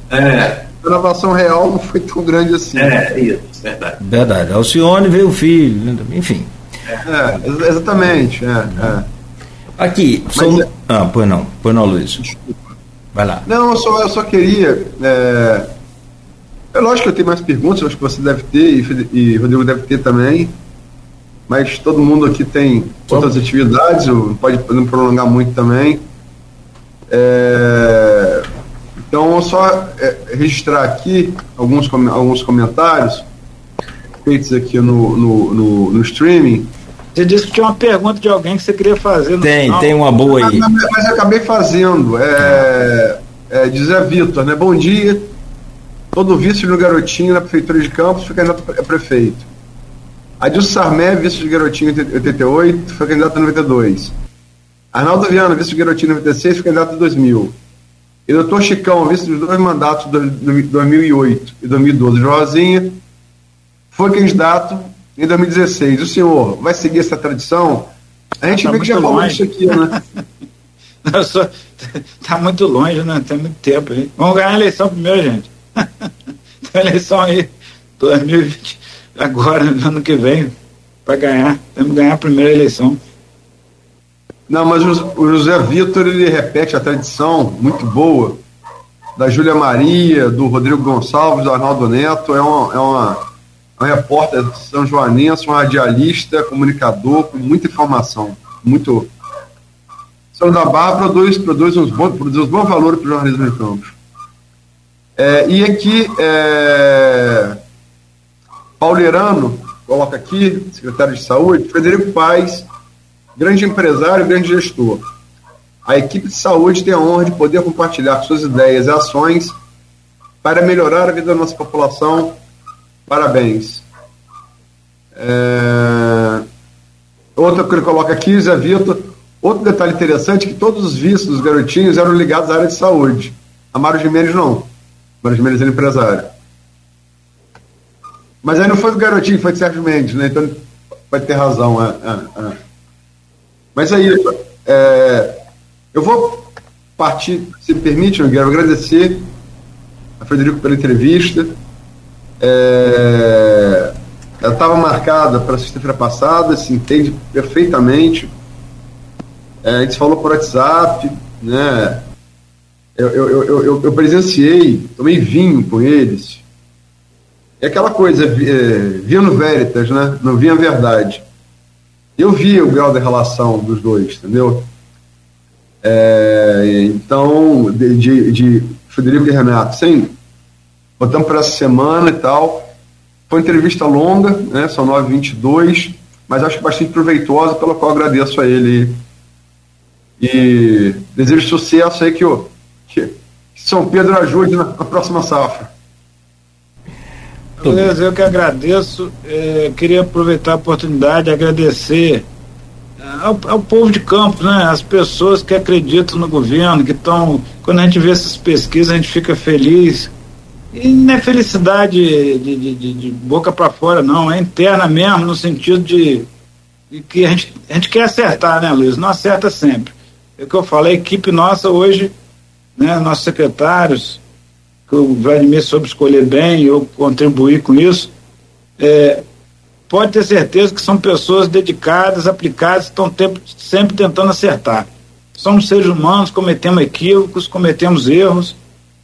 É a renovação real não foi tão grande assim. É, isso, verdade. Verdade. Alcione veio o filho, enfim. É, exatamente. É, é. Aqui, são... É- ah, pois não, pois não, Luiz. Desculpa. Vai lá. Não, eu só, eu só queria. É... é lógico que eu tenho mais perguntas, acho que você deve ter e, e Rodrigo deve ter também. Mas todo mundo aqui tem outras atividades, pode não prolongar muito também. É, então, só é, registrar aqui alguns, alguns comentários feitos aqui no, no, no, no, streaming. Você disse que tinha uma pergunta de alguém que você queria fazer. tem, final. tem uma boa aí. Mas, mas eu acabei fazendo. É, é, dizer Vitor, né? Bom dia. Todo vice no Garotinho na Prefeitura de Campos foi candidato a prefeito. Adilson Sarmé, vice de Garotinho em 88, foi candidato em 92. Arnaldo Viana, vice de Garotinho em 96, foi candidato em 2000. E o doutor Chicão, vice dos dois mandatos de 2008 e 2012, Rosinha, foi candidato em 2016. O senhor vai seguir essa tradição? A gente tá vê que já falou isso aqui, né? Está muito longe, né? Tem muito tempo aí. Vamos ganhar a eleição primeiro, gente. Tem eleição aí, 2020, agora, no ano que vem, para ganhar. Temos que ganhar a primeira eleição. Não, mas o José Vitor ele repete a tradição muito boa da Júlia Maria, do Rodrigo Gonçalves, do Arnaldo Neto. É uma, é uma, uma repórter São Joanense, um radialista, comunicador, com muita informação. Muito. São da Barra produz, produz, uns bons, produz uns bons valores para o jornalismo de campos. É, e aqui, é, Paulerano, coloca aqui, secretário de Saúde, Frederico Paes grande empresário, grande gestor. A equipe de saúde tem a honra de poder compartilhar suas ideias e ações para melhorar a vida da nossa população. Parabéns. É... Outra que ele coloca aqui, Zé Vitor. Outro detalhe interessante é que todos os vistos dos garotinhos eram ligados à área de saúde. A Mário Gimenez não. Mário Gimenez era empresário. Mas aí não foi do garotinho, foi do Sérgio Mendes, né? Então pode ter razão. É, é, é. Mas aí, é, eu vou partir, se permite, eu quero agradecer a Frederico pela entrevista. É, ela estava marcada para sexta-feira passada, se entende perfeitamente. É, a gente falou por WhatsApp, né? Eu, eu, eu, eu, presenciei, tomei vinho com eles. É aquela coisa, é, via no Veritas, né? Não via a verdade. Eu vi o grau de relação dos dois, entendeu? É, então, de, de, de, Federico e Renato, sim, botamos para essa semana e tal. Foi uma entrevista longa, né, são 9h22, mas acho bastante proveitosa, pela qual agradeço a ele. E desejo sucesso aí que, o, São Pedro ajude na, na próxima safra. Beleza, eu que agradeço. É, queria aproveitar a oportunidade de agradecer é, ao, ao, povo de Campos, né? As pessoas que acreditam no governo, que estão. Quando a gente vê essas pesquisas, a gente fica feliz. E não é felicidade de, de, de, de boca para fora, não. É interna mesmo, no sentido de, de, que a gente, a gente quer acertar, né, Luiz? Não acerta sempre. É o que eu falei, a equipe nossa hoje, né, nossos secretários, que o Vladimir soube escolher bem, eu contribuí com isso, é, pode ter certeza que são pessoas dedicadas, aplicadas, estão tempo, sempre tentando acertar. Somos seres humanos, cometemos equívocos, cometemos erros,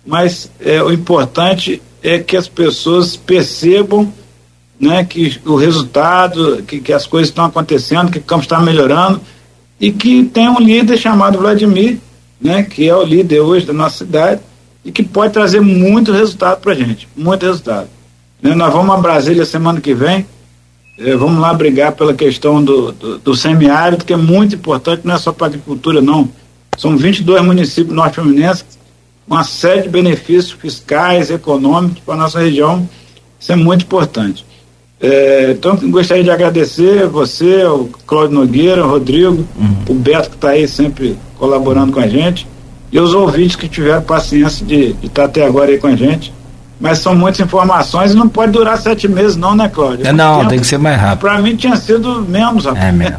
mas é, o importante é que as pessoas percebam né, que o resultado, que, que as coisas estão acontecendo, que o campo está melhorando e que tem um líder chamado Vladimir, né, que é o líder hoje da nossa cidade, e que pode trazer muito resultado para a gente, muito resultado. Né? Nós vamos a Brasília semana que vem, eh, vamos lá brigar pela questão do, do, do semiárido, que é muito importante, não é só para a agricultura, não. São 22 municípios norte-fluminenses uma série de benefícios fiscais, econômicos para a nossa região. Isso é muito importante. É, então, gostaria de agradecer você, o Cláudio Nogueira, o Rodrigo, uhum. o Beto, que está aí sempre colaborando com a gente, e os ouvintes que tiveram paciência de, estar tá até agora aí com a gente. Mas são muitas informações e não pode durar sete meses, não, né, Cláudio? É, não, tempo, tem que ser mais rápido. Para mim tinha sido menos, rapaz. É mesmo.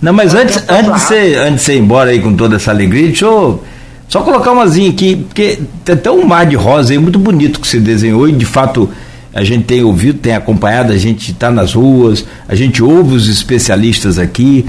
não, mas antes, antes, de você, antes de você ir embora aí com toda essa alegria, deixa eu só colocar umazinha aqui, porque tem até um mar de rosa aí muito bonito que se desenhou e de fato a gente tem ouvido, tem acompanhado, a gente está nas ruas, a gente ouve os especialistas aqui,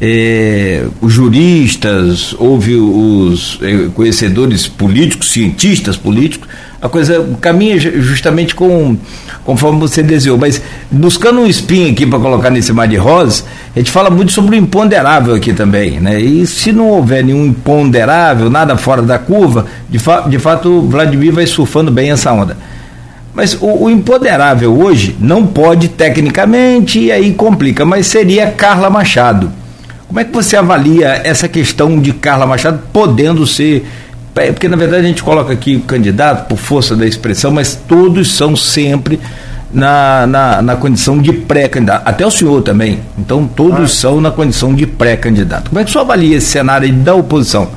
é, os juristas, ouve os é, conhecedores políticos, cientistas políticos, a coisa caminha justamente com conforme você deseou, mas buscando um espinho aqui para colocar nesse mar de rosas, a gente fala muito sobre o imponderável aqui também, né? E se não houver nenhum imponderável, nada fora da curva, de, fa de fato Vladimir vai surfando bem essa onda. Mas o, o imponderável hoje não pode tecnicamente e aí complica, mas seria Carla Machado. Como é que você avalia essa questão de Carla Machado podendo ser é, porque na verdade a gente coloca aqui o candidato por força da expressão, mas todos são sempre na, na, na condição de pré-candidato, até o senhor também. Então todos ah. são na condição de pré-candidato. Como é que o senhor avalia esse cenário da oposição?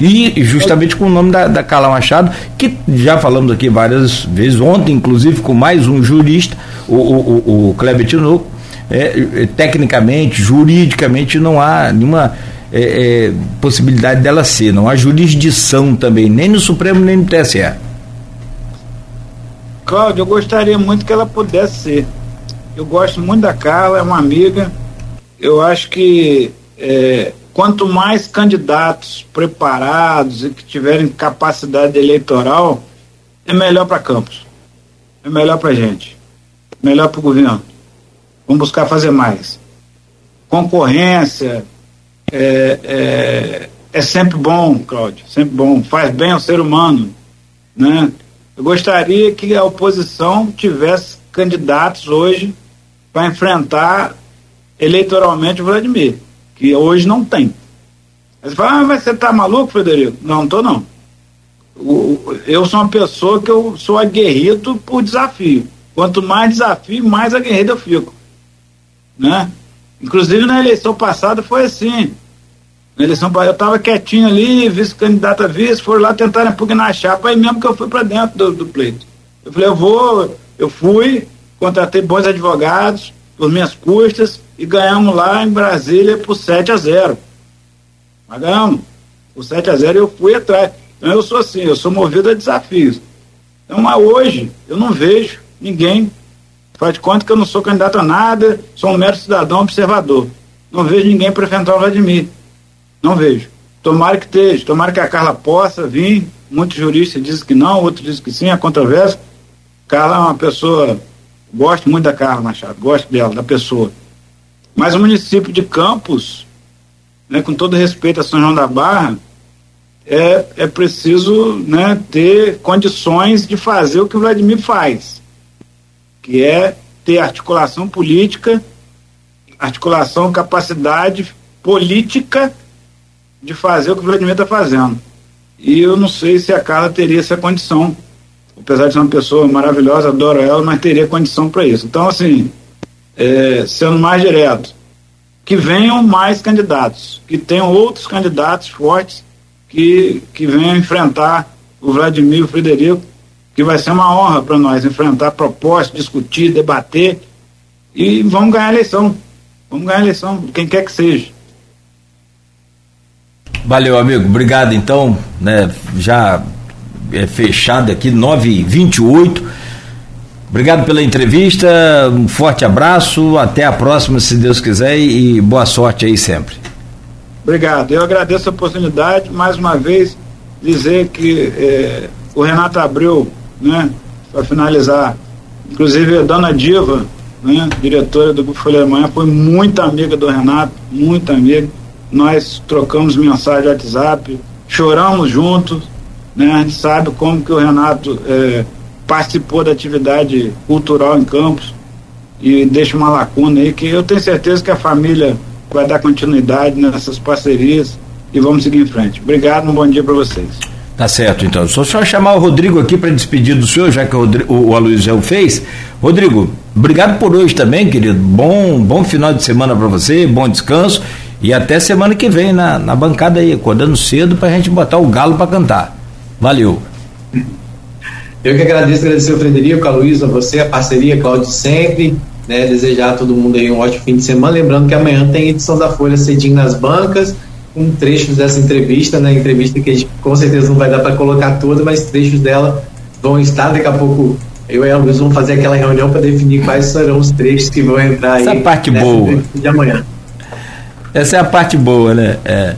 E justamente com o nome da, da Carla Machado, que já falamos aqui várias vezes, ontem, inclusive, com mais um jurista, o, o, o, o Kleber Tinoco, é, é, tecnicamente, juridicamente, não há nenhuma é, é, possibilidade dela ser. Não há jurisdição também, nem no Supremo, nem no TSE. Cláudio, eu gostaria muito que ela pudesse ser. Eu gosto muito da Carla, é uma amiga. Eu acho que é, quanto mais candidatos preparados e que tiverem capacidade eleitoral, é melhor para Campos. É melhor para gente. Melhor para o governo. Vamos buscar fazer mais. Concorrência, é, é, é sempre bom, Cláudio, sempre bom, faz bem ao ser humano, né? Eu gostaria que a oposição tivesse candidatos hoje para enfrentar eleitoralmente o Vladimir, que hoje não tem. Você fala, ah, mas você está maluco, Frederico? Não, não estou não. eu sou uma pessoa que eu sou aguerrido por desafio. Quanto mais desafio, mais aguerrido eu fico. Né? Inclusive na eleição passada foi assim. Na eleição eu estava quietinho ali, vice-candidato a vice, foram lá tentar impugnar a chapa, aí mesmo que eu fui para dentro do, do pleito. Eu falei, eu vou, eu fui, contratei bons advogados, por minhas custas, e ganhamos lá em Brasília por 7 a 0. Mas ganhamos. Por 7 a 0 eu fui atrás. Então eu sou assim, eu sou movido a desafios. Então, hoje eu não vejo ninguém, faz de conta que eu não sou candidato a nada, sou um mero cidadão observador. Não vejo ninguém para enfrentar o Vladimir. Não vejo. Tomara que esteja, tomara que a Carla possa vir. Muitos juristas dizem que não, outros dizem que sim, a controvérsia. Carla é uma pessoa, gosto muito da Carla Machado, gosto dela, da pessoa. Mas o município de Campos, né, com todo respeito a São João da Barra, é, é preciso né, ter condições de fazer o que o Vladimir faz, que é ter articulação política, articulação, capacidade política de fazer o que o Vladimir está fazendo. E eu não sei se a Carla teria essa condição. Apesar de ser uma pessoa maravilhosa, adoro ela, mas teria condição para isso. Então, assim, é, sendo mais direto, que venham mais candidatos, que tenham outros candidatos fortes que, que venham enfrentar o Vladimir e o Frederico, que vai ser uma honra para nós enfrentar propostas, discutir, debater e vamos ganhar a eleição. Vamos ganhar a eleição, quem quer que seja. Valeu, amigo. Obrigado, então. Né, já é fechado aqui, 9h28. Obrigado pela entrevista. Um forte abraço. Até a próxima, se Deus quiser. E boa sorte aí sempre. Obrigado. Eu agradeço a oportunidade. Mais uma vez, dizer que eh, o Renato abriu, né, para finalizar. Inclusive, a dona Diva, né, diretora do Grupo Folha Manhã, foi muito amiga do Renato, muito amiga nós trocamos mensagem WhatsApp, choramos juntos, né? A gente sabe como que o Renato é, participou da atividade cultural em Campos e deixa uma lacuna aí que eu tenho certeza que a família vai dar continuidade nessas parcerias e vamos seguir em frente. Obrigado, um bom dia para vocês. Tá certo, então. Só só chamar o Rodrigo aqui para despedir do senhor, já que o, Rodrigo, o, Aloysio fez. Rodrigo, obrigado por hoje também, querido. Bom, bom final de semana para você, bom descanso e até semana que vem na, na bancada aí, acordando cedo para a gente botar o galo para cantar. Valeu. Eu que agradeço, agradecer ao Frederico, a Luísa, a você, a parceria, Cláudio sempre, né? Desejar a todo mundo aí um ótimo fim de semana. Lembrando que amanhã tem edição da Folha cedinho nas bancas um trechos dessa entrevista, né? Entrevista que a gente com certeza não vai dar para colocar toda, mas trechos dela vão estar daqui a pouco. Eu e a Luiz vamos fazer aquela reunião para definir quais serão os trechos que vão entrar Essa aí. Essa é a parte boa. De amanhã. Essa é a parte boa, né? É.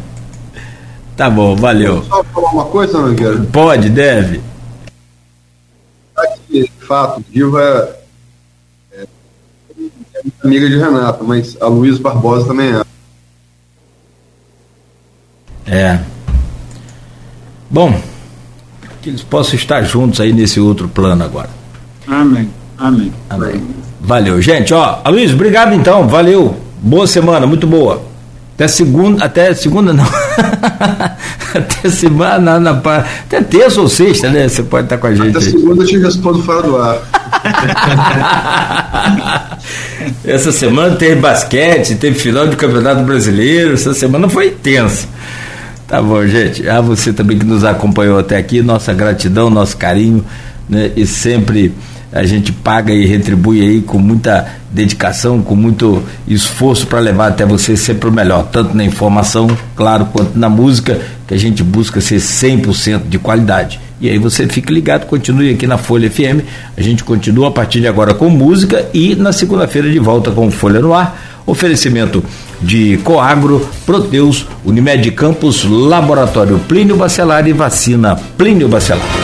Tá bom, valeu. Só falar uma coisa, Nogueira? Pode, deve. Aqui, de fato, Diva é, é amiga de Renato, mas a Luiz Barbosa também é. É. Bom, que eles possam estar juntos aí nesse outro plano agora. Amém. Amém. Amém. Valeu, gente. Ó, Luiz, obrigado então. Valeu. Boa semana, muito boa. Até segunda, até segunda não. até semana, na, na, até terça ou sexta, né? Você pode estar com a gente. Até aí. segunda eu te respondo fora do ar. Essa semana teve basquete, teve final do Campeonato Brasileiro. Essa semana foi intensa. Tá bom, gente. A você também que nos acompanhou até aqui, nossa gratidão, nosso carinho, né? E sempre a gente paga e retribui aí com muita dedicação, com muito esforço para levar até você sempre o melhor, tanto na informação, claro, quanto na música, que a gente busca ser 100% de qualidade. E aí você fica ligado, continue aqui na Folha FM. A gente continua a partir de agora com música e na segunda-feira de volta com Folha no Ar. Oferecimento de Coagro, Proteus, Unimed Campos, Laboratório Plínio Bacelar e Vacina Plínio Bacelar.